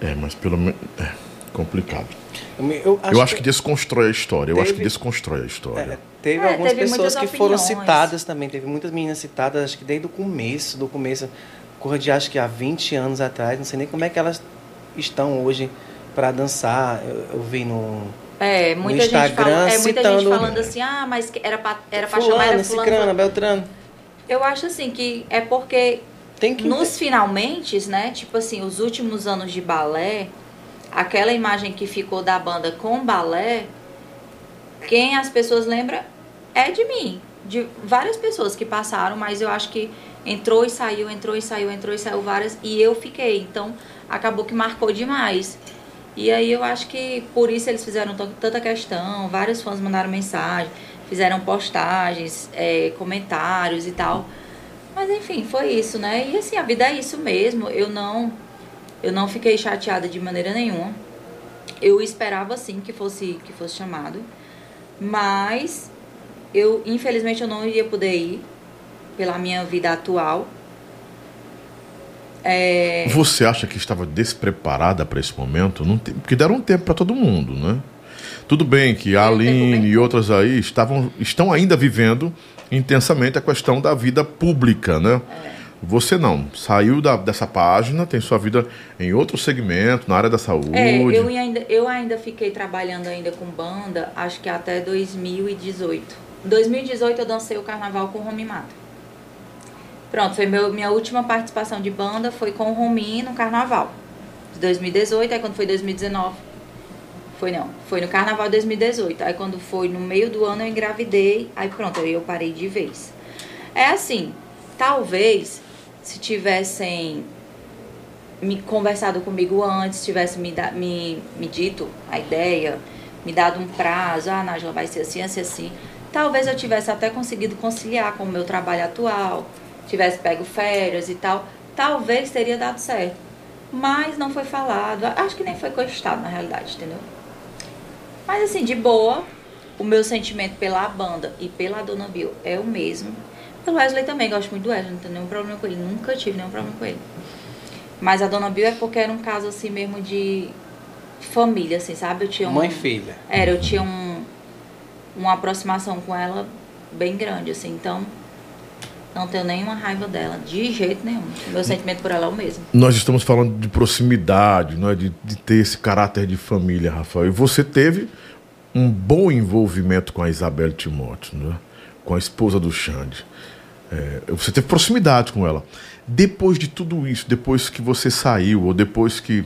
É, mas pelo menos. É complicado. Eu, me- eu acho que desconstrói a história. Eu acho que Teve- desconstrói a história. É, teve É, algumas teve pessoas que foram opiniões. citadas também. Teve muitas meninas citadas, acho que desde o começo, do começo, cor de acho que há 20 anos atrás. Não sei nem como é que elas estão hoje para dançar. Eu, eu vi no. É, muita gente Instagram fala, é muita gente citando- falando assim, ah, mas era pra, era pra chamar era fulano. Cicrana, Beltrano. Eu acho assim que é porque Tem que. Nos finalmente, né? Tipo assim, os últimos anos de balé, aquela imagem que ficou da banda com balé, quem as pessoas lembram é de mim. De várias pessoas que passaram, mas eu acho que entrou e saiu, entrou e saiu, entrou e saiu várias, e eu fiquei. Então, acabou que marcou demais. E aí eu acho que por isso eles fizeram tan- tanta questão, vários fãs mandaram mensagem, fizeram postagens, é, comentários e tal. Mas enfim, foi isso, né? E assim, a vida é isso mesmo. Eu não eu não fiquei chateada de maneira nenhuma. Eu esperava sim que fosse que fosse chamado, mas eu infelizmente eu não iria poder ir pela minha vida atual. É, Você acha que estava despreparada para esse momento? Não tem, porque deram um tempo para todo mundo, né? Tudo bem que a Aline e outras aí estavam, estão ainda vivendo intensamente a questão da vida pública, né? É. Você não, saiu da, dessa página, tem sua vida em outro segmento, na área da saúde. é, eu ainda eu ainda fiquei trabalhando ainda com banda, acho que até 2018. Em 2018 eu dancei o carnaval com o Mata. Pronto, foi meu, minha última participação de banda foi com o Romi no carnaval. De 2018, aí quando foi 2019. Foi não, foi no carnaval de 2018. Aí quando foi no meio do ano eu engravidei, aí pronto, aí eu parei de vez. É assim, talvez se tivessem me conversado comigo antes, tivesse me, me, me dito a ideia, me dado um prazo, ah, Nájila, vai ser assim, assim, assim. Talvez eu tivesse até conseguido conciliar com o meu trabalho atual, tivesse pego férias e tal. Talvez teria dado certo. Mas não foi falado. Acho que nem foi cogitado, na realidade, entendeu? Mas assim, de boa, o meu sentimento pela banda e pela Dona Bill é o mesmo. Pelo Wesley também, gosto muito do Wesley, não tenho nenhum problema com ele. Nunca tive nenhum problema com ele. Mas a Dona Bill é porque era um caso assim mesmo de família, assim, sabe? Eu tinha um, Mãe e filha. Era, eu tinha um, uma aproximação com ela bem grande, assim, então não tenho nenhuma raiva dela, de jeito nenhum. Meu sentimento por ela é o mesmo. Nós estamos falando de proximidade, não é? de, de ter esse caráter de família, Rafael. E você teve um bom envolvimento com a Isabel Timóteo, não é? com a esposa do Xande. É, você teve proximidade com ela. Depois de tudo isso, depois que você saiu, ou depois que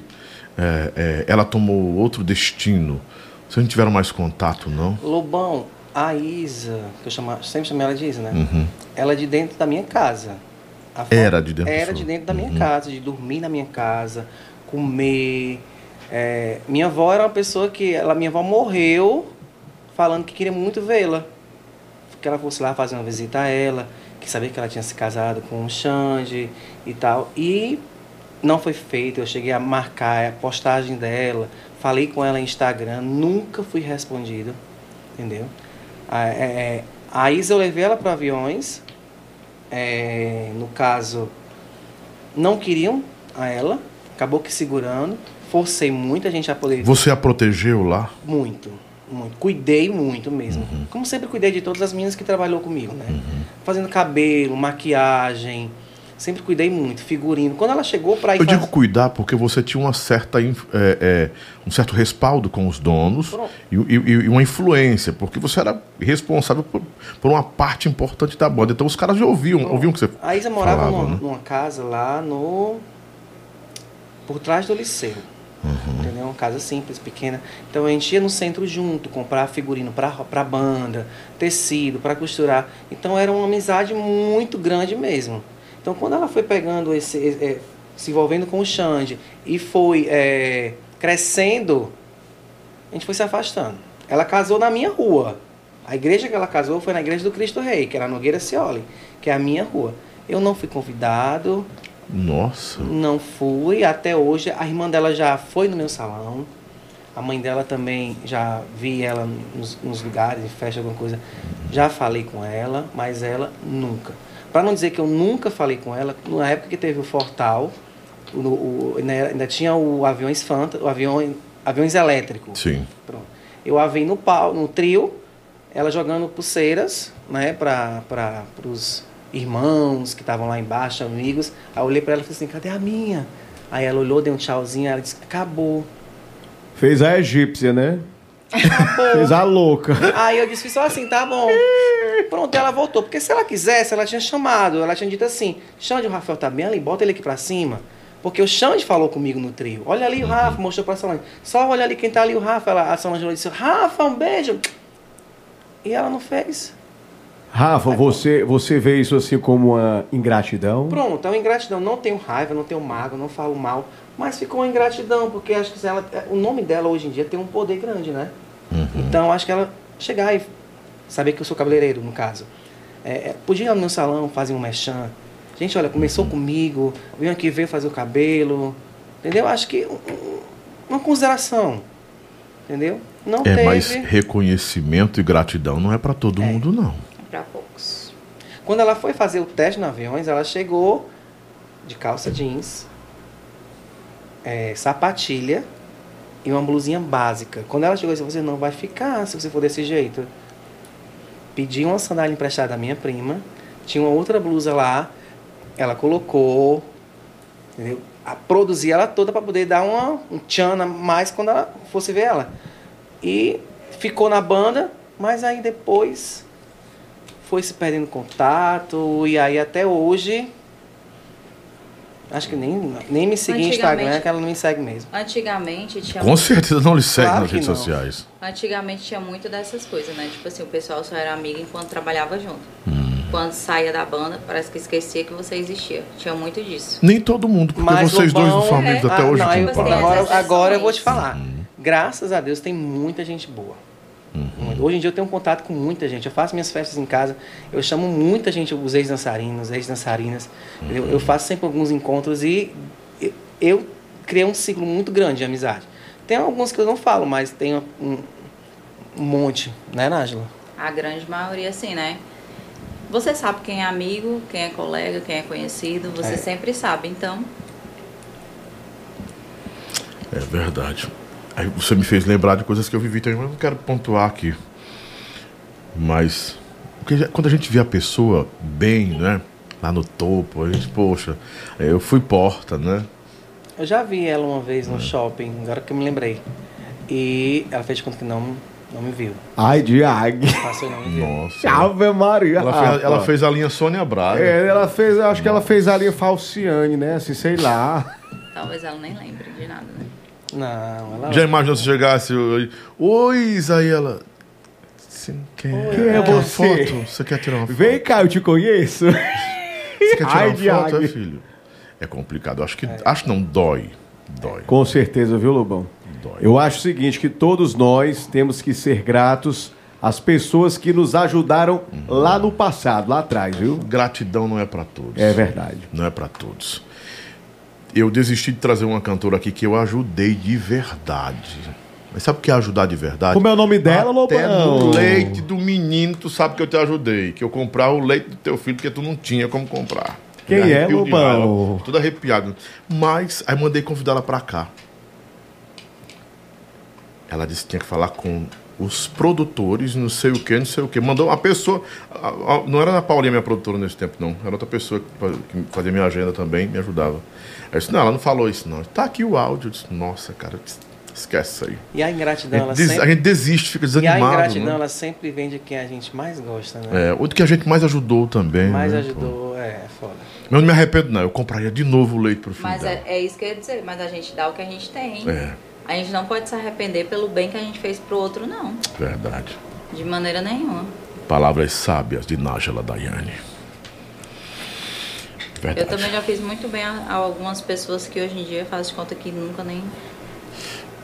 é, é, ela tomou outro destino, vocês não tiveram mais contato, não? Lobão, a Isa, que eu chamo, sempre chamei ela de Isa, né? Uhum. Ela é de dentro da minha casa. Era de dentro da Era de dentro da minha Uhum. casa, de dormir na minha casa, comer. É, minha avó era uma pessoa que. Ela, minha avó morreu falando que queria muito vê-la. Que ela fosse lá fazer uma visita a ela, que sabia que ela tinha se casado com o Xande e tal. E não foi feito. Eu cheguei a marcar a postagem dela, falei com ela no Instagram, nunca fui respondido. Entendeu? A, é, é, a Isa eu levei ela para aviões. É, no caso, não queriam a ela, acabou que segurando. Forcei muita gente a poder. Você a protegeu lá? Muito, muito. Cuidei muito mesmo. Uhum. Como sempre cuidei de todas as meninas que trabalhou comigo, né? Uhum. Fazendo cabelo, maquiagem. Sempre cuidei muito, figurino. Quando ela chegou para Eu faz... digo cuidar porque você tinha uma certa, é, é, um certo respaldo com os donos e, e, e, uma influência, porque você era responsável por, por, uma parte importante da banda. Então os caras já ouviam, Pronto. ouviam que você A Isa morava falava, numa, né? numa casa lá no... por trás do liceu. Uhum. Entendeu? Uma casa simples, pequena. Então a gente ia no centro junto, comprar figurino para banda, tecido, para costurar. Então era uma amizade muito grande mesmo. Então quando ela foi pegando esse. É, se envolvendo com o Xande e foi é, crescendo, a gente foi se afastando. Ela casou na minha rua. A igreja que ela casou foi na igreja do Cristo Rei, que era Nogueira Cioli, que é a minha rua. Eu não fui convidado, nossa. Não fui. Até hoje, a irmã dela já foi no meu salão. A mãe dela também, já vi ela nos, nos lugares, festa, alguma coisa. Já falei com ela, mas ela nunca. Para não dizer que eu nunca falei com ela, na época que teve o Fortal, o, o, ainda tinha o aviões Fanta, o avião, aviões elétricos. Sim. Pronto. Eu a vi no, pau, no trio, ela jogando pulseiras, né, para os irmãos que estavam lá embaixo, amigos. Aí eu olhei para ela e falei assim: cadê a minha? Aí ela olhou, deu um tchauzinho, ela disse: acabou. Fez a egípcia, né? Fez a louca. Aí eu disse só assim: tá bom. Pronto, ela voltou. Porque se ela quisesse, ela tinha chamado. Ela tinha dito assim: Xande, o Rafael tá bem ali, bota ele aqui pra cima. Porque o Xande falou comigo no trio. Olha ali o uhum. Rafa, mostrou pra Solange. Só olha ali quem tá ali, o Rafa. Ela, a Solange disse: Rafa, um beijo. E ela não fez. Rafa, você, você vê isso assim como uma ingratidão? Pronto, é uma ingratidão. Não tenho raiva, não tenho mago, não falo mal, mas ficou uma ingratidão, porque acho que ela, o nome dela hoje em dia tem um poder grande, né? Uhum. Então acho que ela chegar e saber que eu sou cabeleireiro, no caso. É, é podia ir lá no meu salão, fazer um mechan. Gente, olha, começou uhum. comigo, veio aqui, veio fazer o cabelo. Entendeu? Acho que uma consideração. Entendeu? Não é, teve... mas reconhecimento e gratidão não é para todo é. mundo, não para poucos. Quando ela foi fazer o teste no aviões, ela chegou de calça jeans, é, sapatilha e uma blusinha básica. Quando ela chegou, disse, você não vai ficar se você for desse jeito. Pedi uma sandália emprestada da minha prima, tinha uma outra blusa lá, ela colocou, entendeu? A produzir ela toda para poder dar uma, um tchan mais quando ela fosse ver ela. E ficou na banda, mas aí depois foi se perdendo contato e aí até hoje acho que nem, nem me seguir no Instagram, que ela não me segue mesmo. Antigamente tinha Com muito... certeza não lhe segue claro nas redes não. sociais. Antigamente tinha muito dessas coisas, né? Tipo assim, o pessoal só era amigo enquanto trabalhava junto. Hum. Quando saía da banda, parece que esquecia que você existia. Tinha muito disso. Nem todo mundo, porque Mas vocês dois não são amigos é... até ah, hoje. Não, eu, agora, agora eu vou te falar. Hum. Graças a Deus tem muita gente boa. Uhum. Hoje em dia eu tenho um contato com muita gente. Eu faço minhas festas em casa, eu chamo muita gente, os ex-dançarinos, ex-dançarinas. Uhum. Eu, faço sempre alguns encontros e eu criei um ciclo muito grande de amizade. Tem alguns que eu não falo, mas tem um, um monte, né, Nájila? A grande maioria, sim, né? Você sabe quem é amigo, quem é colega, quem é conhecido, você é. sempre sabe, então. É verdade. Aí você me fez lembrar de coisas que eu vivi também, mas não quero pontuar aqui. Mas quando a gente vê a pessoa bem, né? Lá no topo, a gente, poxa, eu fui porta, né? Eu já vi ela uma vez no é. shopping, agora que eu me lembrei. E ela fez de conta que não, não me viu. Ai, de águia. Passou e não me viu. Nossa. Ave Maria. Ela, fez, ela fez a linha Sônia Braga. É, ela fez, acho que ela fez a linha Falciane, né? Assim, sei lá. Talvez ela nem lembre de nada, né? Não, ela. Já imaginou se chegasse. Oi, Isaíela. Você quer, Quem é você? Foto? Você quer tirar uma foto? Vem cá, eu te conheço. Você quer tirar Ai, uma foto, é, filho? É complicado. Acho que. É. Acho não, dói. Dói. Com certeza, viu, Lobão? dói. Eu acho o seguinte, que todos nós temos que ser gratos às pessoas que nos ajudaram lá no passado, lá atrás, viu? Gratidão não é para todos. É verdade. Não é para todos. Eu desisti de trazer uma cantora aqui que eu ajudei de verdade. Mas sabe o que é ajudar de verdade? Como é o nome dela, Até Lobão? no leite do menino, tu sabe que eu te ajudei. Que eu comprava o leite do teu filho porque tu não tinha como comprar. Quem Me é, Lobão? Tudo arrepiado. Mas, aí mandei convidar ela pra cá. Ela disse que tinha que falar com os produtores, não sei o que, não sei o que. Mandou uma pessoa. Não era a Paulinha minha produtora nesse tempo, não. Era outra pessoa que fazia minha agenda também, me ajudava. Eu disse, não, ela não falou isso, não. Tá aqui o áudio. Eu disse, nossa, cara, esquece isso aí. E a A ingratidão, ela gente, des- sempre... a gente desiste, fica E a desanimado. ingratidão, né? ela sempre vem de quem a gente mais gosta, né? É, outro que a gente mais ajudou também. mais né, ajudou, é, foda. pô. Mas eu não me arrependo, não. Eu compraria de novo o leite pro filho Mas dela. é, é isso que eu ia dizer, mas a gente dá o que a gente tem. É, A gente não pode se arrepender pelo bem que a gente fez pro outro, não. verdade. De maneira nenhuma. Palavras sábias de Nájela Daiane. Eu Verdade. também já fiz muito bem a, a algumas pessoas que hoje em dia fazem de conta que nunca nem.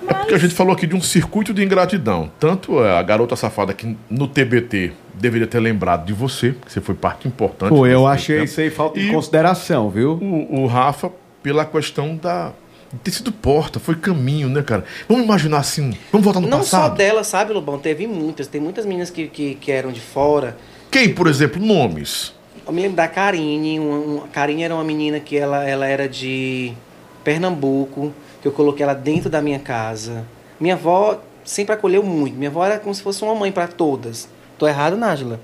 É porque a gente falou aqui de um circuito de ingratidão. Tanto a garota safada que no TBT deveria ter lembrado de você, que você foi parte importante. Pô, eu achei tempo. isso aí falta de E consideração, viu? o, o Rafa, pela questão da. de ter sido porta, foi caminho, né, cara? Vamos imaginar assim. Vamos voltar no Não só passado. dela, sabe, Lobão? Teve muitas. Tem muitas meninas que, que, que eram de fora. Quem, por exemplo, nomes? Eu me lembro da Karine. Uma, uma- a Karine era uma menina que ela, ela era de Pernambuco, que eu coloquei ela dentro da minha casa. Minha avó sempre acolheu muito. Minha avó era como se fosse uma mãe para todas. Tô errado, Nájila?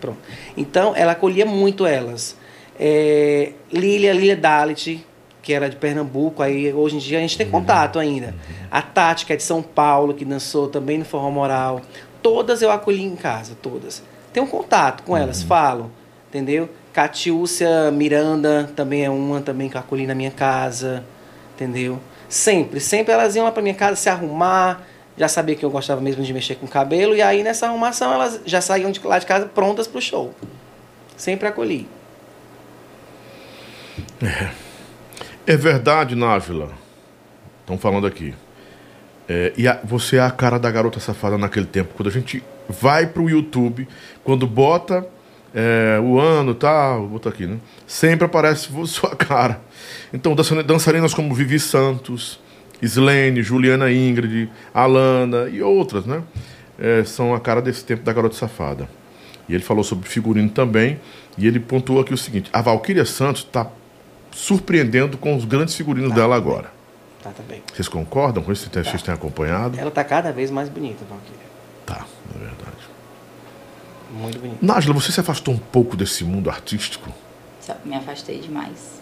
Pronto. Então, ela acolhia muito elas. É, Lília, Lília Dalit, que era de Pernambuco, aí hoje em dia a gente tem contato ainda. A Tati, que é de São Paulo, que dançou também no Forró Moral. Todas eu acolhi em casa, todas. Tenho um contato com elas, falo, entendeu? Catiúcia Miranda também é uma também que eu acolhi na minha casa, entendeu? Sempre, sempre elas iam lá pra minha casa se arrumar, já sabia que eu gostava mesmo de mexer com cabelo, e aí nessa arrumação elas já saíam de lá de casa prontas pro show. Sempre acolhi. É verdade, Návila. Estão falando aqui. É, e a- você é a cara da garota safada naquele tempo. Quando a gente vai pro YouTube, quando bota é, o ano e tal, bota aqui, né? Sempre aparece sua cara. Então, dançarinas como Vivi Santos, Slane, Juliana Ingrid, Alana e outras, né? É, são a cara desse tempo da garota safada. E ele falou sobre figurino também. E ele pontuou aqui o seguinte: a Valquíria Santos está surpreendendo com os grandes figurinos dela agora. Tá, tá bem. Vocês concordam com isso? Vocês têm acompanhado? Ela tá cada vez mais bonita, Valkyria. Muito bonita. Nájila, você se afastou um pouco desse mundo artístico? Me afastei demais.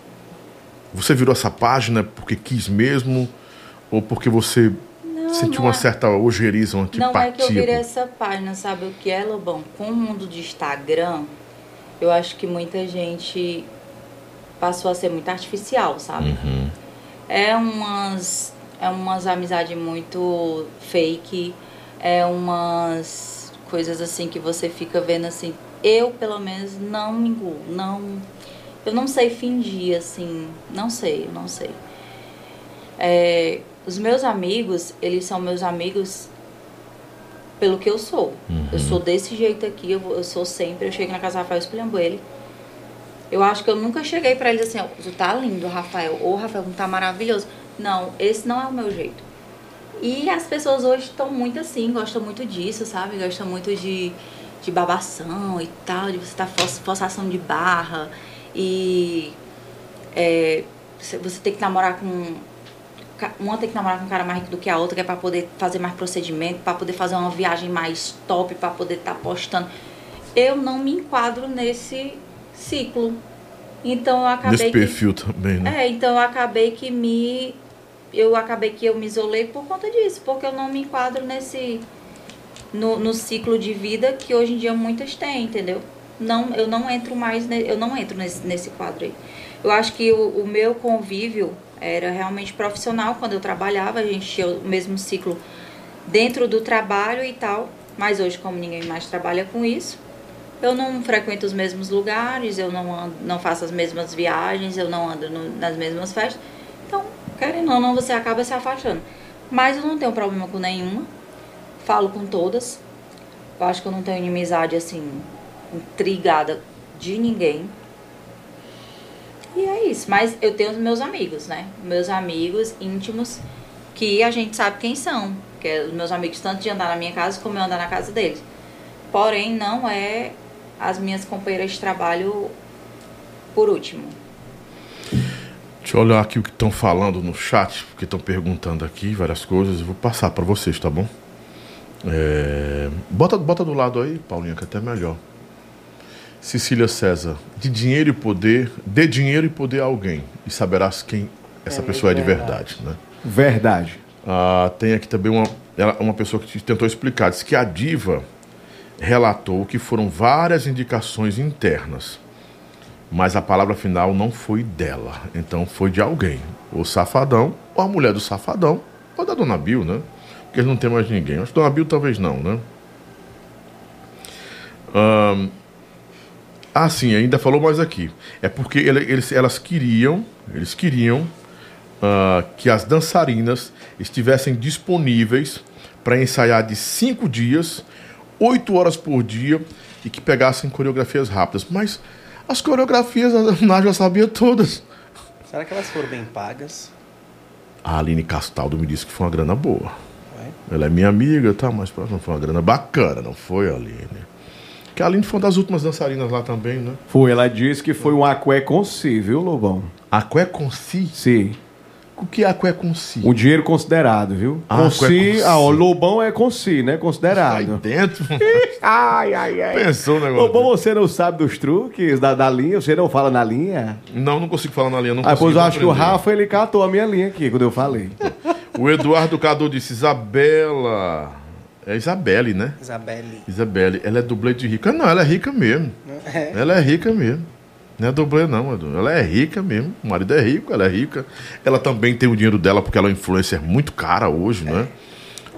Você virou essa página porque quis mesmo? Ou porque você sentiu não uma é- certa ojeriza, uma antipatia? Não é que eu virei essa página, sabe o que é, Lobão? Com o mundo de Instagram, eu acho que muita gente passou a ser muito artificial, sabe? Uhum. É umas é umas amizades muito fake, é umas coisas assim que você fica vendo assim. Eu, pelo menos, não me engulo, não eu não sei fingir assim, não sei, eu não sei. É, os meus amigos, eles são meus amigos pelo que eu sou. Eu sou desse jeito aqui, eu, eu sou sempre. Eu chego na casa do Rafael, escolhendo ele. Eu acho que eu nunca cheguei pra ele assim, ó, tu tá lindo, Rafael. Ou Rafael, tu tá maravilhoso. Não, esse não é o meu jeito. E as pessoas hoje estão muito assim, gostam muito disso, sabe? Gostam muito de, de babação e tal, de você estar tá força- forçação de barra. E é, você tem que namorar com uma tem que namorar com um cara mais rico do que a outra, que é pra poder fazer mais procedimento, pra poder fazer uma viagem mais top, pra poder estar postando. Eu não me enquadro nesse ciclo. Então eu acabei Nesse que, perfil também, né? É, então eu acabei que me eu acabei que eu me isolei por conta disso, porque eu não me enquadro nesse no, no ciclo de vida que hoje em dia muitas têm, entendeu? Não, eu não entro mais, ne- eu não entro nesse, nesse quadro aí. Eu acho que o, o meu convívio era realmente profissional quando eu trabalhava, a gente tinha o mesmo ciclo dentro do trabalho e tal, mas hoje como ninguém mais trabalha com isso, eu não frequento os mesmos lugares, eu não, ando, não faço as mesmas viagens, eu não ando no- nas mesmas festas. Então, querendo ou não, você acaba se afastando. Mas eu não tenho problema com nenhuma. Falo com todas. Eu acho que eu não tenho inimizade assim, intrigada de ninguém. E é isso. Mas eu tenho os meus amigos, né? Meus amigos íntimos que a gente sabe quem são. Que é os meus amigos, tanto de andar na minha casa como eu andar na casa deles. Porém, não é as minhas companheiras de trabalho por último. Deixa eu olhar aqui o que estão falando no chat, porque estão perguntando aqui várias coisas. Eu vou passar para vocês, tá bom? É... Bota, bota do lado aí, Paulinha, que é até melhor. Cecília César, de dinheiro e poder, dê dinheiro e poder a alguém e saberás quem essa É pessoa é de verdade. verdade, né? Verdade. Ah, tem aqui também uma, uma pessoa que te- tentou explicar, disse que a diva relatou que foram várias indicações internas, mas a palavra final não foi dela, então foi de alguém, o safadão, ou a mulher do safadão, ou da dona Bill, né? Porque eles não tem mais ninguém. Acho que dona Bill talvez não, né? Ah, sim, ainda falou mais aqui. É porque ele- eles, elas queriam, eles queriam ah, que as dançarinas estivessem disponíveis para ensaiar de cinco dias, oito horas por dia e que pegassem coreografias rápidas. Mas as coreografias a Nájila sabia todas. Será que elas foram bem pagas? A Aline Castaldo me disse que foi uma grana boa. Ela é minha amiga, tá? Mas não foi uma grana bacana, não foi, Aline? Que a Aline foi uma das últimas dançarinas lá também, né? Foi, ela disse que foi um aqué com si, viu, Lobão? Aqué com si? Sim. O que é aqué com si? Um dinheiro considerado, viu? Ah, com si, com ah, o si. Lobão é com si, né? Aí Considerado. dentro. ai, ai, ai. Pensou o negócio. Lobão, você não sabe dos truques da, da linha? Você não fala na linha? Não, não consigo falar na linha. Não Ah, pois eu acho que o. Rafa, ele catou a minha linha aqui, quando eu falei. O Eduardo Cadu disse: Isabela. É Isabelle, né? Isabelle. Isabelle. Ela é dublê de rica. Não, ela é rica mesmo. É. Ela é rica mesmo. Não é dublê, não, Edu. Ela é rica mesmo. O marido é rico, ela é rica. Ela também tem o dinheiro dela porque ela é uma influencer muito cara hoje, né?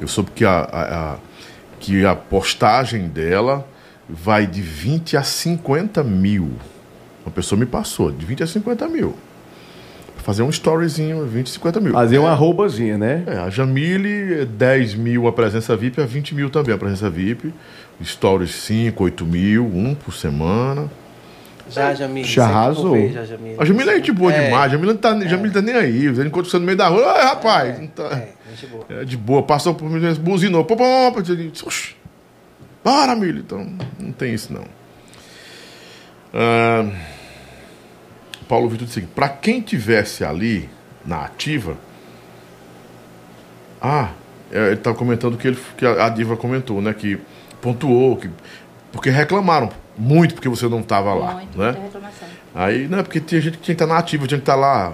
Eu soube que a, a- a- que a postagem dela vai de 20 a 50 mil. Uma pessoa me passou, de 20 a 50 mil. Fazer um storyzinho, 20 a 50 mil. Fazer uma arrobazinha, né? É, a Jamile, 10 mil a presença VIP, a 20 mil também a presença VIP. Stories 5, 8 mil, um por semana. Já, Jamile. Já arrasou. ver, já, Jamile. A Jamile é gente boa É, demais, Jamile não tá, a Jamile tá nem aí. Ele encontra você no meio da rua, Oi, rapaz, não tá. É, gente boa. É de boa, passou por mim, buzinou, pô, pô, pô, eu disse, "Oxi, para, Milho, então não tem isso não. Ah, Paulo Vitor disse: para quem tivesse ali na ativa, ah, é, ele estava comentando que, ele, que a, a diva comentou, né, que pontuou, que porque reclamaram muito porque você não estava lá, Muito, né? muita reclamação. Aí, não é porque tinha gente que tinha que estar na ativa, tinha que estar lá.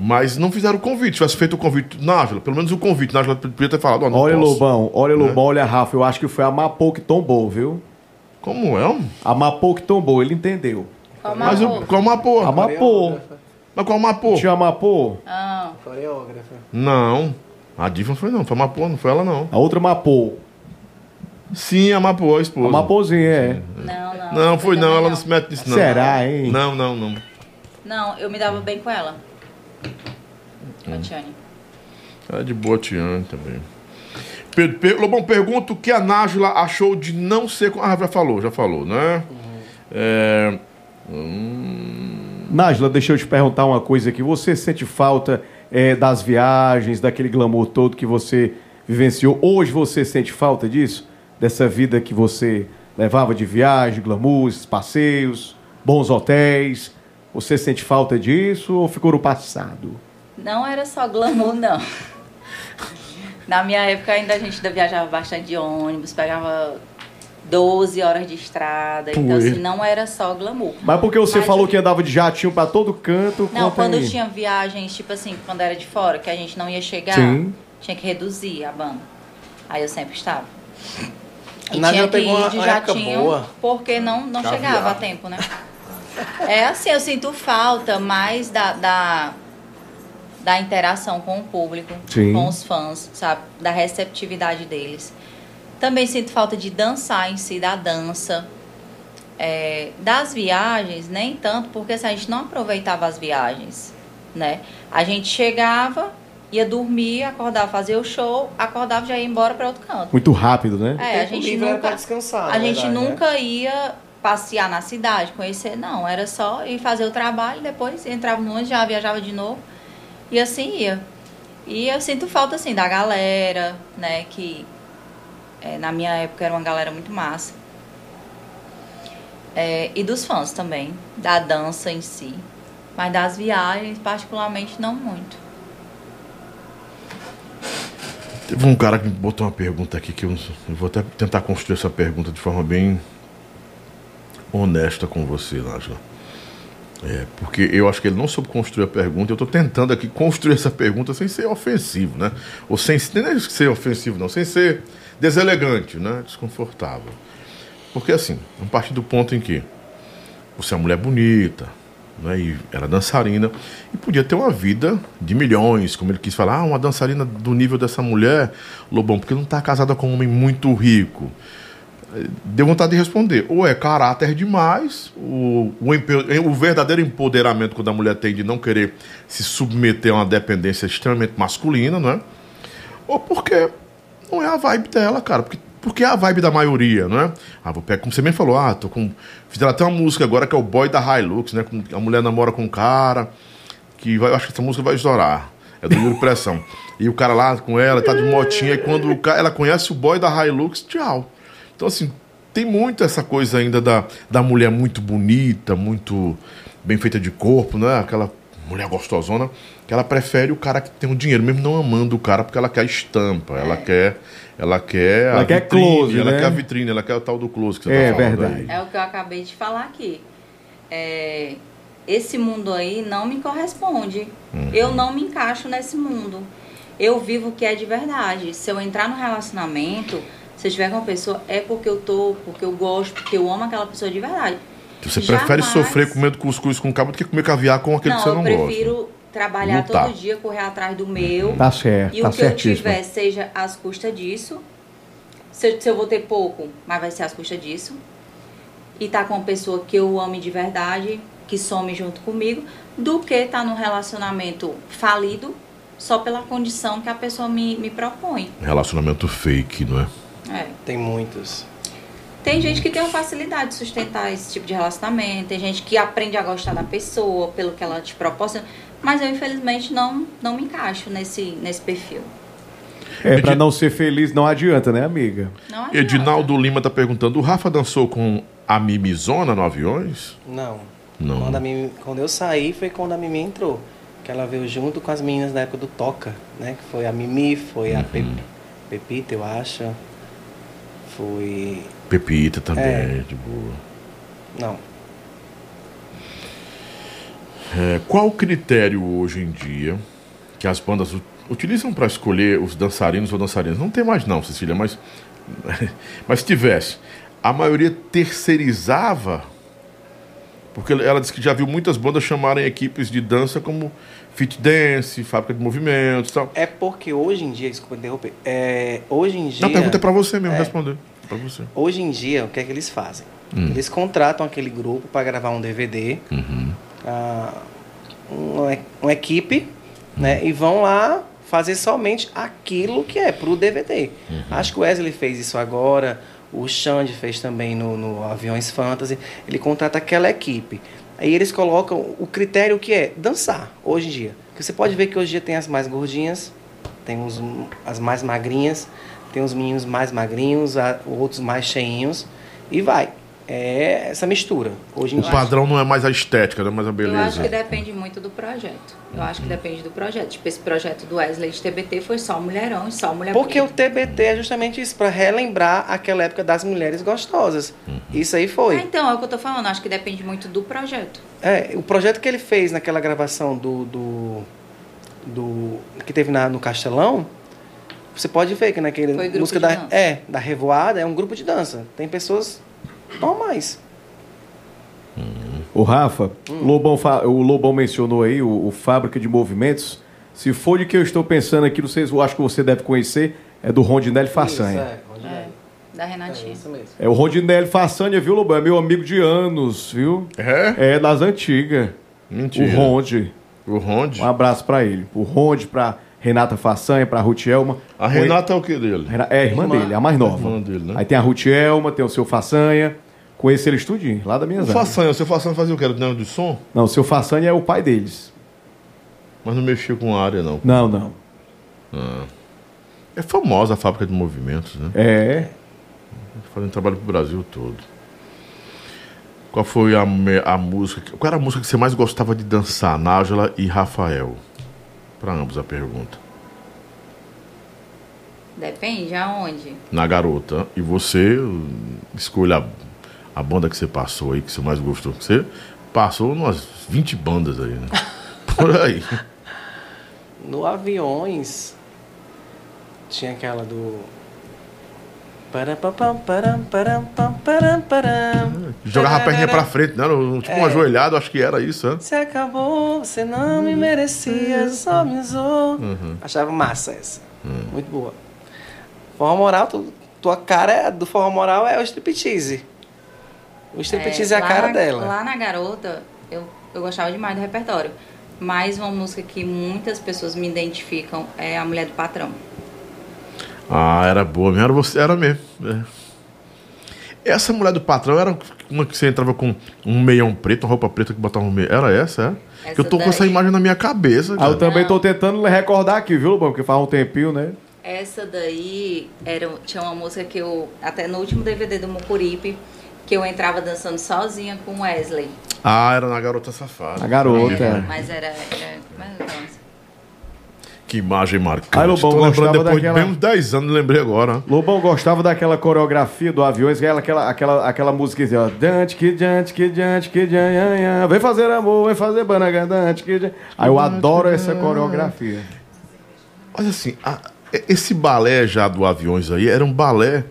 Mas não fizeram o convite. Se tivesse feito o convite, Návila, pelo menos o convite, Návila podia ter falado, não Olha, posso. Lobão, olha, Lobão, olha, Rafa. Eu acho que foi a Mapô que tombou, viu? Como é? um? A Mapô que tombou, ele entendeu. Qual Mas o, qual mapô? A Mapô. Mas qual mapô? Tinha a Mapô, Ah, Coreógrafa. Não. A diva não foi não, foi a mapô, não foi ela não. a outra Mapô. Sim, a mapô, a esposa. A Mapôzinha, é. não, não. Não, foi não, também ela não se mete nisso não. Será, hein? Não, não, não. Não, eu me dava bem com ela. Com a Tiane. Ela é de boa Tiane também. Per, per, Lobão, pergunta o que a Nájila achou de não ser... com- Ah, já falou, já falou, né? É... hum, Nájila, deixa eu te perguntar uma coisa aqui. Você sente falta é, das viagens, daquele glamour todo que você vivenciou? Hoje você sente falta disso? Dessa vida que você levava de viagem, glamour, passeios, bons hotéis? Você sente falta disso ou ficou no passado? Não era só glamour, não. Na minha época ainda a gente viajava bastante de ônibus, pegava 12 horas de estrada. Então, Pois. assim, não era só glamour. Mas porque você Mas falou que andava de jatinho pra todo canto? Não, quando aí. tinha viagens, tipo assim, quando era de fora, que a gente não ia chegar, Sim. tinha que reduzir a banda. Aí eu sempre estava. E Nádia tinha que pegou ir de jatinho, boa. porque não, não Caviar. chegava a tempo, né? É assim, eu sinto falta mais da, da, da interação com o público, Sim. com os fãs, sabe? Da receptividade deles. Também sinto falta de dançar em si, da dança. É, das viagens, nem tanto, porque assim, a gente não aproveitava as viagens, né? A gente chegava, ia dormir, acordava, fazia o show, acordava e já ia embora para outro canto. Muito rápido, né? É, a gente nunca, pra descansar, a gente verdade, né? nunca ia passear na cidade, conhecer, não. Era só ir fazer o trabalho, depois entrava no ônibus, já viajava de novo. E assim ia. E eu sinto falta, assim, da galera, né? Que é, na minha época era uma galera muito massa. É, e dos fãs também, da dança em si. Mas das viagens, particularmente, não muito. Teve um cara que botou uma pergunta aqui que eu, eu vou até tentar construir essa pergunta de forma bem honesta com você, Nájila. É, porque eu acho que ele não soube construir a pergunta, eu estou tentando aqui construir essa pergunta sem ser ofensivo, né? Ou sem ser ofensivo, não, sem ser deselegante, né? Desconfortável. Porque assim, a partir do ponto em que você é uma mulher bonita, né? E era dançarina e podia ter uma vida de milhões, como ele quis falar, ah, uma dançarina do nível dessa mulher, Lobão, porque não está casada com um homem muito rico. Deu vontade de responder. Ou é caráter demais, o, o, o verdadeiro empoderamento quando a mulher tem de não querer se submeter a uma dependência extremamente masculina, não é? Ou porque não é a vibe dela, cara. Porque, porque é a vibe da maioria, não é? Ah, vou pegar, como você mesmo falou, ah, tô com. Fizeram até uma música agora que é o boy da Hilux, né? A mulher namora com um cara que vai, eu acho que essa música vai estourar. É do Yuri Pressão. E o cara lá com ela, tá de motinha, e quando o ca- ela conhece o boy da Hilux, tchau. Então, assim, tem muito essa coisa ainda da, da mulher muito bonita, muito bem feita de corpo, né? Aquela mulher gostosona, que ela prefere o cara que tem o dinheiro, mesmo não amando o cara, porque ela quer a estampa, ela quer. Ela quer. Ela a quer vitrine, close, Ela né? quer a vitrine, ela quer o tal do close que você É tá falando verdade. aí. É o que eu acabei de falar aqui. É, esse mundo aí não me corresponde. Eu não me encaixo nesse mundo. Eu vivo o que é de verdade. Se eu entrar no relacionamento, se eu estiver com uma pessoa, é porque eu tô, porque eu gosto, porque eu amo aquela pessoa de verdade. Você prefere Jamais- sofrer comendo cuscuz com cabo do que comer caviar com aquele Não, que você eu não prefiro gosta. Trabalhar Lutar. todo dia, correr atrás do meu. Tá certo, E tá o que eu certíssimo. tiver seja às custas disso. Se, eu- se eu vou ter pouco, mas vai ser às custas disso. E tá com uma pessoa que eu ame de verdade, que some junto comigo, do que tá num relacionamento falido só pela condição que a pessoa me, me propõe. Relacionamento fake, não é? É. Tem muitos. Tem gente que tem uma facilidade de sustentar esse tipo de relacionamento, tem gente que aprende a gostar da pessoa pelo que ela te proporciona, mas eu infelizmente não, não me encaixo nesse, nesse perfil. É, pra não ser feliz não adianta, né, amiga? Não adianta. Edinaldo Lima tá perguntando: o Rafa dançou com a Mimizona no aviões? Não. Não. Quando, a Mimi- quando eu saí foi quando a Mimi entrou. Que ela veio junto com as meninas da época do Toca, né? Que foi a Mimi, foi Uhum. a Pe- Pepita, eu acho. Foi. Pepita também, É. de boa. Não. É, qual o critério hoje em dia que as bandas utilizam para escolher os dançarinos ou dançarinas? Não tem mais não, Cecília, mas mas se tivesse, a maioria terceirizava, porque ela disse que já viu muitas bandas chamarem equipes de dança como fit dance, fábrica de movimentos, e tal. É porque hoje em dia, desculpa interromper, é, hoje em dia. Não, a pergunta é para você mesmo É. responder. Para você. Hoje em dia, o que é que eles fazem? Hum. Eles contratam aquele grupo para gravar um DVD, Uhum. Ah, uma, uma equipe, né? E vão lá fazer somente aquilo que é pro DVD. Acho que o Wesley fez isso agora, o Xande fez também no, no Aviões Fantasy. Ele contrata aquela equipe. Aí eles colocam o critério que é dançar, hoje em dia. Porque você pode ver que hoje em dia tem as mais gordinhas, tem os, as mais magrinhas, tem os meninos mais magrinhos, a- outros mais cheinhos, e vai. É essa mistura. Hoje em O padrão não é mais a estética, não é mais a Eu acho beleza. que depende muito do projeto. Eu acho que depende do projeto. Tipo, esse projeto do Wesley de TBT foi só mulherão e só mulher Porque o bonita. TBT é justamente isso, para relembrar aquela época das mulheres gostosas. Isso aí Ah, foi. então, é o que eu tô falando. Acho que depende muito do projeto. É, o projeto que ele fez naquela gravação do. do, do- que teve na- no Castelão, você pode ver que naquele. Foi grupo música de da, dança. É, da Revoada, é um grupo de dança. Tem pessoas normais. O Rafa, o, Lobão o Lobão mencionou aí o, o Fábrica de Movimentos. Se for de que eu estou pensando aqui, não sei se eu acho que você deve conhecer, é do Rondinelli Façanha. Isso, é, Rondinelli. É, da É, Renatinha. isso mesmo. É o Rondinelli Façanha, viu, Lobão? É meu amigo de anos, viu? É? É das antigas. Mentira. O Ronde. O Ronde. Um abraço pra ele. O Ronde, pra Renata Façanha, pra Ruth Elma. A Renata é o que dele? É a irmã, Irmã. dele, a mais nova. Irmã dele, né? Aí tem a Ruth Elma, tem o seu Façanha. Conheci eles tudinho, lá da minha O zona. Façanha, o seu Façanha fazia o que? Era do de som? Não, o seu Façanha é o pai deles. Mas não mexia com a área, não. Não, não. É famosa a fábrica de movimentos, né? É. Fazendo trabalho pro Brasil todo. Qual foi a, a música? Qual era a música que você mais gostava de dançar? Nájila e Rafael. Para ambos a pergunta. Depende aonde. Na garota. E você escolha a, a banda que você passou aí, que você mais gostou. Você passou umas 20 bandas aí, né? Por aí. No Aviões, tinha aquela do. Jogava a perninha pra frente, né? Tipo um É. ajoelhado, acho que era isso, né? Você acabou, você não me merecia, só me usou. Achava massa essa. Muito boa. Forró moral, tu- tua cara é- do forró moral é o striptease. O striptease é, a lá cara na- dela. Lá na garota, eu, eu gostava demais do repertório. Mas uma música que muitas pessoas me identificam é A Mulher do Patrão. Ah, era boa mesmo, era você, era mesmo. é. Essa mulher do patrão era uma que você entrava com um meião preto, uma roupa preta que botava um meio. Era essa, é? Essa Que eu tô com daí. essa imagem na minha cabeça. Ah, eu também tô tentando recordar aqui, viu? Porque faz um tempinho, né? Essa daí era, tinha uma música que eu, até no último DVD do Mucuripe, que eu entrava dançando sozinha com Wesley. Ah, era na Garota Safada. A garota, é. Mas era. era como é que? Que imagem marcante. Ai, Lobão, tô gostava depois daquela- de bem uns 10 anos, lembrei agora. Lobão gostava daquela coreografia do Aviões, aquela, aquela, aquela, aquela música assim, ó. Dante, que diante, que diante, que diante, vem fazer amor, vem fazer banaga, dante, que diante. Aí eu adoro essa coreografia. Olha assim, a- esse balé já do Aviões aí era um balé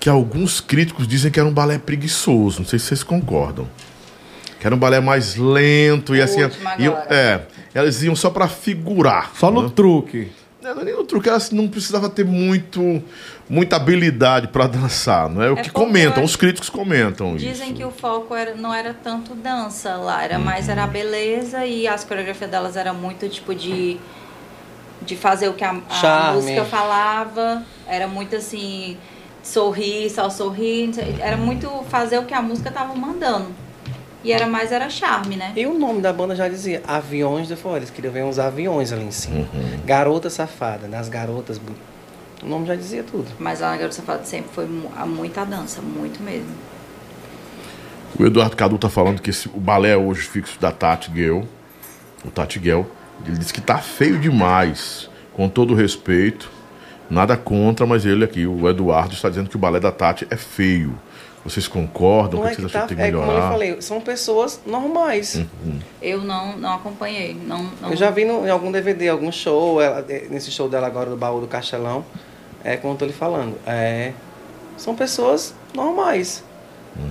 que alguns críticos dizem que era um balé preguiçoso. Não sei se vocês concordam. Que era um balé mais lento e O assim. iam- agora. é, elas iam só pra figurar. Só no né? truque. Não, não é nem no truque, elas não precisava ter muito, muita habilidade pra dançar, não é? O É que comentam, eu os críticos comentam Dizem isso. que o foco era, não era tanto dança lá, era mais Uhum. era a beleza e as coreografias delas eram muito tipo de de fazer o que a, a música falava, era muito assim, sorrir, só sorrir, era muito fazer o que a música tava mandando. E era mais era charme, né? E o nome da banda já dizia Aviões de Forró. Eles queriam ver uns aviões ali em cima. Uhum. Garota Safada, das garotas. O nome já dizia tudo. Mas lá na Garota Safada sempre foi muita dança, muito mesmo. O Eduardo Cadu tá falando que esse- o balé hoje fixo da Tati Guel, o Tati Guel, ele disse que tá feio demais, com todo respeito, nada contra, mas ele aqui, o Eduardo, está dizendo que o balé da Tati é feio. Vocês concordam? Não o é que que vocês acham tá, que tem que é como eu melhorar? falei, são pessoas normais. Eu não, não acompanhei, não, não Eu já vi no, em algum DVD, algum show, ela- nesse show dela agora do Baú do Castelão, é como eu tô lhe falando. É, são pessoas normais.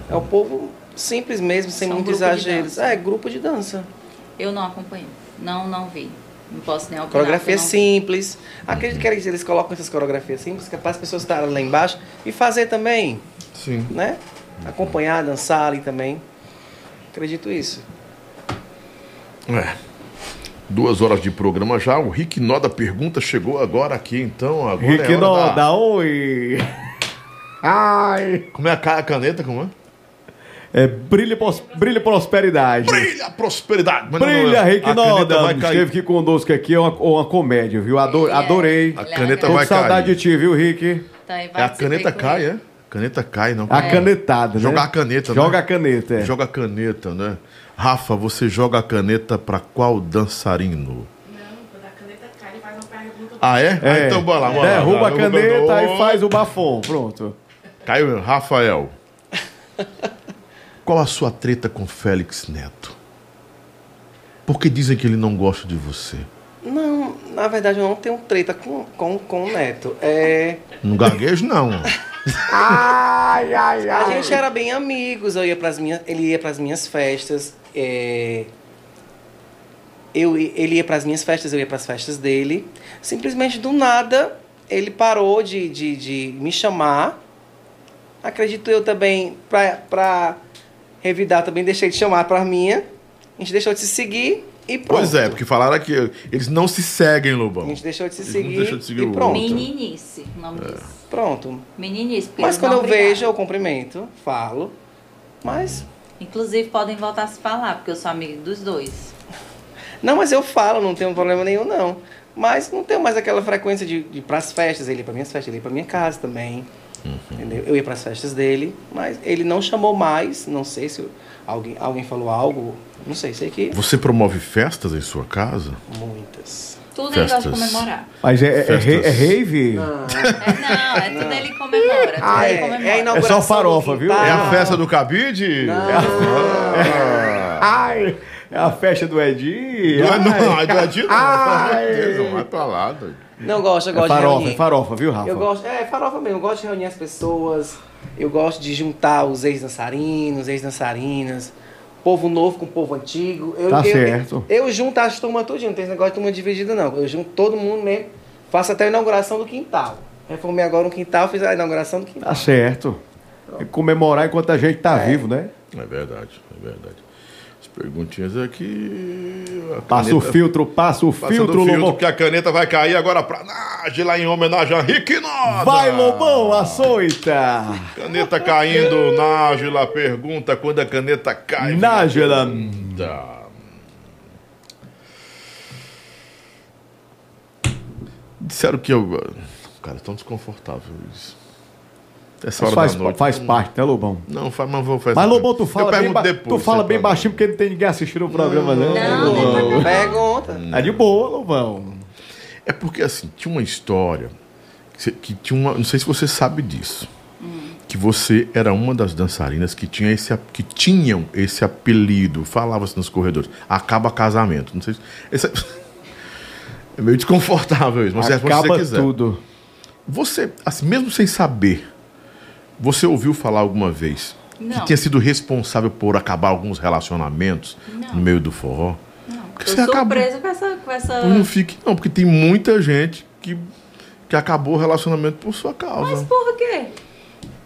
É o povo simples mesmo, sem São muito grupo de exageros. É, grupo de dança. Eu não acompanhei. Não, não vi. Não posso nem opinar. Coreografia simples. Acredito que eles, eles colocam essas coreografias simples, que é para as pessoas estarem lá embaixo e fazer também, Sim. né? Acompanhar, dançar ali também. Acredito isso. É. Duas horas de programa já. O Rick Nó da pergunta chegou agora aqui, então. Agora Rick é não, da... oi. Ai. Como é a ca- a caneta? Como é? É brilho, e pros- brilho e prosperidade. Brilha a prosperidade. Mas Brilha, não, Rick Noda. Esteve aqui conosco aqui, é uma, uma comédia, viu? Ado- Ele é- adorei. A é caneta. Tô vai com saudade cair. de ti, viu, Rick? Aí É a caneta cai, é? Caneta cai, não. A canetada, né? Jogar a caneta, né? Joga a caneta, é. Joga a caneta, né? Rafa, você joga a caneta pra qual dançarino? Não, quando a caneta cai, ele faz uma pergunta. Ah, é? Ah, É. então bora lá, bora lá. Derruba Vai, a caneta e faz o bafom. Pronto. Caiu, Rafael. Qual a sua treta com Félix Neto? Porque dizem que ele não gosta de você. Não, na verdade eu não tenho treta com, com, com o Neto. É, Não gaguejo, não. Ai, ai, a gente era bem amigos, eu ia pras minhas, ele ia para as minhas festas. é, eu, ele ia para as minhas festas, eu ia para as festas dele. Simplesmente do nada ele parou de, de, de me chamar. Acredito eu também, para revidar, também deixei de chamar para minha. A gente deixou de se seguir E pronto. Pois é, porque falaram que eles não se seguem, A Lobão. gente deixou de se Eles não seguir, deixam de seguir e pronto. Meninice, o nome disso. Pronto. Meninice. porque Mas quando não eu brigaram. vejo, eu cumprimento, falo. Mas. Inclusive, podem voltar a se falar, porque eu sou amiga dos dois. Não, mas eu falo, não tenho problema nenhum, não. Mas não tenho mais aquela frequência de, de ir pras festas, ele ia pra minhas festas, ele ia pra minha casa também. Entendeu? Eu ia pras festas dele, mas ele não chamou mais, não sei se alguém, alguém falou algo, não sei, sei que Você promove festas em sua casa? muitas. Tudo ele gosta de Festas. comemorar. Mas é, é, Festas. é, é rave? É, não, é tudo ele comemora. Tudo Ah, ele é, comemora. é a inauguração É só farofa, viu? É a festa do cabide? Ah. Ai, é a festa do Edi. Não, não, é do Adito, não. Ai. Deus, não vai pra lá. Não gosto, eu É gosto de farofa, reunir. é farofa, viu, Rafa? Eu gosto, é farofa mesmo, eu gosto de reunir as pessoas, eu gosto de juntar os ex-dançarinos, ex-dançarinas, povo novo com povo antigo. Eu, Tá eu, certo. Eu, eu junto as turmas tudinho, não tem esse negócio de turma dividida não. Eu junto todo mundo mesmo, faço até a inauguração do quintal. Reformei agora um quintal, fiz a inauguração do quintal. Tá certo. É comemorar enquanto a gente tá vivo, né? É verdade, é verdade. As perguntinhas aqui. Passa o filtro, passa o filtro, filtro, Lobão. porque a caneta vai cair agora pra Nájila em homenagem a Rick Noda. Vai, Lobão, açoita! Caneta caindo, Nájila pergunta quando a caneta cai. Nájila. Disseram que eu. Cara, é tão desconfortável isso. Essa Mas hora faz, da noite. faz parte, né, Lobão? Não, faz, mas vou fazer. Mas, Lobão, tu fala, bem, ba- depois. tu fala bem baixinho porque não tem ninguém assistindo o programa, né? Não, Lobão? Pergunta. É de boa, Lobão. É porque assim, tinha uma história que, você- que tinha uma. Não sei se você sabe disso. Que você era uma das dançarinas que, tinha esse, que tinham esse apelido, falava-se nos corredores. Acaba casamento. Não sei se. esse- é meio desconfortável isso, mas se você Acaba quiser. tudo. Você, assim, mesmo sem saber, você ouviu falar alguma vez que Não. tinha sido responsável por acabar alguns relacionamentos Não. no meio do forró? Não, Porque você acabou- surpresa com essa... Com essa... Não fique, não, porque tem muita gente que, que acabou o relacionamento por sua causa. Mas por quê?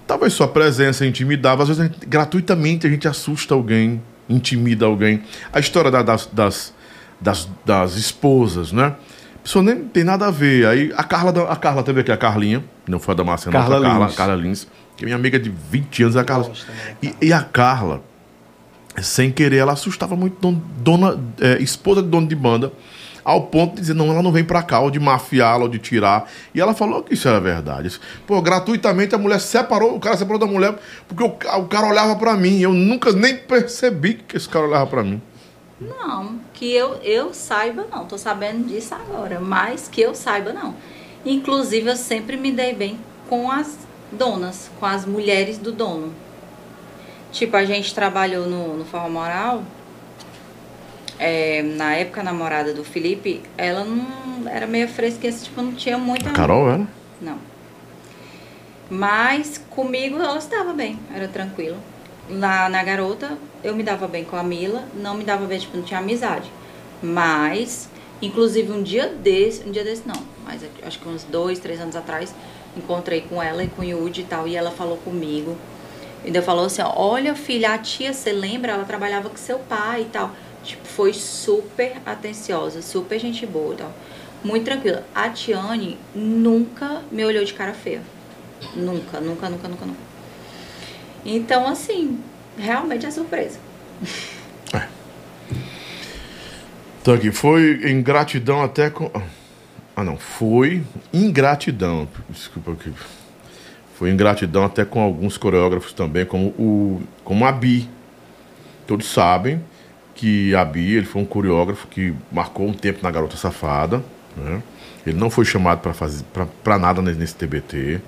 Talvez sua presença intimidava, às vezes a gente- gratuitamente a gente assusta alguém, intimida alguém. A história da- das, das, das, das esposas, né? A pessoa nem tem nada a ver. Aí a Carla, da- a Carla teve aqui, a Carlinha, não foi a da Marcena, Carla foi a Carla, Lins. Carla Lins, que é minha amiga de 20 anos, a Carla. Gosto também, E, e a Carla, sem querer, ela assustava muito don- dona, é, esposa de dono de banda, ao ponto de dizer, não, ela não vem pra cá, ou de mafiá-la, ou de tirar. E ela falou que isso era verdade. Pô, gratuitamente a mulher separou, o cara separou da mulher, porque o, o cara olhava pra mim. Eu nunca nem percebi que esse cara olhava pra mim. Não, que eu, eu saiba não, tô sabendo disso agora, mas que eu saiba não. Inclusive eu sempre me dei bem com as donas, com as mulheres do dono. Tipo, a gente trabalhou no, no Forró Moral, é, na época a namorada do Felipe, ela não era meio fresquinha, tipo, não tinha muita... Carol era? Não. Mas comigo ela estava bem, era tranquilo. Lá na garota, eu me dava bem com a Mila, não me dava bem, tipo, não tinha amizade. Mas, inclusive um dia desse, um dia desse não, mas acho que uns dois, três anos atrás, encontrei com ela e com o e tal, e ela falou comigo. Ainda falou assim, olha filha, a tia, você lembra? Ela trabalhava com seu pai e tal. Tipo, foi super atenciosa, super gente boa e tal. Muito tranquila. A Tiane nunca me olhou de cara feia. Nunca, nunca, nunca, nunca, nunca. Então, assim, realmente é surpresa. Então aqui, foi ingratidão até com. Ah, não, foi ingratidão. Desculpa aqui. Foi ingratidão até com alguns coreógrafos também, como o como a Bi. Todos sabem que a Bi, ele foi um coreógrafo que marcou um tempo na Garota Safada, né? Ele não foi chamado para fazer para nada nesse nesse TBT.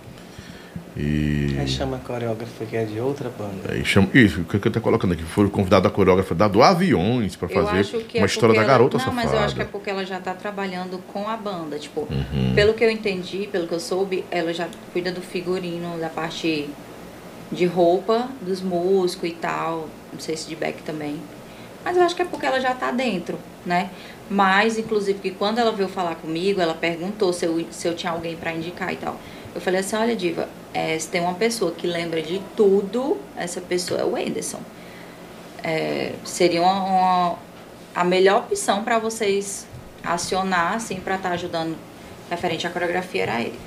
E Aí chama a coreógrafa que é de outra banda. Aí chama, isso, o que eu tô colocando aqui? Foi convidado a coreógrafa da do Aviões para eu fazer acho que uma é história da ela- garota Não, safada. mas eu acho que é porque ela já tá trabalhando com a banda. Tipo, Uhum. pelo que eu entendi, pelo que eu soube, ela já cuida do figurino, da parte de roupa dos músicos e tal. Não sei se de back também. Mas eu acho que é porque ela já tá dentro, né? Mas, inclusive, que quando ela veio falar comigo, ela perguntou se eu, se eu tinha alguém para indicar e tal. Eu falei assim, olha, Diva, é, se tem uma pessoa que lembra de tudo, essa pessoa é o Anderson. É, seria uma, uma, a melhor opção para vocês acionar, assim, para estar ajudando referente à coreografia era ele.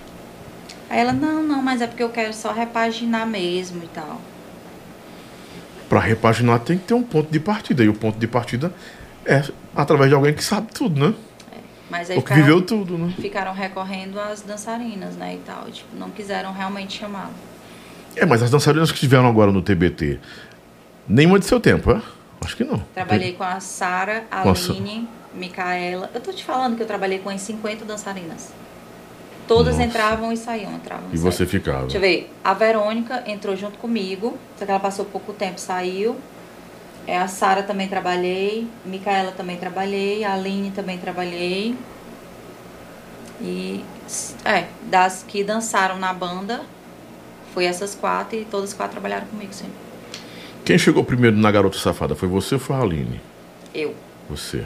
Aí ela, não, não, mas é porque eu quero só repaginar mesmo e tal. Pra repaginar tem que ter um ponto de partida. E o ponto de partida é através de alguém que sabe tudo, né? Mas aí ficaram, viveu tudo, né? ficaram recorrendo às dançarinas, né, e tal. Tipo, não quiseram realmente chamar. É, mas as dançarinas que estiveram agora no TBT, nenhuma de seu tempo, é? Acho que não. Trabalhei com a Sara, a Aline, Micaela. Eu tô te falando que eu trabalhei com as 50 dançarinas. Todas Nossa. entravam e saíam, entravam E saíam. você ficava. Deixa eu ver. A Verônica entrou junto comigo, só que ela passou pouco tempo, saiu. É, a Sara também trabalhei, Micaela também trabalhei, a Aline também trabalhei. E é, das que dançaram na banda, foi essas quatro e todas as quatro trabalharam comigo, sim. Quem chegou primeiro na Garota Safada? Foi você ou foi a Aline? Eu. Você.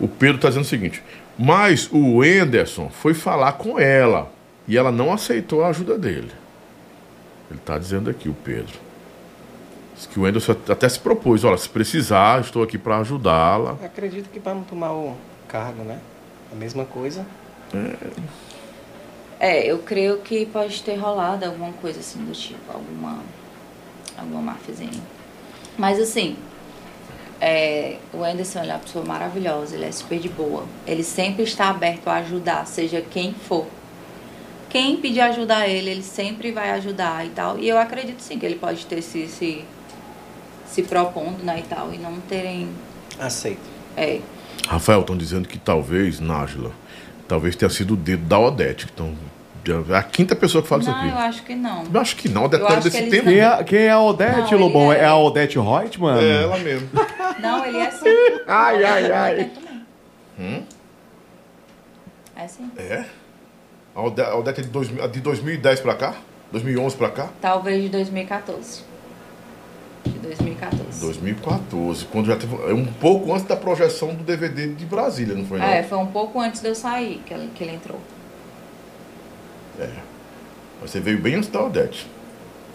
O Pedro está dizendo o seguinte: mas o Enderson foi falar com ela e ela não aceitou a ajuda dele. Ele está dizendo aqui, o Pedro. Diz que o Enderson até se propôs: olha, se precisar, estou aqui para ajudá-la. Acredito que para não tomar o cargo, né? A mesma coisa. É, eu creio que pode ter rolado alguma coisa assim do tipo, alguma, alguma máfiazinha. Mas assim, é, o Anderson ele é uma pessoa maravilhosa, ele é super de boa. Ele sempre está aberto a ajudar, seja quem for. Quem pedir ajuda a ele, ele sempre vai ajudar e tal. E eu acredito sim que ele pode ter se, se, se propondo, né, e tal, e não terem. Aceito. É, Rafael, estão dizendo que talvez, Nájila, talvez tenha sido o dedo da Odete. Então, é a quinta pessoa que fala não, isso eu aqui. acho que não. Eu acho que não, a Odete Eu não é acho desse que tempo. Quem é, quem é a Odete, Não, Lobão? é- É... a Odete Reutemann? É ela mesmo. Não, ele é assim. Ai, ai, ai. Ele também. Hum? É sim. É? A Ode- a Odete é de, 2000 de 2010 pra cá? 2011 pra cá? Talvez de 2014. De 2014. 2014, quando já teve. é Um pouco antes da projeção do DVD de Brasília, não foi? Não? É, foi um pouco antes de eu sair que ele, que ele entrou. Mas Você veio bem antes da Odete.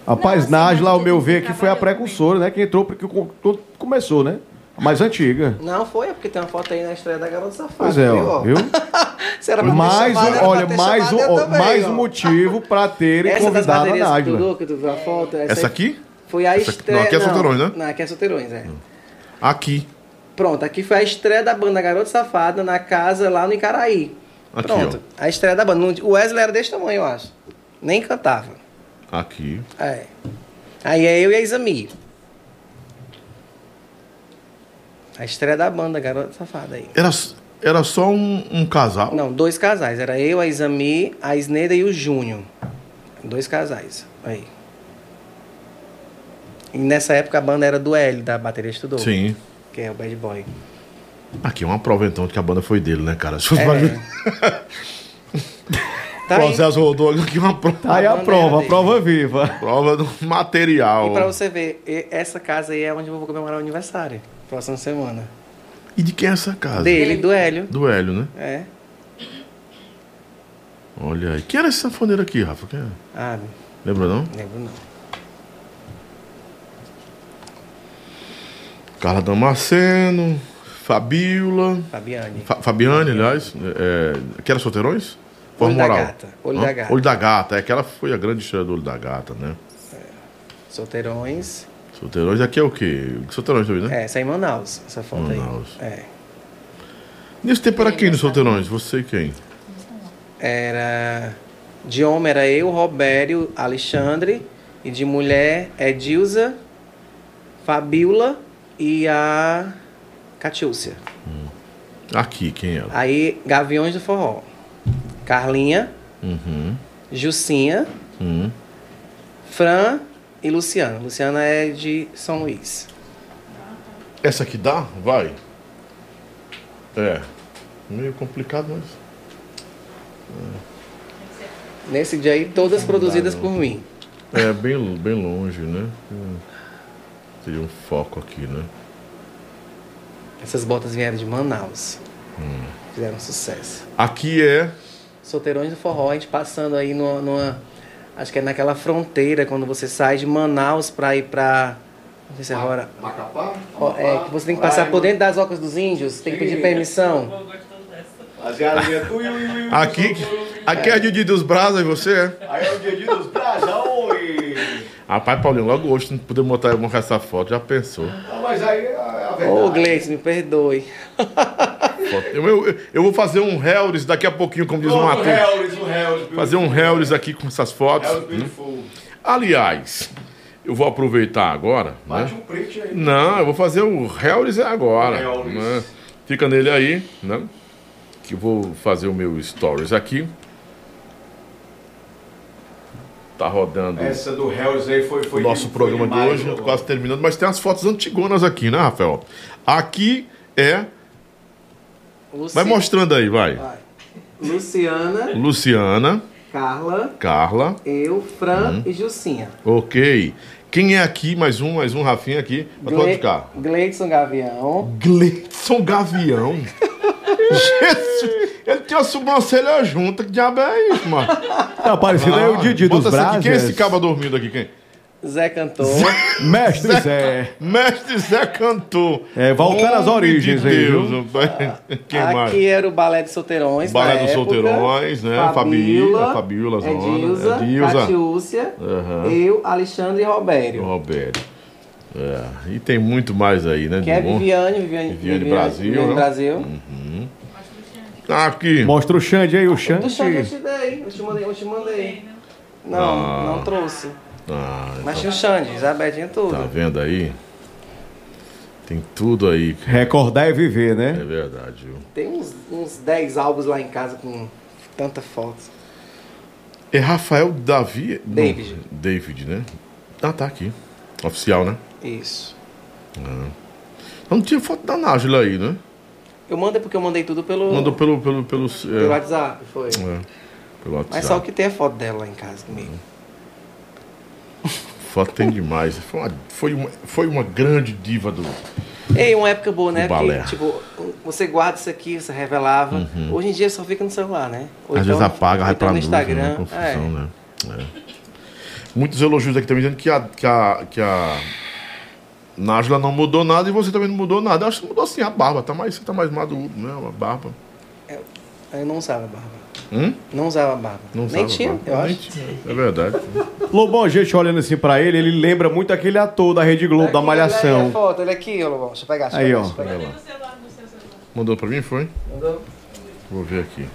Rapaz, assim, Nájila, ao meu ver, que foi a precursora, né? Que entrou porque o- tudo começou, né? A mais antiga. Não foi, é porque tem uma foto aí na estreia da Garota Safada. Pois é, ó, viu? Se era pra ter Mais, chamado, um- pra olha, mais, chamado um, também, mais ó. um motivo pra terem Essa convidado a Nájila. deu, que tu viu a foto. Essa aqui? Foi a Essa estreia. não, aqui é Solteirões, né? Não, aqui é Solteirões, é. Aqui. Pronto, aqui foi a estreia da banda Garota Safada na casa lá no Icaraí. Aqui, Pronto, a estreia da banda. O Wesley era desse tamanho, eu acho. Nem cantava. Aqui. É. Aí é eu e a Isami. A estreia da banda Garota Safada aí. Era, era só um, um casal? Não, dois casais. Era eu, a Isami, a Isneda e o Júnior. Dois casais. Aí. E nessa época a banda era do L, da bateria estudou. Sim. Que é o Bad Boy. Aqui é uma prova então de que a banda foi dele, né, cara? É. Tá aí. processo rodou aqui uma prova, Tá aí a A prova, a prova viva. prova do material. E pra você ver, essa casa aí é onde eu vou comemorar o aniversário. Próxima semana. E de quem é essa casa? Dele, do Hélio. Do Hélio, né? É. Olha aí. Quem era esse sanfoneiro aqui, Rafa? Quem é? Ah, Lembra não lembro não. Carla Damasceno, Fabiola. Fabiane. Fa- Fabiane, aliás. É, que era solteirões? Olho da Moral. Gata, Olho Hã? da Gata. Olho da Gata. É que ela foi a grande estrela do Olho da Gata, né? Solteirões. Solteirões aqui é o quê? Solteirões também, né? É, essa é em Manaus, essa foto Manaus. aí. É. Nesse tempo era quem nos solteirões? Você e quem? Era. De homem era eu, Robério, Alexandre. E de mulher é Dilza, Fabiola e a Catiúcia. Aqui, quem era? Aí, Gaviões do Forró. Carlinha, Uhum. Jucinha, Uhum. Fran e Luciana. Luciana é de São Luís. Essa aqui dá? Vai. É. Meio complicado, mas. Nesse dia aí, todas produzidas por mim. É bem, bem longe, né? Hum. Teria um foco aqui, né? Essas botas vieram de Manaus. Fizeram sucesso. Aqui é. Solteirões do Forró, a gente passando aí numa, numa- Acho que é naquela fronteira, quando você sai de Manaus pra ir pra. Não sei se é Rora. Macapá? Ó, é que você tem que passar por dentro das ocas dos índios, tem que pedir permissão. O Aqui, aqui é Didi dos Brazos, e você é? Aí é o dia dos brasão e... Rapaz, Paulinho, logo hoje, não poder botar, mostrar essa foto, já pensou. Não, mas aí é a verdade. Ô, Gleice, me perdoe. Eu, eu, eu vou fazer um Helris daqui a pouquinho, como diz o Matheus. Helris, o Helris. Fazer um Helris aqui com essas fotos. Né? Beautiful. Aliás, eu vou aproveitar agora, né? Bate um print aí. Não, eu vou fazer o Helris agora. Helris. né? Fica nele aí, né? Que eu vou fazer o meu stories aqui. Tá rodando Essa do Helris aí foi... o foi nosso foi programa de demais, hoje, quase terminando, mas tem umas fotos antigonas aqui, né, Rafael? Aqui é. Luci- Vai mostrando aí, vai. Vai. Luciana, Luciana, Carla, Carla, eu, Fran Uhum. e Jucinha. ok. Quem é aqui? Mais um, mais um Rafinha aqui. Pra tu Gle- ficar. Gleidson Gavião. Gleidson Gavião. Jesus! Ele tem uma sobrancelha junta. Que diabo é isso, mano? Tá aparecendo aí o Didi dos aqui. Quem é esse Brazos. caba dormindo aqui? Quem? Zé Cantor. Mestre Zé. Mestre Zé Cantor. É, voltando às origens de aí, Deus, viu? rapaz. Quem mais? Aqui era o Balé dos Solteirões. Balé dos. Solteirões, né? Fabíola, Fabíola, Fabíola, Zona, Edilza, Edilza. Catiúcia, Aham. eu, Alexandre e Robério. Roberto. É, e tem muito mais aí, né? Que é bom? Viviane, Viviane, Viviane Brasil, Viviane né? Brasil. Aqui. Mostra o Xande aí, o Do Xande eu Xande. te dei, eu te mandei, eu te mandei. Não, Ah. não trouxe. Ah, Mas então, tinha o Xande, Isabel tinha tudo. tá vendo aí? Tem tudo aí. Recordar e viver, É né? verdade, viu? Tem uns, uns 10 álbuns lá em casa com tanta foto. É Rafael Davi. não, David. David, né? Ah, tá aqui. Oficial, né? Isso. Não tinha foto da Nájila aí, né? Eu mandei porque eu mandei tudo pelo, Mandou pelo. pelo, pelo, pelo é, WhatsApp, foi. é, pelo WhatsApp. Mas só o que tem é foto dela lá em casa comigo. Foto tem demais. Foi uma, foi uma, foi uma grande diva do. Ei, uma época boa, né? Porque, tipo, você guarda isso aqui, você revelava. Hoje em dia só fica no celular, né? Ou Uhum. Às então- vezes apaga, vai então pra no Instagram. né? Confusão, é. né? É. Muitos elogios aqui também dizendo que a, que a, que a Nájila não mudou nada e você também não mudou nada. Eu acho que mudou sim a barba, tá mais, você tá mais maduro, né? A barba. Eu não usava barba. Hum? Não usava barba. Não Nem usava tinha, barba. eu Nem acho. tinha, É verdade. Lobão, a gente olhando assim pra ele, ele lembra muito aquele ator da Rede Globo, da Aqui, Malhação. Olha a foto, olha aqui, ô, Lobão. Deixa eu pegar. Deixa eu Aí, pegar, ó. deixa eu pegar. Ali no celular, no seu celular. Mandou pra mim, foi? Mandou? Vou ver aqui.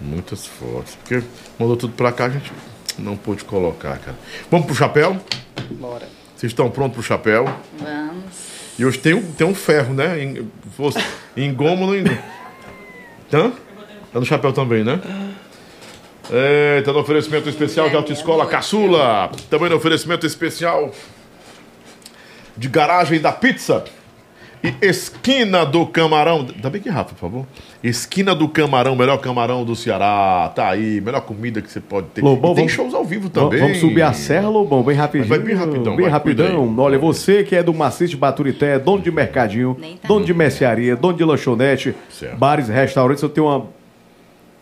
Muitas fotos. Porque mandou tudo pra cá, a gente não pôde colocar, cara. Vamos pro chapéu? Bora. Vocês estão prontos pro chapéu? Vamos. E hoje tem um, tem um ferro, né? Em, fosse, engomo não engomo? Hã? Tá no chapéu também, né? É, tá no oferecimento especial de autoescola Caçula. Também no oferecimento especial de garagem da pizza. E esquina do camarão. Dá bem que Rafa, por favor. Esquina do camarão, melhor camarão do Ceará. Tá aí, melhor comida que você pode ter. Lobão, e tem vamos- shows ao vivo também. Vamos subir a serra, Lobão, bem rapidinho. Vai bem rapidão, Bem vai, rapidão. Olha, você que é do Maciço de Baturité, dono de mercadinho, tá dono de mercearia, dono de lanchonete, Certo. bares e restaurantes, eu tenho uma,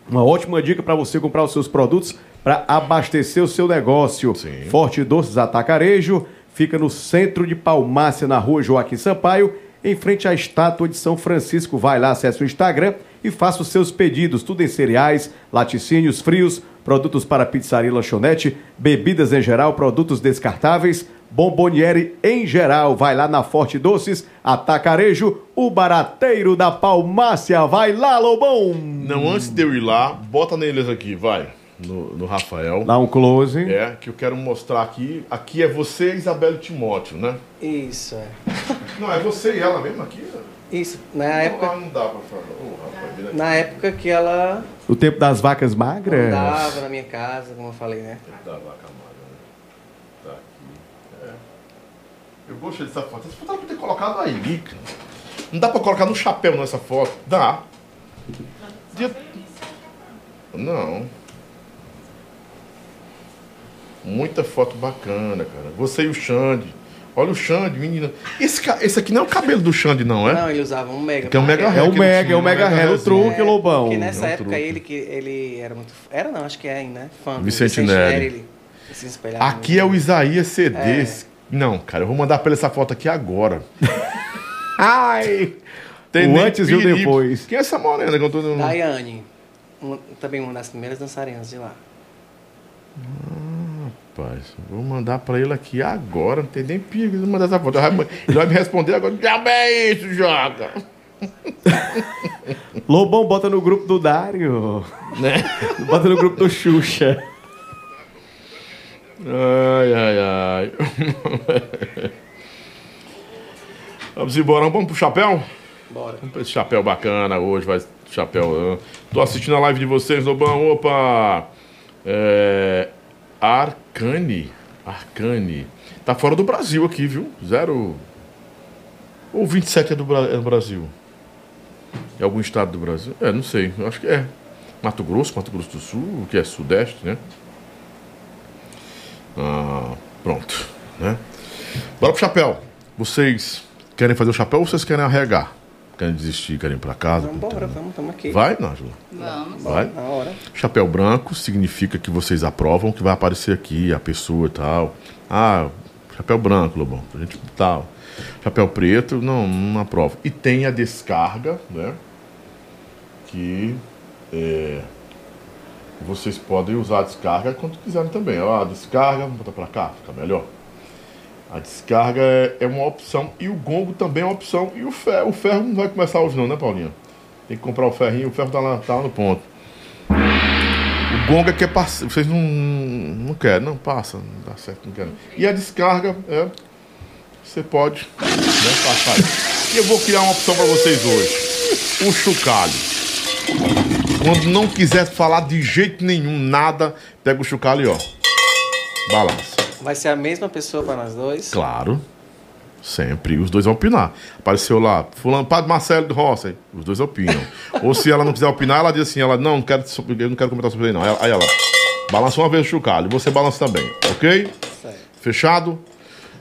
uma ótima dica para você comprar os seus produtos para abastecer o seu negócio. Sim. Forte Doces Atacarejo, fica no centro de Palmácia, na rua Joaquim Sampaio, em frente à estátua de São Francisco. Vai lá, acesse o Instagram e faça os seus pedidos. Tudo em cereais, laticínios, frios, produtos para pizzaria e lanchonete, bebidas em geral, produtos descartáveis, bomboniere em geral. Vai lá na Forte Doces, Atacarejo, o barateiro da Palmácia. Vai lá, Lobão! Não, antes de eu ir lá, bota neles aqui, vai. No, no Rafael. Dá um close. É, que eu quero mostrar aqui. Aqui é você, Isabela e Timóteo, né? Isso, é. Não, é você e ela mesmo aqui? né? Isso. Na Não, época, lá não dá pra falar. Ô, rapaz, na época que ela O tempo das vacas magras. andava na minha casa, como eu falei, né? Da vaca magra, né? Tá aqui. É. Eu gostei dessa foto. Essa foto ela podia ter colocado aí, cara. Não dá pra colocar no chapéu nessa foto? Dá. Podia- Não. Muita foto bacana, cara. Você e o Xande. Olha o Xande, menina. Esse, esse aqui não é o cabelo do Xande, não, é? Não, ele usava um mega. Que é um mega É ré o Mega, é o Mega Ré, o truque, Lobão. Porque nessa É um época truque. ele que ele era muito. Era não, acho que é ainda, né? Fã. do Vicente Neri. Ele se espelhava Aqui é o muito. Isaías CD. É. Não, cara, eu vou mandar pra ele essa foto aqui agora. Ai! Tem O antes e o depois. Quem é essa morena que eu tô... Daiane, uma- também uma das primeiras dançarinas de lá. Rapaz, vou mandar pra ele aqui agora, não tem nem perigo de mandar essa foto. Ele vai- me responder agora, diabo é isso, Joga? Lobão, bota no grupo do Dário. Né? Bota no grupo do Xuxa. Ai, ai, ai. Vamos embora, vamos pro chapéu? Bora. Vamos pra esse chapéu bacana hoje, vai chapéu. ah. Tô assistindo a live de vocês, Lobão. Opa! É, Arcane. Arcane. Tá fora do Brasil aqui, viu? Zero. Ou 27 é do, Bra- é do Brasil? É algum estado do Brasil? É, não sei. Eu acho que é. Mato Grosso, Mato Grosso do Sul, que é Sudeste, né? Ah, pronto. Né? Bora pro chapéu. Vocês querem fazer o chapéu ou vocês querem arregar? Querem desistir, querem ir pra casa? Vamos embora, vamos, estamos aqui. Vai, Nájula? Vamos. Vai. Na hora. Chapéu branco significa que vocês aprovam que vai aparecer aqui a pessoa e tal. Ah, chapéu branco, Lobão. A gente tal. Chapéu preto, não, não aprovo. E tem a descarga, né? Que é, vocês podem usar a descarga quando quiserem também. Ó, a descarga, vamos botar pra cá, fica melhor. A descarga é, é uma opção e o gongo também é uma opção. E o ferro, o ferro não vai começar hoje não, né, Paulinha? Tem que comprar o ferrinho, o ferro tá lá, tá lá no ponto. O gonga quer passar. Vocês não, não querem, não passa, não dá certo, não querem. E a descarga é. Você pode né, passar isso. E eu vou criar uma opção para vocês hoje. O chocalho. Quando não quiser falar de jeito nenhum, nada, pega o chocalho e ó. Balança. Vai ser a mesma pessoa para nós dois. Claro. Sempre. Os dois vão opinar. Apareceu lá, fulano, padre Marcelo do Rossi. Os dois opinam. Ou se ela não quiser opinar, ela diz assim, ela, não, não quero, eu não quero comentar sobre ele, não. Aí ela, balança uma vez o chocalho. Você balança também, ok? Certo. Fechado?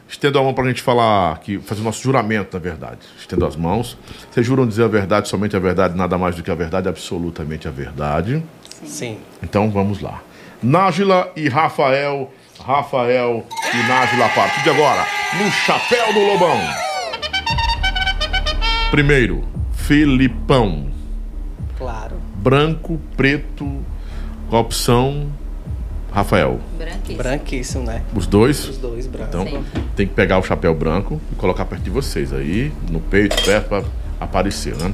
Estendo a mão pra gente falar aqui, fazer o nosso juramento, na verdade. Estendo as mãos. Vocês juram dizer a verdade, somente a verdade, nada mais do que a verdade, absolutamente a verdade. Sim. Então vamos lá. Nájila e Rafael. Rafael e Nájila a partir de agora. No Chapéu do Lobão. Primeiro, Felipão. Claro. Branco, preto, com a opção Rafael. Branquíssimo. Branquíssimo, né? Os dois. Os dois brancos. Então Sim. tem que pegar o chapéu branco e colocar perto de vocês. Aí, no peito, perto, pra aparecer, né?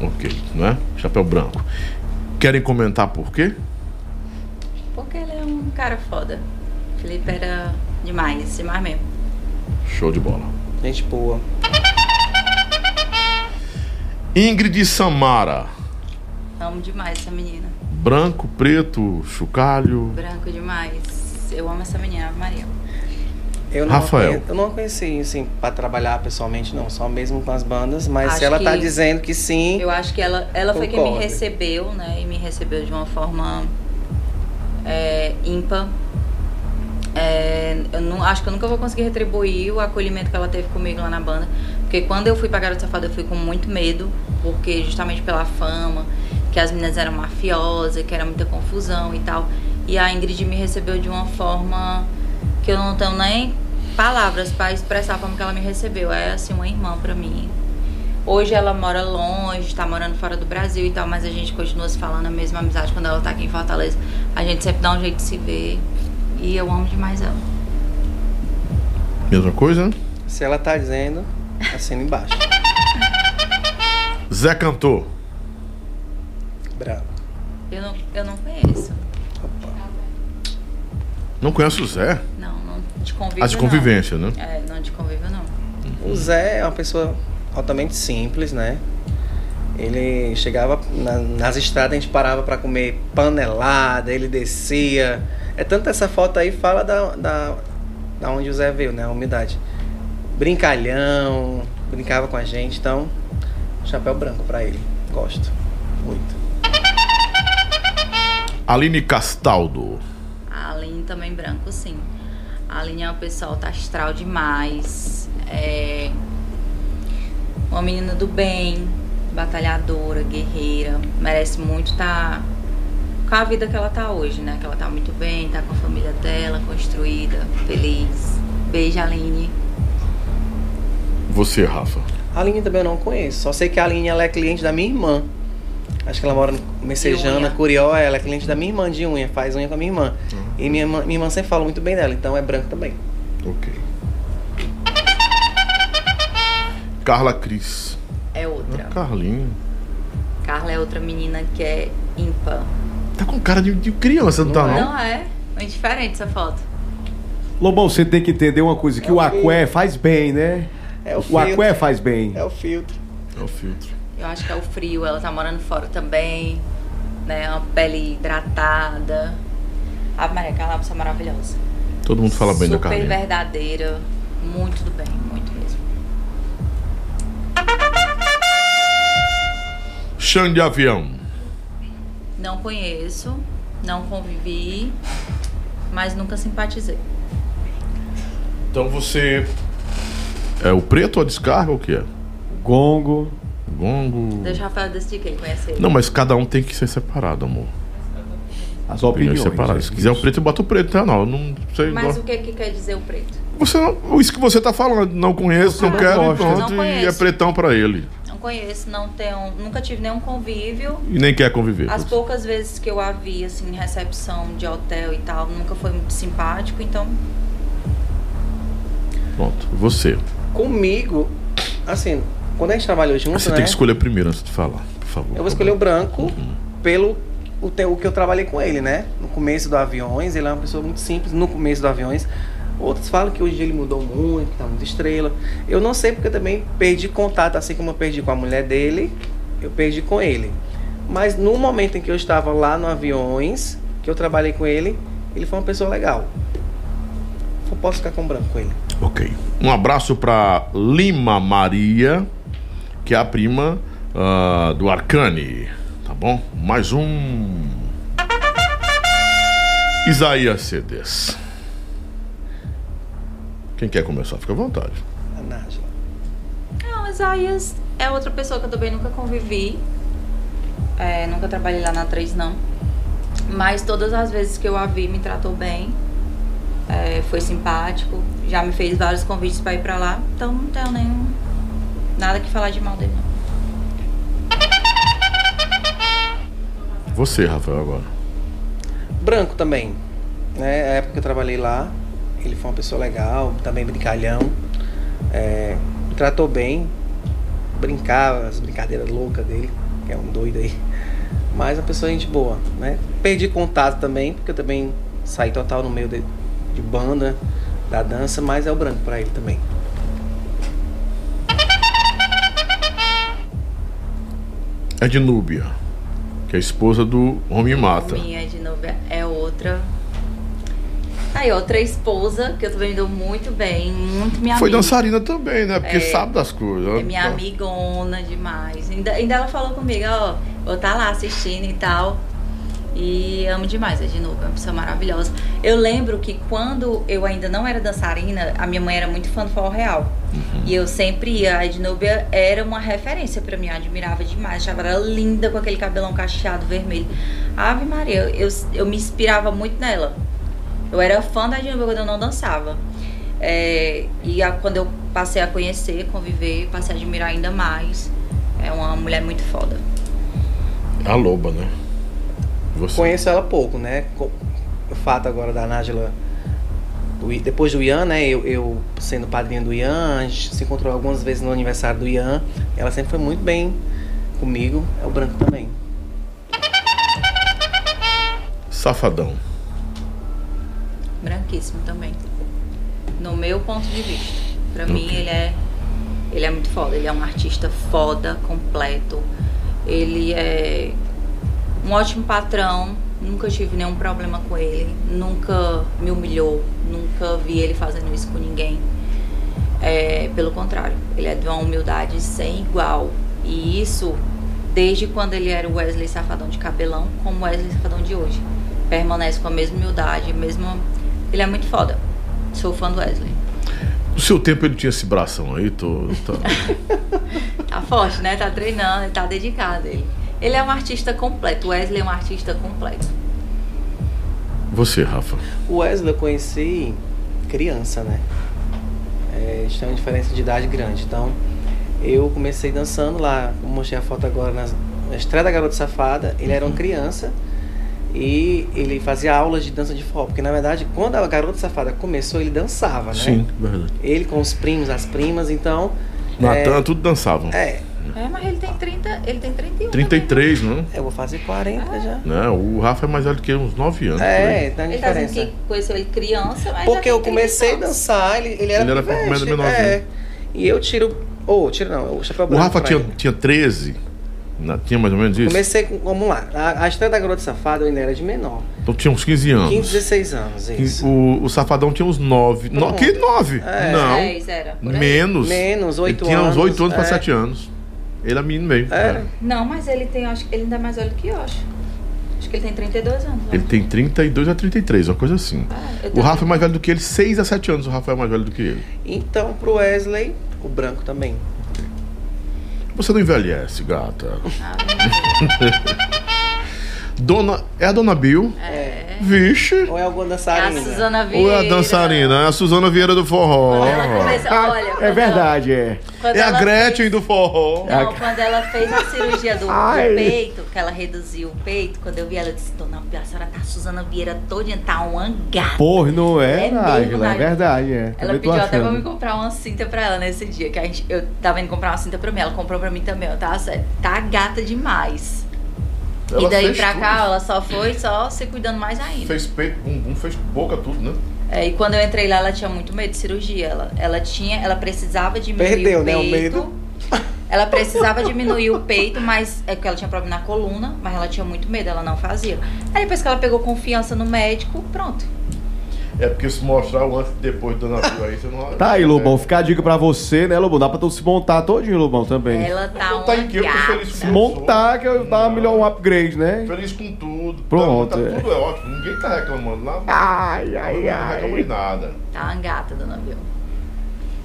Ok, né? Chapéu branco. Querem comentar por quê? Porque ele é um cara foda. Felipe era demais, demais mesmo. Show de bola. Gente boa. Ingrid Samara. Amo demais essa menina. Branco, preto, chocalho. Branco demais. Eu amo essa menina, Maria. Eu não Rafael. conhe- eu não a conheci, assim, pra trabalhar pessoalmente, não. Só mesmo com as bandas. Mas Acho se ela tá que- dissendo que sim, Eu acho que ela, ela foi quem me recebeu, né? E me recebeu de uma forma é, ímpar. É, eu não, acho que eu nunca vou conseguir retribuir o acolhimento que ela teve comigo lá na banda. Porque quando eu fui pra Garota Safada, eu fui com muito medo. Porque justamente pela fama, que as meninas eram mafiosas, que era muita confusão e tal. E a Ingrid me recebeu de uma forma que eu não tenho nem palavras pra expressar forma que ela me recebeu. É assim, uma irmã pra mim. Hoje ela mora longe, tá morando fora do Brasil e tal, mas a gente continua se falando a mesma amizade quando ela tá aqui em Fortaleza. A gente sempre dá um jeito de se ver. E eu amo demais ela. Mesma coisa? se ela tá dizendo, assina embaixo. Zé Cantor. Bravo. Eu não, eu não conheço. Não conhece o Zé? Não, não de convívio. Ah, de convivência, né? Não. É, não de convívio não. O Zé é uma pessoa altamente simples, né? Ele chegava na- nas estradas, a gente parava pra comer panelada, ele descia. É tanto essa foto aí fala da, da, da onde o Zé veio, né? A umidade. Brincalhão, brincava com a gente, então chapéu branco pra ele. Gosto. Muito. Aline Castaldo. A Aline também branco, sim. A Aline é uma pessoa alta astral demais. É uma menina do bem, batalhadora, guerreira. Merece muito estar com a vida que ela tá hoje, né? Que ela tá muito bem, tá com a família dela construída, feliz, Beijo, Aline. Você, Rafa. A Aline também eu não conheço. Só sei que a Aline ela é cliente da minha irmã. Acho que ela mora em Messejana. Curió. Ela é cliente da minha irmã de unha. Faz unha com a minha irmã. Uhum. E minha irmã, minha irmã sempre fala muito bem dela. Então é branco também. Ok. Carla Cris. É outra. Carlinho. Carla é outra menina que é ímpar. Tá com cara de, de criança, não, tá não? Não é? Muito diferente essa foto. Lobão, você tem que entender uma coisa, que É o o aqué faz bem, né? É o O filtro. aqué faz bem. É o filtro. É o filtro. Eu acho que é o frio, ela tá morando fora também, né? Uma pele hidratada. A Maria Carla é uma pessoa maravilhosa. Todo mundo fala bem da Super Carlinha. verdadeira. Muito do bem, Chão de avião. Não conheço, não convivi, mas nunca simpatizei. Então você. É o preto ou a descarga ou o que é? Gongo. Gongo. Deixa o Rafael decidir quem conhece ele. Não, mas cada um tem que ser separado, amor. As Opiniões separadas. Se né? quiser o preto, bota o preto, tá? Não, não sei. Mas o que, que quer dizer o preto? Você não, isso que você tá falando, não conheço, não não quero, e gosta. pronto, Não e é pretão pra ele. Não conheço, não tenho, nunca tive nenhum convívio. E nem quer conviver. As poucas vezes que eu a vi, assim, em recepção de hotel e tal, nunca foi muito simpático, então Pronto, você. Comigo, assim, quando a gente trabalhou junto, Você né? tem que escolher primeiro antes de falar, por favor. Eu vou escolher o branco pelo o, te- o que eu trabalhei com ele, né? No começo do Aviões, ele é uma pessoa muito simples no começo do Aviões. Outros falam que hoje ele mudou muito, tá muito estrela. Eu não sei porque eu também perdi contato, assim como eu perdi com a mulher dele, eu perdi com ele. Mas no momento em que eu estava lá no Aviões, que eu trabalhei com ele, ele foi uma pessoa legal. Eu posso ficar com branco com ele. Ok. Um abraço pra Lima Maria, que é a prima ah, do Arcane. Tá bom? Mais um. Isaías Cedes. Quem quer começar, fica à vontade. A Nájila. Não, Isaías é outra pessoa que eu também nunca convivi. É, nunca trabalhei lá na 3, não. Mas todas as vezes que eu a vi, me tratou bem. É, foi simpático. Já me fez vários convites pra ir pra lá. Então não tenho nenhum. Nada que falar de mal dele, não. Você, Rafael, agora. Branco também. Né? A época que eu trabalhei lá, ele foi uma pessoa legal, também brincalhão. É, me tratou bem. Brincava, as brincadeiras loucas dele, que é um doido aí. Mas uma pessoa gente boa, né? Perdi contato também, porque eu também saí total no meio de, de banda, da dança, mas é o branco pra ele também. É de Núbia, que é a esposa do Homem Mata. Minha de novo é outra. Aí, outra esposa, que eu também me dou muito bem, muito minha Foi amiga. dançarina também, né? Porque É. sabe das coisas. É minha amigona demais. Ainda, ainda ela falou comigo, ó, vou estar lá assistindo e tal. E amo demais a Ednubia, é uma pessoa maravilhosa. Eu lembro que quando eu ainda não era dançarina, a minha mãe era muito fã do forró real. E eu sempre ia, a Ednubia era uma referência pra mim, eu admirava demais. Achava ela linda com aquele cabelão cacheado vermelho. Ave Maria, eu, eu me inspirava muito nela. Eu era fã da Ednubia quando eu não dançava. É, e a- quando eu passei a conhecer, conviver, passei a admirar ainda mais. É uma mulher muito foda. A loba, né? Você. Conheço ela pouco, né? O fato agora da Nájila. Depois do Ian, né? Eu, eu sendo padrinho do Ian, a gente se encontrou algumas vezes no aniversário do Ian. Ela sempre foi muito bem comigo. É o branco também. Safadão. Branquíssimo também. No meu ponto de vista. Pra mim, Ok. ele é. Ele é muito foda. Ele é um artista foda, completo. Ele é um ótimo patrão. Nunca tive nenhum problema com ele. Nunca me humilhou. Nunca vi ele fazendo isso com ninguém. É, pelo contrário, ele é de uma humildade sem igual. E isso desde quando ele era o Wesley Safadão de cabelão, como o Wesley Safadão de hoje. Permanece com a mesma humildade, mesmo. Ele é muito foda. Sou fã do Wesley. No seu tempo ele tinha esse bração aí, tô. Tá... Tá forte, né? Tá treinando, ele tá dedicado. Ele, ele é um artista completo. O Wesley é um artista completo. Você, Rafa. O Wesley eu conheci criança, né? É, a gente tem uma diferença de idade grande. Então, eu comecei dançando lá, mostrei a foto agora na estreia da Garota Safada. Ele era uma criança e ele fazia aulas de dança de forró. Porque, na verdade, quando a Garota Safada começou, ele dançava, né? Sim, verdade. Ele com os primos, as primas, então... Natan, tudo dançavam. É, É, mas ele tem 30, ele tem 31. 33, não? eu vou fazer 40 já. Né? O Rafa é mais velho que eu, uns 9 anos. É, tá Ele tá dizendo que conheceu ele criança, mas Porque já eu tem 30 comecei a dançar, ele, ele era Ele era pivete, menorzinho. É. E eu tiro. Ou, tiro não, o chapéu O branco. Rafa pra tinha, ele. tinha 13. Na- tinha mais ou menos isso? Comecei com. Vamos lá. A, a estreia da Garota Safada eu ainda era de menor. Então tinha uns 15 anos. 15, 16 anos, isso. O, o Safadão tinha uns 9. No, que 9? É. Não. 10 era. Menos. Menos, oito Ele tinha uns anos, 8 anos pra é. 7 anos. Ele era menino meio. Era. Não, mas ele tem, acho que ele ainda é mais velho que eu, acho. Acho que ele tem 32 anos. Ele né? tem 32 a 33, uma coisa assim. Ah, O. Rafa é mais velho do que ele, 6 a 7 anos o Rafa é mais velho do que ele. Então, pro Wesley, o branco também. Você não envelhece, gata. Ah, Dona. É a Dona Bill? É. Vixe. Ou é alguma É a dançarina? Suzana Ou Vieira. é a dançarina? É a Suzana Vieira do forró. Começou- olha, quando É verdade, é. É a Gretchen do forró. Não, quando ela fez a cirurgia do, do peito, que ela reduziu o peito, quando eu vi ela, eu disse, Dona Bia, a senhora tá a Suzana Vieira todinha, tá um gata. Pô, não é, É mesmo, é verdade, é. Ela Também pediu até pra me comprar uma cinta pra ela nesse dia, que a gente, eu tava indo comprar uma cinta pra mim, ela comprou pra mim também, eu tava tá gata demais. Ela e daí pra tudo. cá, ela só foi só se cuidando mais ainda. Fez peito, bumbum, fez boca, tudo, né? É, e quando eu entrei lá, ela tinha muito medo de cirurgia. Ela, ela tinha, ela precisava diminuir Perdeu, o né, peito. o medo. Ela precisava diminuir o peito, mas é porque ela tinha problema na coluna, mas ela tinha muito medo, ela não fazia. Aí depois que ela pegou confiança no médico, pronto. É porque se mostrar o antes e depois do navio aí, você não. Tá aí, Lobão, fica a dica pra você, né, Lobão? Dá pra tu se montar todinho, Lobão, também. Ela tá uma tá em que eu tô feliz com Se montar, que eu dá melhor um upgrade, né? Feliz com tudo. Pronto, Tá, tá é. tudo é ótimo. Ninguém tá reclamando lá. Ai, Não reclama de nada. Tá uma gata, dona Bill.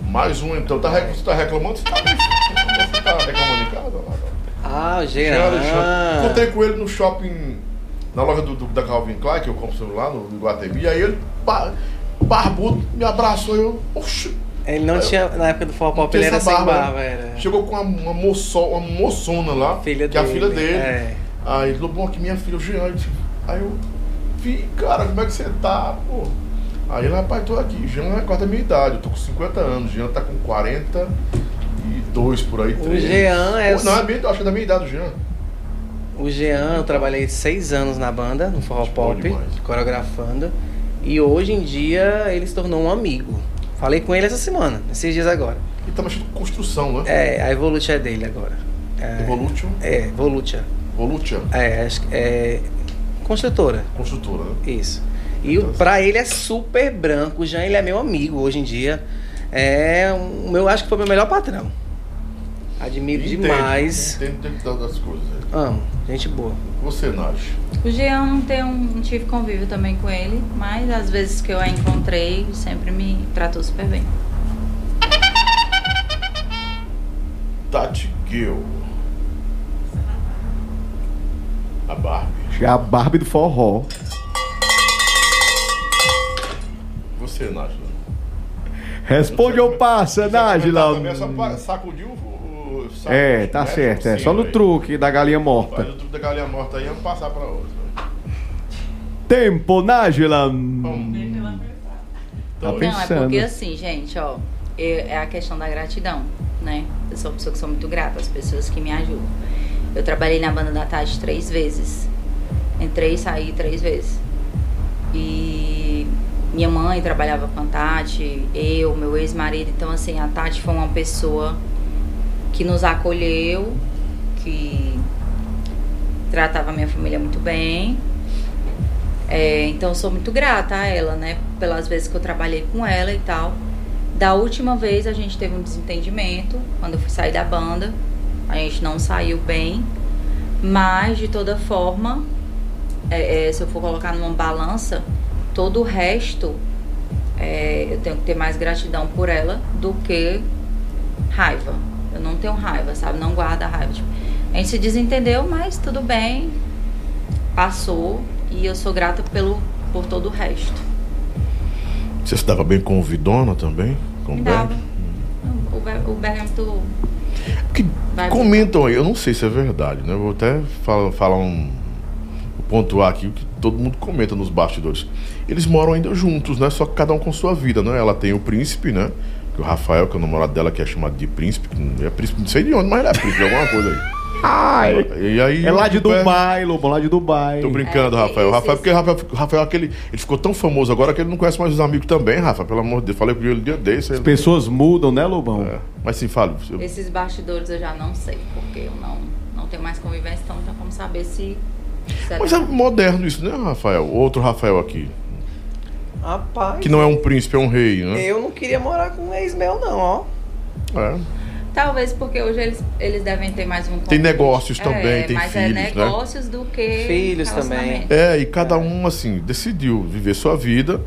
Mais um, então. Tá, você tá reclamando? Você tá, você tá reclamando em casa? Lá, Ah, o. Jean. Encontrei com ele no shopping, na loja do, do- da Calvin Klein, que eu compro celular no, no Guatemi. Aí ele, ba- barbudo, me abraçou. Eu, oxe. Ele não Eu- tinha, na época do Forró Pop, ele era essa sem barba, barba, né? era. Chegou com uma, uma, moço, uma moçona lá, Filha que é a dele, filha dele. é. Aí ele falou, bom, aqui minha filha, o Jean. Aí eu, vi, cara, como é que você tá, pô? Aí ele, rapaz, tô aqui. Jean é quase a minha idade, eu tô com 50 anos. Jean tá com 42 por aí. O 3. Jean é. Não, é bem, acho que é da minha idade o Jean. O Jean, eu trabalhei seis anos na banda, no Forró Bom Pop, coreografando. E hoje em dia ele se tornou um amigo. Falei com ele essa semana, esses dias agora. Ele tá mexendo com construção, né? É, a Evolution é dele agora. É, Evolution. é Volutia. Volutia. É, acho que é. Construtora, Construtora, né? isso. E o, pra ele é super branco. O Jean, ele é meu amigo hoje em dia. É o meu, acho que foi meu melhor patrão. Admiro Entende, demais. Das- das coisas. Amo, gente boa. Você, Nath. O Jean não, tem um, não tive convívio também com ele, mas às vezes que eu a encontrei, sempre me tratou super bem. Tati Gill. A Barbie. É a Barbie do forró. Você, Nath. Responde ou passa, Nájila? Também só pa- sacudir o. saco, É, tá mexe certo. É só no aí. truque da galinha Faz morta. o truque da galinha morta aí, vamos passar pra outra. Tempo, Nájila. Vamos. Tá Não, é pensando. porque assim, gente, ó, eu- é a questão da gratidão, né? Eu sou uma pessoa que sou muito grata às pessoas que me ajudam. Eu trabalhei na banda da Tati três vezes. Entrei e saí três vezes. E minha mãe trabalhava com a Tati, eu, meu ex-marido. Então, assim, a Tati foi uma pessoa que nos acolheu, que tratava a minha família muito bem. É, então sou muito grata a ela, né? Pelas vezes que eu trabalhei com ela e tal. Da última vez a gente teve um desentendimento quando eu fui sair da banda. A gente não saiu bem. Mas de toda forma, é, é, se eu for colocar numa balança, todo o resto é, eu tenho que ter mais gratidão por ela do que raiva. Eu não tenho raiva, sabe? Não guarda raiva. Tipo, a gente se desentendeu, mas tudo bem. Passou e eu sou grata pelo, por todo o resto. Você se dava bem com o Vidona também? Com o Berg? O, Ber- o Berg é muito. Que comentam aí, eu não sei se é verdade, né? Eu Vou até falar, falar um. pontuar aqui o que todo mundo comenta nos bastidores. Eles moram ainda juntos, né? Só que cada um com sua vida, né? Ela tem o príncipe, né? O Rafael, que é o namorado dela, que é chamado de príncipe, que não é príncipe, não sei de onde, mas ele é príncipe, de alguma coisa aí. Ai, E aí, é lá de o Berg- Dubai, Lobão, lá de Dubai. Tô brincando, É, Rafael. esses- Rafael, porque Rafael, Rafael aquele, ele ficou tão famoso agora que ele não conhece mais os amigos também, Rafa. Pelo amor de Deus. Falei com ele dia desse. As Ele... pessoas mudam, né, Lobão? É. Mas sim, fale. você- Esses bastidores eu já não sei, porque eu não, não tenho mais convivência, então não tem como saber se. se Mas é moderno isso, né, Rafael? Outro Rafael aqui. Rapaz, Que não é um príncipe, é um rei, né? eu não queria morar com um ex meu, não, ó. É. Talvez porque hoje eles, eles devem ter mais um Tem convívio. negócios também, é, tem mas filhos, é né? negócios do que. Filhos também. É, e cada um, assim, decidiu viver sua vida,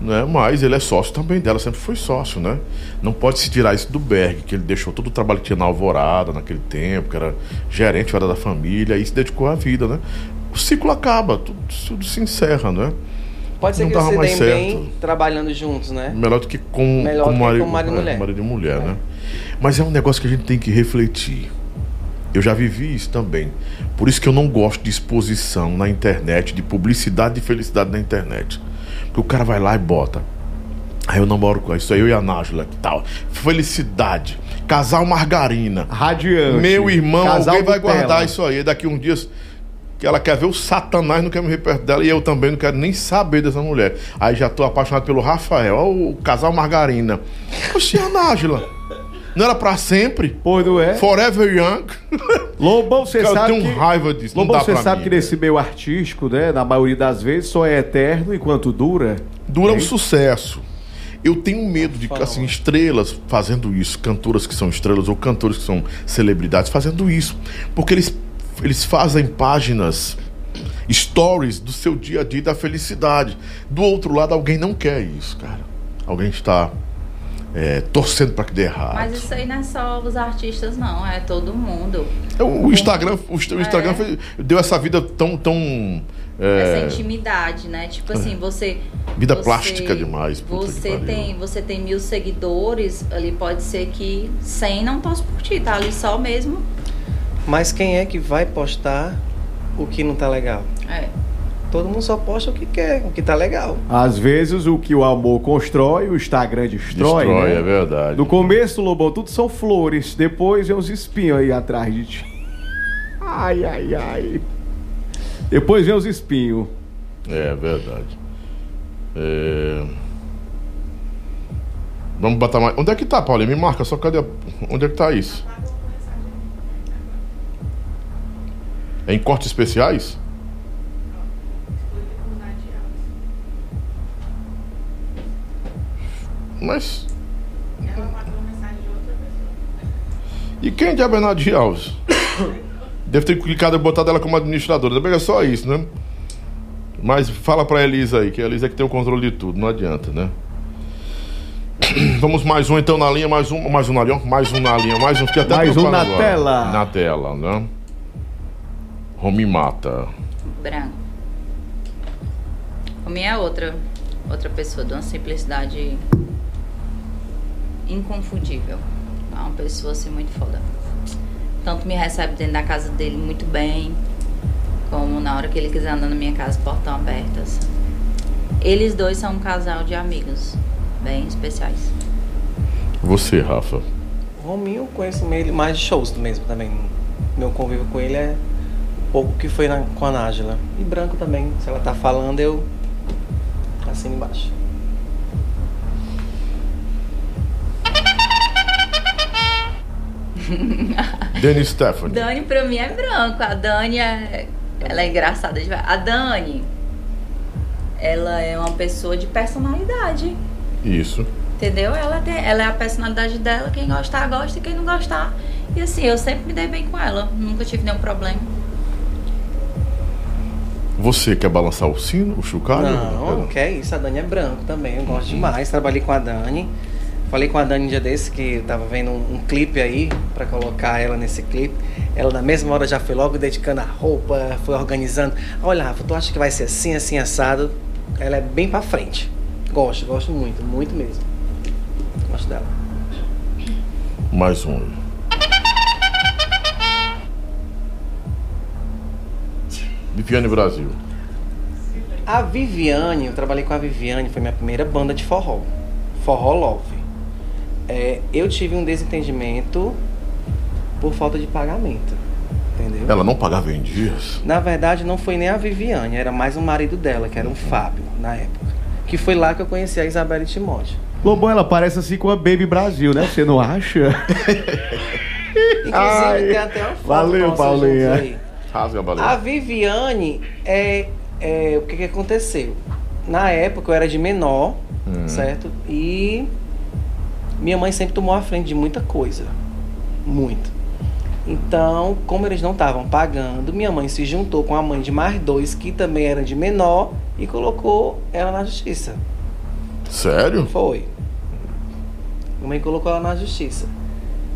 né? Mas ele é sócio também dela, sempre foi sócio, né? Não pode se tirar isso do Berg, que ele deixou todo o trabalho que tinha na Alvorada naquele tempo, que era gerente, era da família, e se dedicou à vida, né? O ciclo acaba, tudo, tudo se encerra, né? Pode ser Não que eles se deem certo. bem trabalhando juntos, né? Melhor do que com, Melhor com do que marido, com marido e é, mulher. marido e mulher, É. né? Mas é um negócio que a gente tem que refletir. Eu já vivi isso também. Por isso que eu não gosto de exposição na internet, de publicidade e felicidade na internet. Porque o cara vai lá e bota. Aí eu namoro com isso aí, eu e a Nájula, que tal? Felicidade. Casal margarina. Radiante. Meu irmão, Casal alguém vai guardar isso aí. Daqui uns dias que ela quer ver o Satanás, não quer me ver perto dela. E eu também não quero nem saber dessa mulher. Aí já tô apaixonado pelo Rafael. Ó, o casal margarina. Oxi, a Nájula. Não era pra sempre? Pois não é? Forever Young. Lobão, você Cara, eu sabe tenho que... raiva disso. Lobão, você sabe mim. que nesse meio artístico, né, na maioria das vezes, só é eterno enquanto dura. Dura um sucesso. Eu tenho medo de, assim, estrelas fazendo isso, cantoras que são estrelas ou cantores que são celebridades fazendo isso. Porque eles, eles fazem páginas, stories do seu dia a dia da felicidade. Do outro lado, alguém não quer isso, cara. Alguém está é, torcendo para que dê errado. Mas isso aí não é só os artistas, não, é todo mundo. O, o Instagram, o, Insta- o Instagram É. fez- deu essa vida tão. tão é, Essa intimidade, né? Tipo assim, você. Vida você- plástica demais, Você tem, você tem mil seguidores, ali pode ser que 100 não torce por ti, tá ali só mesmo. Mas quem é que vai postar o que não tá legal? É. Todo mundo só posta o que quer, o que tá legal. Às vezes o que o amor constrói, o Instagram destrói, destrói, né? é verdade. No começo, Lobão, tudo são flores. Depois vem uns espinhos aí atrás de ti. Ai, ai, ai. Depois vem os espinhos. É verdade. É... Vamos botar mais. Onde é que tá, Paulinho? Me marca só cadê. a- Onde é que tá isso? Em cortes especiais? Mas. Ela mandou mensagem de outra pessoa. E quem é Bernardo de Alves? Deve ter clicado e botado ela como administradora. Deve é só isso, né? Mas fala pra Elisa aí, que a Elisa é que tem o controle de tudo, não adianta, né? Vamos mais um então na linha, mais um, mais um na linha, mais um na linha, mais um. Fiquei até Mais um na agora. tela. Na tela, né? Romi mata. Branco. O minha é outra, outra pessoa, de uma simplicidade inconfundível. É uma pessoa assim muito foda. Tanto me recebe dentro da casa dele muito bem, como na hora que ele quiser andar na minha casa, portão abertas. Eles dois são um casal de amigos bem especiais. Você, Rafa. O Rominho eu conheço ele mais de shows mesmo também. Meu convívio com ele é pouco que foi na- com a Nájila. E branco também. Se ela tá falando, eu assino embaixo. Denis Stephanie. Dani pra mim é branco. A Dani é. Ela é engraçada. A Dani, ela é uma pessoa de personalidade. Isso. Entendeu? Ela, tem, ela é a personalidade dela. Quem gostar, gosta. E quem não gostar. E assim, eu sempre me dei bem com ela. Nunca tive nenhum problema. Você quer balançar o sino, o chocalho? Não, que é isso. A Dani é branco também. Eu gosto demais. Trabalhei com a Dani. Falei com a Dani um dia desse que tava vendo um, um clipe aí pra colocar ela nesse clipe. Ela na mesma hora já foi logo dedicando a roupa, foi organizando. Olha, Rafa, tu acha que vai ser assim, assim, assado? Ela é bem pra frente. Gosto, gosto muito, muito mesmo. Gosto dela. Mais um. Viviane Brasil. A Viviane, eu trabalhei com a Viviane, foi minha primeira banda de forró. Forró Love. É, eu tive um desentendimento por falta de pagamento. Entendeu? Ela não pagava em dias. Na verdade, não foi nem a Viviane, era mais o marido dela, que era um Fábio, na época. Que foi lá que eu conheci a Isabela Timóteo. Lobão, ela parece assim com a Baby Brasil, né? Você não acha? Inclusive, Ai, tem até uma foto valeu, Paulinha. Rasga a A baleia. Viviane, é, é, o que, que aconteceu? Na época eu era de menor, certo? E minha mãe sempre tomou a frente de muita coisa. Muito. Então, como eles não estavam pagando, minha mãe se juntou com a mãe de mais dois, que também eram de menor, e colocou ela na justiça. Sério? Foi. Minha mãe colocou ela na justiça.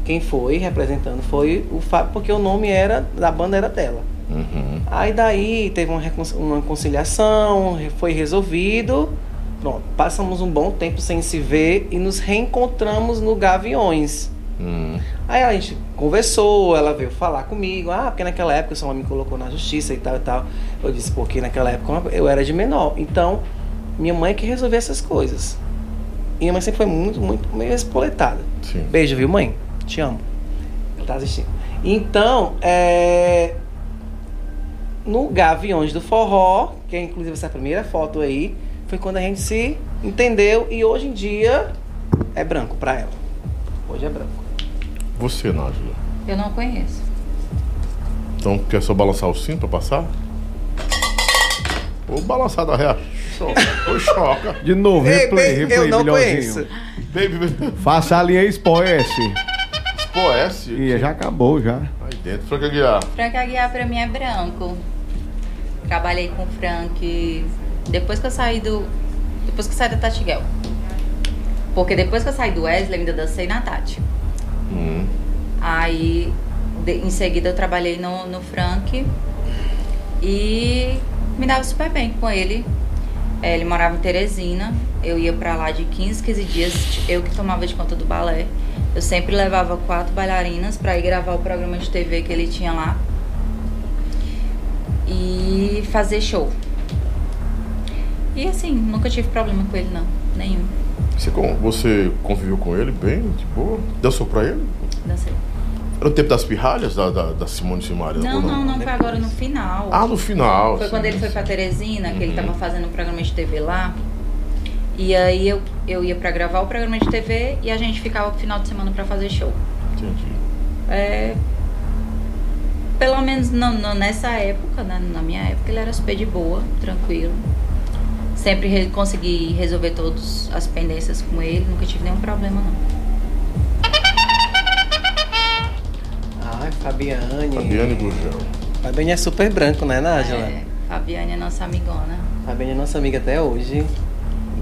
Quem foi representando foi o Fábio, porque o nome era da banda era dela. Uhum. Aí daí teve uma, uma conciliação, foi resolvido. Pronto, passamos um bom tempo sem se ver e nos reencontramos no Gaviões. Hum. Aí a gente conversou, ela veio falar comigo, ah, porque naquela época sua mãe me colocou na justiça e tal e tal. Eu disse, porque naquela época eu era de menor. Então, minha mãe é que resolvia essas coisas. E minha mãe sempre foi muito, muito meio espoletada. Sim. Beijo, viu, mãe? Te amo. Ela tá assistindo. Então, é... no Gaviões do Forró, que é inclusive essa primeira foto aí, foi quando a gente se entendeu e hoje em dia é branco pra ela. Hoje é branco. Você, Nájila. Eu não conheço. Então, quer só balançar o cinto pra passar? Ou balançar da reação. Ou choca. De novo, replay, replay, eu não milhãozinho. conheço. Baby, baby. Faça a linha Expo S. E já acabou, já. Aí dentro, Franca Guiar. Frank Aguiar pra mim é branco. Trabalhei com o Frank depois que eu saí do. Depois que eu saí da Tatiguel. Porque depois que eu saí do Wesley, eu ainda dancei na Tati. Hum. Aí de- em seguida eu trabalhei no, no Frank e me dava super bem com ele. É, ele morava em Teresina, eu ia pra lá de 15, 15 dias, eu que tomava de conta do balé. Eu sempre levava quatro bailarinas pra ir gravar o programa de TV que ele tinha lá e fazer show. E assim, nunca tive problema com ele não, nenhum. Você, você conviveu com ele bem, de boa? Dançou pra ele? Dancei. Era o tempo das pirralhas da, da, da Simone Simaria? Não, ou não, não, foi agora no final. Ah, no final. Foi sim. quando ele foi pra Teresina, que ele Uhum. tava fazendo um programa de TV lá. E aí eu, eu ia pra gravar o programa de TV e a gente ficava no final de semana pra fazer show. Entendi. É, pelo menos no- no- nessa época, né, na minha época, ele era super de boa, tranquilo. Sempre re- consegui resolver todas as pendências com ele, nunca tive nenhum problema não. Ai, Fabiane. Fabiane Gurgel. Fabiane é super branco, né, Nájila? É, Fabiane é nossa amigona. Fabiane é nossa amiga até hoje.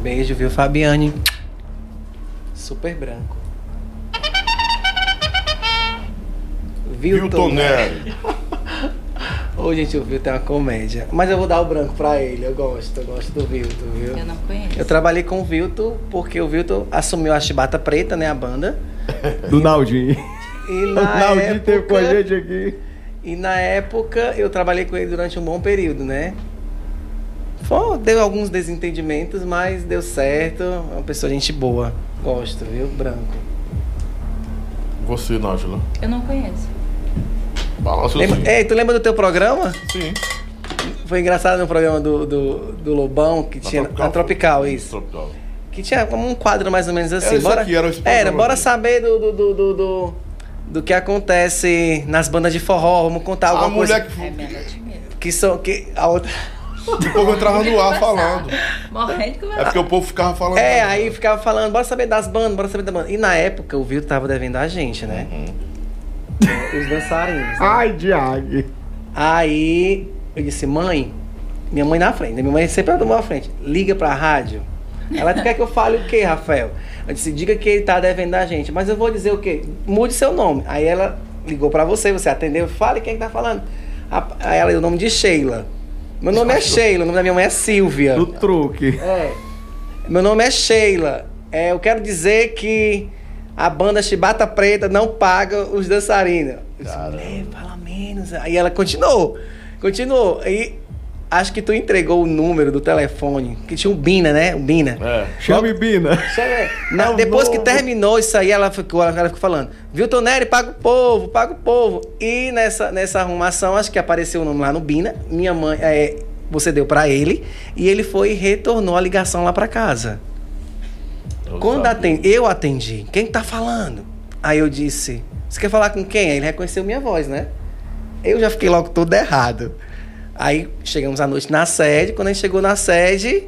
Beijo, viu, Fabiane? Super branco. Vilton Nery. Ô, gente, o Vilton é uma comédia. Mas eu vou dar o branco pra ele. Eu gosto, eu gosto do Vilton, viu? Eu não conheço. Eu trabalhei com o Vilton porque o Vilton assumiu a chibata preta, né, a banda. Do Naldinho. E O na Naldinho teve com a época, gente aqui. e na época eu trabalhei com ele durante um bom período, né? Foi, deu alguns desentendimentos, mas deu certo. É uma pessoa gente boa. Gosto, viu? Branco. Você, Nájila. Eu não conheço. Balança Lembra, ei, tu lembra do teu programa? Sim. Foi engraçado no programa do, do, do Lobão, que Na tinha. Tropical. Na Tropical, isso. Tropical. Que tinha como um quadro mais ou menos assim. Era isso bora, aqui, era era, bora aqui. saber do, do, do, do, do, do que acontece nas bandas de forró. Vamos contar A alguma mulher coisa. que É. Que são. Que, a outra... o povo entrava no ar falando. Morrendo de É porque o povo ficava falando. É, aí ficava falando, bora saber das bandas, bora saber da banda. E na época o Vilto tava devendo a gente, né? Uhum. Os dançarinos. né? Ai, Diag. Aí eu disse, mãe, minha mãe na frente, né? minha mãe sempre andou na frente, liga pra rádio. Ela quer que eu fale o quê, Rafael? Eu disse, diga que ele tá devendo a gente, mas eu vou dizer o quê? Mude seu nome. Aí ela ligou pra você, você atendeu, fale quem tá falando. A- Aí ela deu o nome de Sheila. Meu nome é Sheila, o nome da minha mãe é Silvia. Do truque. É. Meu nome é Sheila. é, eu quero dizer que a banda Chibata Preta não paga os dançarinos. Eu disse. "Né, fala menos. Aí ela continuou, continuou. E acho que tu entregou o número do telefone, que tinha um Bina, né? Um Bina. É. Chame Bina. É o depois que terminou isso aí, ela ficou, ela ficou falando, viu, Toneri, paga o povo, paga o povo. E nessa, nessa arrumação, acho que apareceu o nome lá no Bina. Minha mãe, é, você deu pra ele, e ele foi e retornou a ligação lá pra casa. Eu Quando atendi, eu atendi. Quem tá falando? Aí eu disse, você quer falar com quem? Aí ele reconheceu minha voz, né? Eu já fiquei logo todo errado. Aí chegamos à noite na sede. Quando a gente chegou na sede,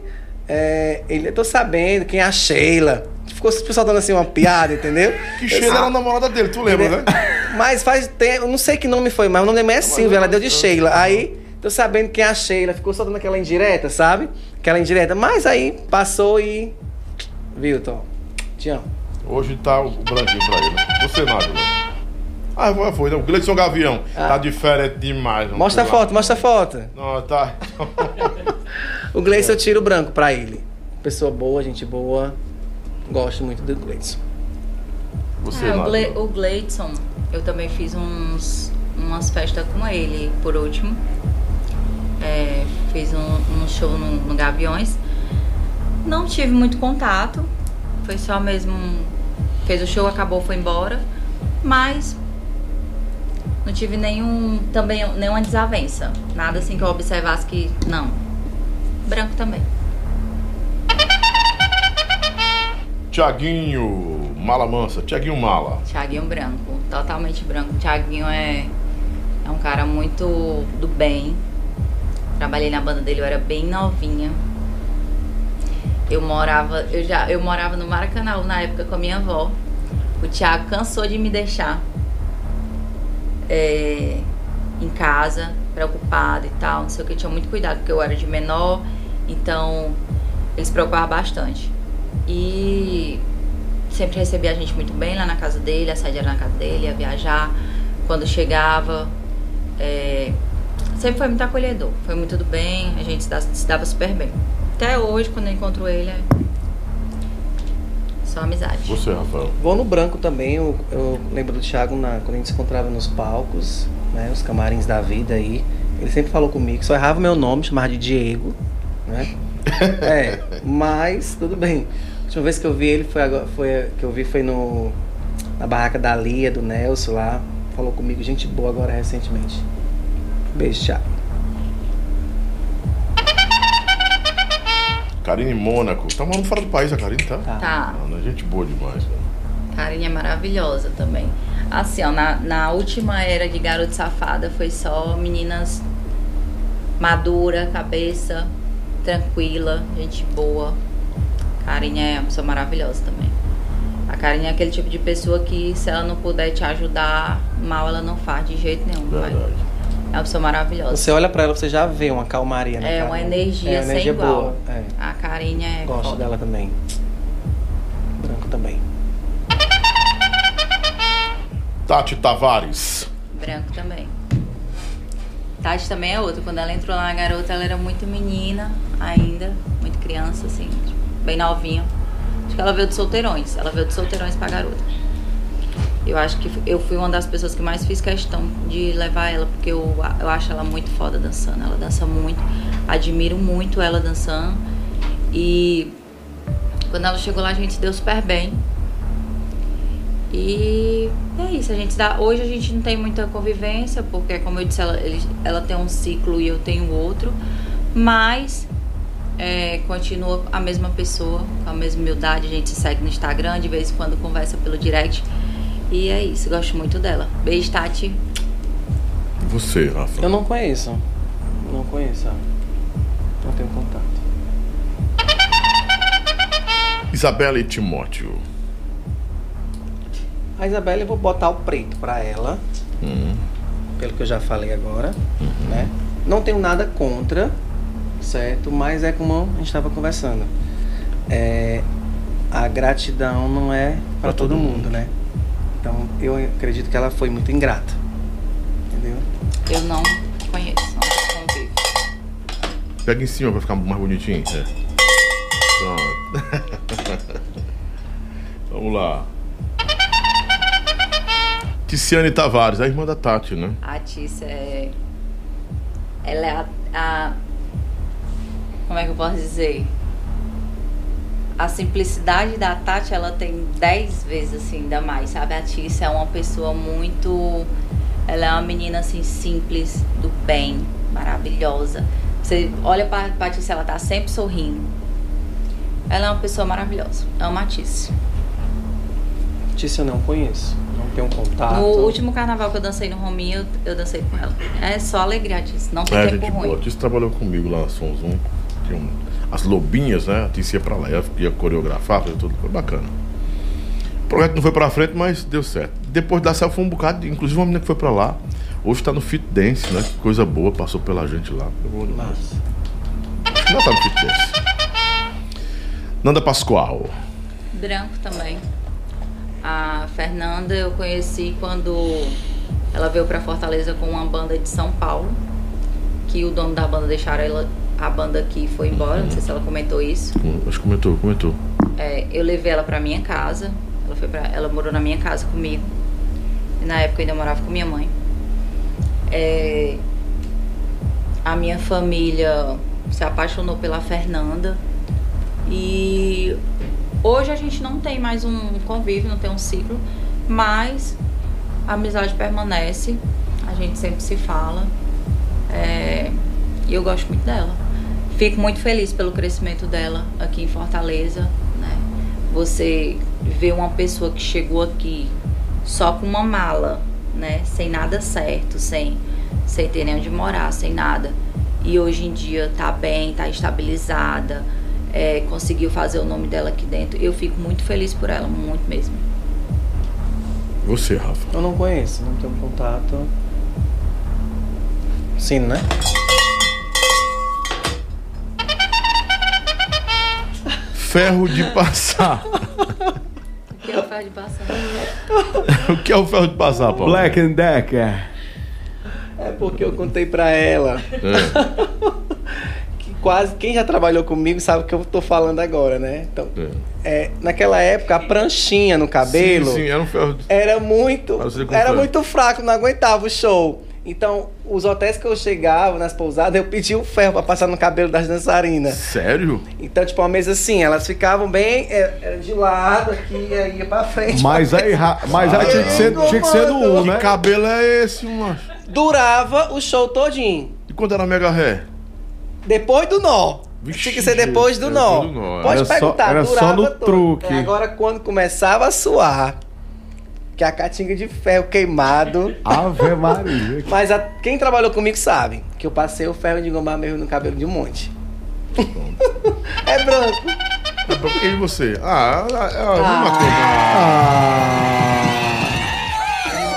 é, ele, eu tô sabendo quem é a Sheila. Ficou se soltando assim uma piada, entendeu? Que Sheila era a namorada dele, tu lembra, né? Mas faz tempo, eu não sei que nome foi, mas o nome mãe é Silvia, ela deu de Sheila. Aí, tô sabendo quem é a Sheila, ficou soltando aquela indireta, sabe? Aquela indireta. Mas aí passou e. Viu, Tom? Te amo. Hoje tá o branquinho pra ele. Você nada, né? Ah, foi, foi. O Gleison Gavião. Ah. Tá diferente demais. Mostra a foto, mostra a foto. Não, tá. O Gleison eu tiro o branco pra ele. Pessoa boa, gente boa. Gosto muito do Gleison. Você É, o. Gle o Gleidson, eu também fiz uns, umas festas com ele, por último. É, fiz um, um show no, no Gaviões. Não tive muito contato. Foi só mesmo. Fez o show, acabou, foi embora. Mas não tive nenhum. Também nenhuma desavença. Nada assim que eu observasse que. Não. Branco também. Tiaguinho Mala Mansa. Tiaguinho Mala. Thiaguinho branco, totalmente branco. Thiaguinho é, é um cara muito do bem. Trabalhei na banda dele, eu era bem novinha. Eu morava, eu já, eu morava no Maracanã na época com a minha avó. O Thiago cansou de me deixar é, em casa, preocupado e tal, não sei o que, tinha muito cuidado, porque eu era de menor, então ele se preocupava bastante. E sempre recebia a gente muito bem lá na casa dele, a sede era na casa dele, ia viajar. Quando chegava, é, sempre foi muito acolhedor, foi muito do bem, a gente se dava super bem. Até hoje, quando eu encontro ele, é só amizade. Você, Rafael. Vou no branco também, eu, eu lembro do Thiago na, quando a gente se encontrava nos palcos, né? Os camarins da vida aí. Ele sempre falou comigo, só errava meu nome, chamava de Diego, né? é, mas tudo bem. A última vez que eu vi ele foi, agora, foi que eu vi foi no na barraca da Lia, do Nelson lá. Falou comigo, gente boa agora recentemente. Beijo, Thiago. Karine Mônaco. Tá morando fora do país a Karine, tá? Tá. Tá. Ah, né? gente boa demais, né? Carinha é maravilhosa também. Assim, ó, na, na última era de Garoto Safada foi só meninas madura, cabeça, tranquila, gente boa. Carinha é uma pessoa maravilhosa também. A Carinha é aquele tipo de pessoa que se ela não puder te ajudar, mal ela não faz de jeito nenhum, vai. É uma pessoa maravilhosa. Você olha pra ela, você já vê uma calmaria, né? É uma energia é uma sem energia igual. boa. É. A Carinha é Gosto foda. dela também. Branco também. Tati Tavares. Branco também. Tati também é outra. Quando ela entrou lá na garota, ela era muito menina ainda, muito criança, assim, bem novinha. Acho que ela veio de solteirões. Ela veio de solteirões pra garota. Eu acho que eu fui uma das pessoas que mais fiz questão de levar ela, porque eu, eu acho ela muito foda dançando. Ela dança muito, admiro muito ela dançando. E quando ela chegou lá, a gente se deu super bem. E é isso, a gente dá. Hoje a gente não tem muita convivência, porque como eu disse, ela, ele- ela tem um ciclo e eu tenho outro, mas é, continua a mesma pessoa, com a mesma humildade, a gente se segue no Instagram, de vez em quando conversa pelo direct. E é isso, gosto muito dela. Beijo, Tati. E você, Rafa? Eu não conheço. Não conheço. ela. Não tenho contato. Isabela e Timóteo. A Isabela eu vou botar o preto pra ela, Hum. pelo que eu já falei agora, né? Não tenho nada contra, certo? Mas é como a gente estava conversando. É, a gratidão não é Pra para todo, todo mundo, mundo. né? Então eu acredito que ela foi muito ingrata. Entendeu? Eu não conheço, não convivo. Pega em cima pra ficar mais bonitinho. É. Pronto. Vamos lá. Ticiane Tavares, a irmã da Tati, né? A Tícia é. Ela é a, a- Como é que eu posso dizer? A simplicidade da Tati, ela tem dez vezes assim, ainda mais, sabe? A Tícia é uma pessoa muito. Ela é uma menina assim, simples, do bem, maravilhosa. Você olha pra, pra Tícia, ela tá sempre sorrindo. Ela é uma pessoa maravilhosa. Amo a Tícia. Tícia eu não conheço. Não tenho contato. No último carnaval que eu dancei no Rominho, eu, eu dancei com ela. É só alegria, Tícia. Não tem É, tempo gente ruim. boa. A Tícia trabalhou comigo lá na Zoom. Tinha um- As lobinhas, né? A Tícia ia pra lá. Ia, ia coreografar, fazer tudo. Foi bacana. O projeto não foi pra frente, mas deu certo. Depois da selfie foi um bocado, de- inclusive uma menina que foi pra lá. Hoje tá no Fit Dance, né? Que coisa boa, passou pela gente lá. Eu vou Massa. Acho que Não tá no Fit Dance. Nanda Pascoal. Branco também. A Fernanda eu conheci quando ela veio pra Fortaleza com uma banda de São Paulo. Que o dono da banda deixaram ela, a banda aqui e foi embora. Não sei se ela comentou isso. Hum, Acho que comentou, comentou. É, eu levei ela pra minha casa. Ela, foi pra, ela morou na minha casa comigo. E na época eu ainda morava com minha mãe. É, a minha família se apaixonou pela Fernanda. E hoje a gente não tem mais um convívio, não tem um ciclo. Mas a amizade permanece. A gente sempre se fala. É, e eu gosto muito dela. Fico muito feliz pelo crescimento dela aqui em Fortaleza. Né? Você vê uma pessoa que chegou aqui só com uma mala, né? Sem nada certo, sem, sem ter nem onde morar, sem nada. E hoje em dia tá bem, tá estabilizada, é, conseguiu fazer o nome dela aqui dentro. Eu fico muito feliz por ela, muito mesmo. Você, Rafa. Eu não conheço, não tenho contato. Sim, né? Ferro de passar. Que ela faz de passar. o que é o ferro de passar, Paulo? Black and Decker. É porque eu contei pra ela É, que quase quem já trabalhou comigo sabe o que eu tô falando agora, né? Então, é. é, naquela época a pranchinha no cabelo Sim, sim, era um ferro de... era muito era comprar. muito fraco, não aguentava o show. Então, os hotéis que eu chegava nas pousadas, eu pedia o ferro pra passar no cabelo das dançarinas. Sério? Então, tipo, uma mesa assim, elas ficavam bem é, era de lado aqui, aí ia pra frente. Mas aí, ra- mas aí tinha, que ser, tinha que ser no 1, Que né? cabelo é esse, macho? Durava o show todinho. E quando era mega ré? Depois do nó. Vixe, Tinha que ser depois do nó. depois do nó. Pode Era só- perguntar, era só durava no todo. truque. É, Agora, quando começava a suar, que a catinga de ferro queimado. Ave Maria. Mas a- quem trabalhou comigo sabe que eu passei o ferro de gomar mesmo no cabelo de um monte. é branco. E você? Ah, é a mesma Ah.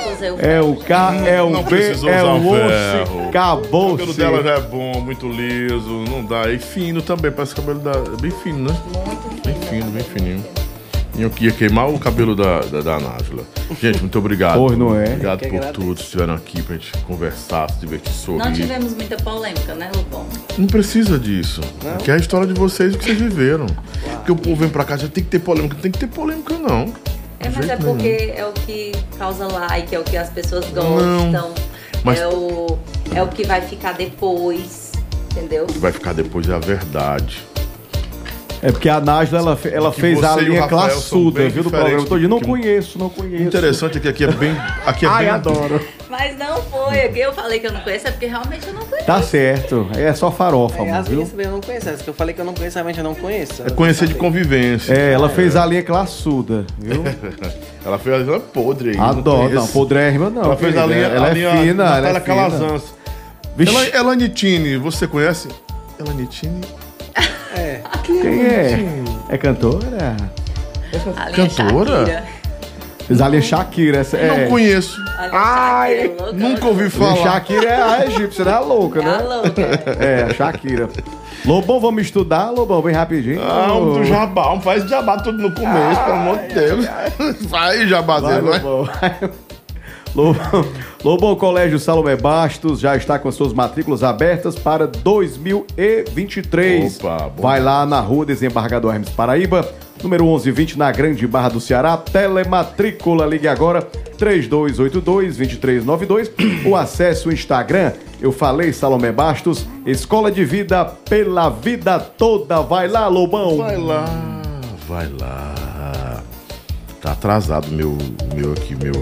coisa. O É o K, é o Não B, é o o osso, ferro. O acabou cabelo dela já é bom, muito liso, não dá. E fino também, parece que o cabelo da. é bem fino, né? muito Bem fino, bem fininho. E eu ia queimar o cabelo da, da, da Nájula. Gente, muito obrigado. Pois não é. Obrigado que por agradeço. tudo. Estiveram aqui pra gente conversar, se divertir, sorrir. Não tivemos muita polêmica, né, Lupão? Não precisa disso. Que é a história de vocês e o que vocês viveram. Porque o povo vem pra cá, já tem que ter polêmica. Não tem que ter polêmica, não. É, mas é porque é o que causa like, é o que as pessoas Não, gostam, mas- é, o, é o que vai ficar depois, entendeu? O que vai ficar depois é a verdade. É porque a Nájila, ela, ela fez a linha classuda, viu, do programa todo. Não que- conheço, não conheço. Interessante é que aqui é bem. Aqui é Ai, bem adoro. Mas não foi, aqui eu falei que eu não conheço, é porque realmente eu não conheço. Tá certo. É só farofa, É, amor, as viu? minhas eu não conheço. As que eu falei que eu não conheço, realmente eu não conheço. É conhecer de convivência. É, ela fez a linha classuda, viu? Ela fez a linha podre aí. não Adoro. Não, conheço. podrérrima não. Ela fez a linha. Ela a é fina, ela é fina. Calazans. Vixe, Ela, Elanitine, você conhece? Elanitine? É. quem é? É cantora? A linha Cantora? Shakira. Shakira. Essa, Não é. conheço. A linha Shakira, louca, Nunca ouvi falar. Shakira é a egípcia, né? A louca, É a né? louca. É, a Shakira. Lobão, vamos estudar, Lobão, bem rapidinho. Ah, um do jabá, um faz jabá tudo no começo, pelo amor de Deus. Vai, Vai, jabazeiro, vai. Lobão. Lobão, Lobão Colégio Salomé Bastos já está com as suas matrículas abertas para 2023. Opa. Vai lá na rua Desembargador Hermes Paraíba, número 1120 na Grande Barra do Ceará. Telematrícula, ligue agora 3282-2392 ou acesse o Instagram. Eu falei, Salomé Bastos, Escola de Vida pela Vida Toda. Vai lá, Lobão. Vai lá, vai lá. Tá atrasado meu, meu aqui, meu.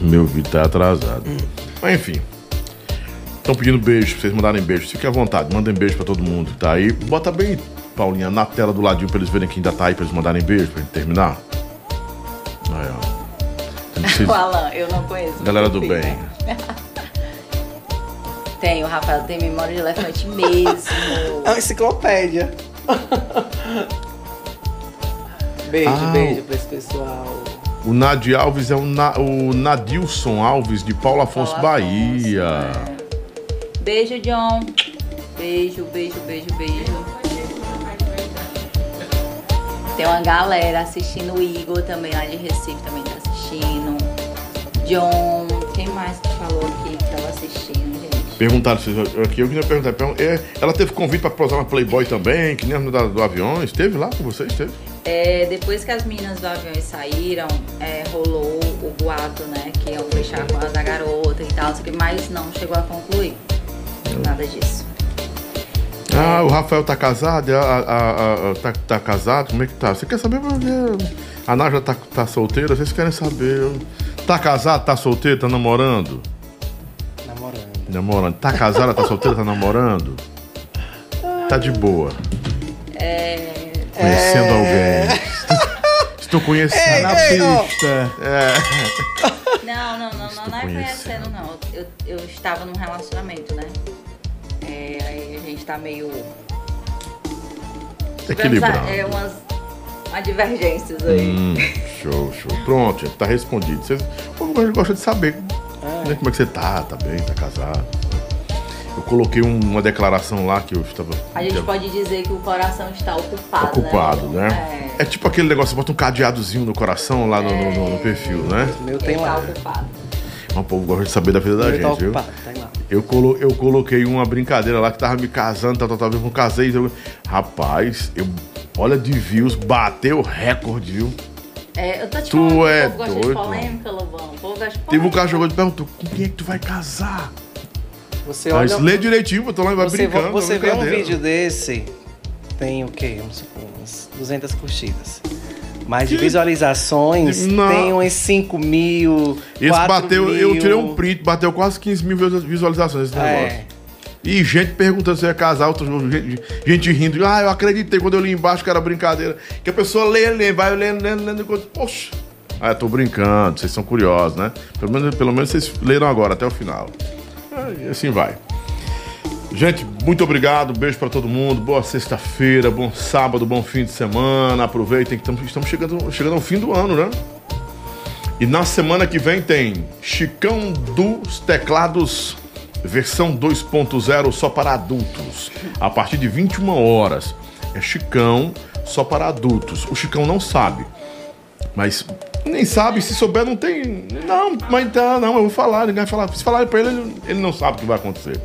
Meu vídeo tá atrasado. Mas enfim. Estão pedindo beijo, pra vocês mandarem beijo. Fiquem à vontade, mandem beijo pra todo mundo que tá aí. Bota bem, Paulinha, na tela do ladinho pra eles verem que ainda tá aí, pra eles mandarem beijo, pra gente terminar. Aí, ó. Tem que ser- O Alan, eu não conheço. Galera do Sim, bem. né? Tem, o Rafael tem memória de elefante mesmo. É uma enciclopédia. beijo, Ah, beijo pra esse pessoal. O Nadi Alves é o, Na- o Nadilson Alves de Paulo Afonso, Paulo Afonso, Bahia. é. Beijo, John. Beijo, beijo, beijo, beijo. Tem uma galera assistindo o Igor também lá de Recife também tá assistindo. John, quem mais que falou aqui que tava assistindo, gente? Perguntaram se aqui, eu queria perguntar. pergun- é, ela teve convite pra posar na Playboy também, que nem a da, do avião. Esteve lá com vocês? Esteve? É, depois que as meninas do avião saíram, é, rolou o boato, né? Que iam fechar com as da garota e tal, só que- mas não chegou a concluir. Nada disso. Ah, o Rafael tá casado, a, a- a- a- tá, tá casado, como é que tá? Você quer saber? É, A Nádia tá, tá solteira, vocês querem saber? Tá casado, tá solteiro, tá namorando? Namorando. Namorando. Tá casada, tá solteira, tá namorando? Tá de boa. É, Conhecendo alguém. Estou conhecendo. Na pista. Não, não, não, não, não é conhecendo. não. Eu, eu estava num relacionamento, né? É, aí a gente tá meio. Equilibrado. É, umas, umas divergências aí. Hum, show, show. Pronto, gente, tá respondido. Vocês, o povo gosta de saber né, como é que você tá, tá bem, tá casado. Eu coloquei um- uma declaração lá que eu estava. A gente pode dizer que o coração está ocupado. ocupado, né? É, É. tipo aquele negócio, você bota um cadeadozinho no coração lá no, no- no- no perfil, né? O meu ele tem tá lá. ocupado. Mas o povo gosta de saber da vida da tá gente, viu? ocupado, lá. Eu, colo, eu coloquei uma brincadeira lá que tava me casando, tal, tal, tal, eu não casei. Eu, rapaz, eu, olha de views, bateu recorde, viu? É, eu tô te Tu falando, que é o povo gosta doido, de polêmica, Lobão. O povo gosta de Teve um polêmica. cara que jogou e perguntou, com quem é que tu vai casar? Você Mas olha. lê direitinho, eu tô lá e vai Você, brincando. você vê um vídeo desse, tem o quê? Vamos supor, umas 200 curtidas. Mas de visualizações, Não. tem umas 5 mil. Esse 4 bateu, eu mil. tirei um print, bateu quase 15 mil visualizações esse negócio. É. E gente perguntando se ia casar, outros, gente, gente rindo. Ah, eu acreditei quando eu li embaixo que era brincadeira. Que a pessoa lê, lê, vai lendo, lendo, lendo. Poxa. Ah, eu tô brincando, vocês são curiosos, né? Pelo menos, pelo menos vocês leram agora, até o final. E assim vai. Gente, muito obrigado, beijo pra todo mundo, boa sexta-feira, bom sábado, bom fim de semana, aproveitem que estamos chegando, chegando ao fim do ano, né? E na semana que vem tem Chicão dos Teclados, versão 2.0 só para adultos, a partir de 21 horas. É Chicão só para adultos. O Chicão não sabe, mas nem sabe, se souber não tem. Não, mas tá, não, eu vou falar, ninguém vai falar. Se falar pra ele, ele, não sabe o que vai acontecer.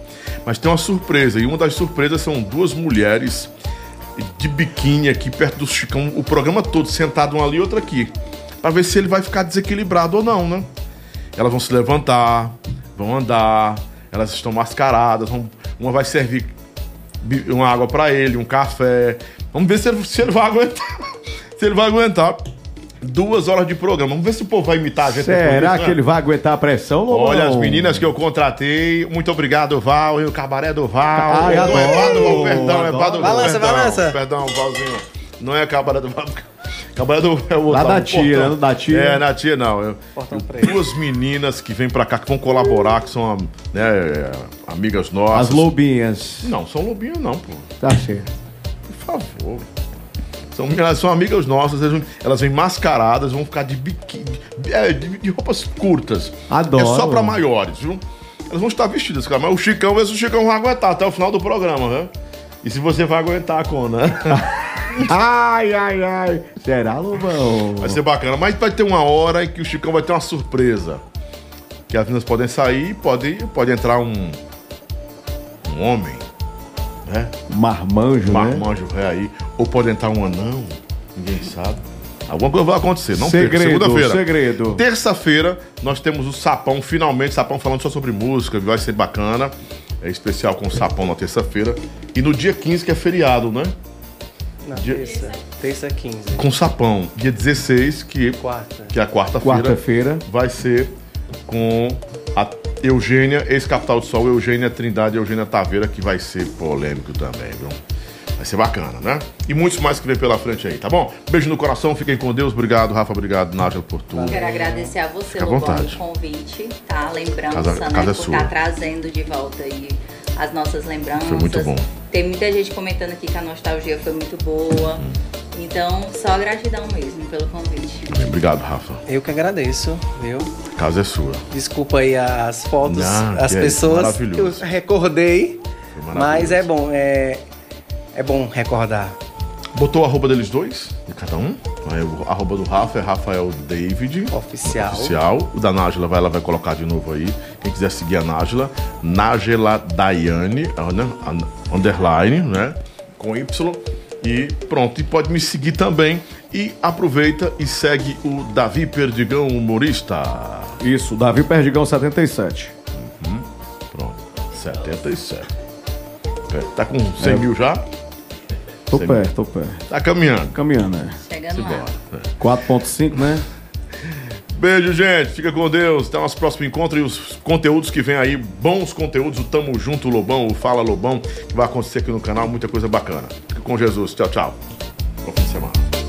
Mas tem uma surpresa, e uma das surpresas são duas mulheres de biquíni aqui perto do Chicão, o programa todo, sentado uma ali e outra aqui. Pra ver se ele vai ficar desequilibrado ou não, né? Elas vão se levantar, vão andar, elas estão mascaradas, vão- uma vai servir uma água pra ele, um café. Vamos ver se ele, se ele vai aguentar. se ele vai aguentar duas horas de programa. Vamos ver se o povo vai imitar a gente. Será né? que ele vai aguentar a pressão, Lobão? Olha, as meninas que eu contratei, muito obrado, Val, e o cabaré do Val. Ai, não é Pá do Val, perdão, é Pá do Val. Balança, perdão, balança. Perdão, Valzinho. Não é cabaré do Val. Cabaré do é o Lá outro, da o tia, portão. né? Da tia. É, na tia não. Eu- duas meninas que vêm pra cá, que vão colaborar, que são né, amigas nossas. As lobinhas. Não, são lobinhos não, pô. Tá certo. Por favor. São, elas são amigas nossas, elas vêm- elas vêm mascaradas, vão ficar de biquíni, de, é, de- de roupas curtas. Adoro. É só pra maiores, viu? Elas vão estar vestidas, cara, mas o Chicão, vê se o Chicão vai aguentar até o final do programa, né? E se você vai aguentar, Cona. Ai, ai, ai. Será, Lobão? Vai ser bacana, mas vai ter uma hora em que o Chicão vai ter uma surpresa. Que as meninas podem sair, pode, pode entrar um, um homem. É, Marmanjo, né? marmanjo é aí. Ou pode entrar um anão, ninguém sabe. Alguma coisa vai acontecer, não perca. Segredo, Segunda-feira. segredo. Terça-feira, nós temos o Sapão, finalmente, Sapão falando só sobre música, vai ser bacana. É especial com o Sapão na terça-feira. E no dia 15, que é feriado, né? Na Dia- terça. Terça 15. Com o Sapão. Dia 16, que, Quarta. que é a quarta-feira. Quarta-feira. vai ser com a Eugênia, ex-capital do Sol, Eugênia Trindade e Eugênia Taveira, que vai ser polêmico também, viu? Vai ser bacana, né? E muitos mais que vem pela frente aí, tá bom? Beijo no coração, fiquem com Deus. Obrigado, Rafa. Obrigado, Nájila, por tudo. Quero agradecer a você, Fica Lobão, vontade. o convite, tá? Lembrança, Casa- né? casa é por sua. estar trazendo de volta aí as nossas lembranças. Foi muito bom. Tem muita gente comentando aqui que a nostalgia foi muito boa. Uhum. Então, só gratidão mesmo pelo convite. Obrigado, Rafa. Eu que agradeço, viu? A casa é sua. Desculpa aí as fotos, Não, as que é pessoas que maravilhoso. eu recordei. Mas é bom, é, é bom recordar. Botou o arroba deles dois, de cada um. Aí o arroba do Rafa é Rafael David. Oficial. Oficial. O da Nájila vai, ela vai colocar de novo aí. Quem quiser seguir a Nájila, Nájila Daiane, ah, né? A- underline, né? Com Y. E pronto. E pode me seguir também. E aproveita e segue o Davi Perdigão, humorista. Isso, Davi Perdigão 77. Pronto. 77. É, Tá com 100 mil já? Tô Sei perto, tô perto. Tá caminhando. Caminhando, né? Chegando lá. Simbora. 4.5, né? Beijo, gente. Fica com Deus. Até o nosso próximo encontro e os conteúdos que vem aí, bons conteúdos, o Tamo Junto Lobão, o Fala Lobão, que vai acontecer aqui no canal, muita coisa bacana. Fica com Jesus. Tchau, tchau. Bom fim de semana.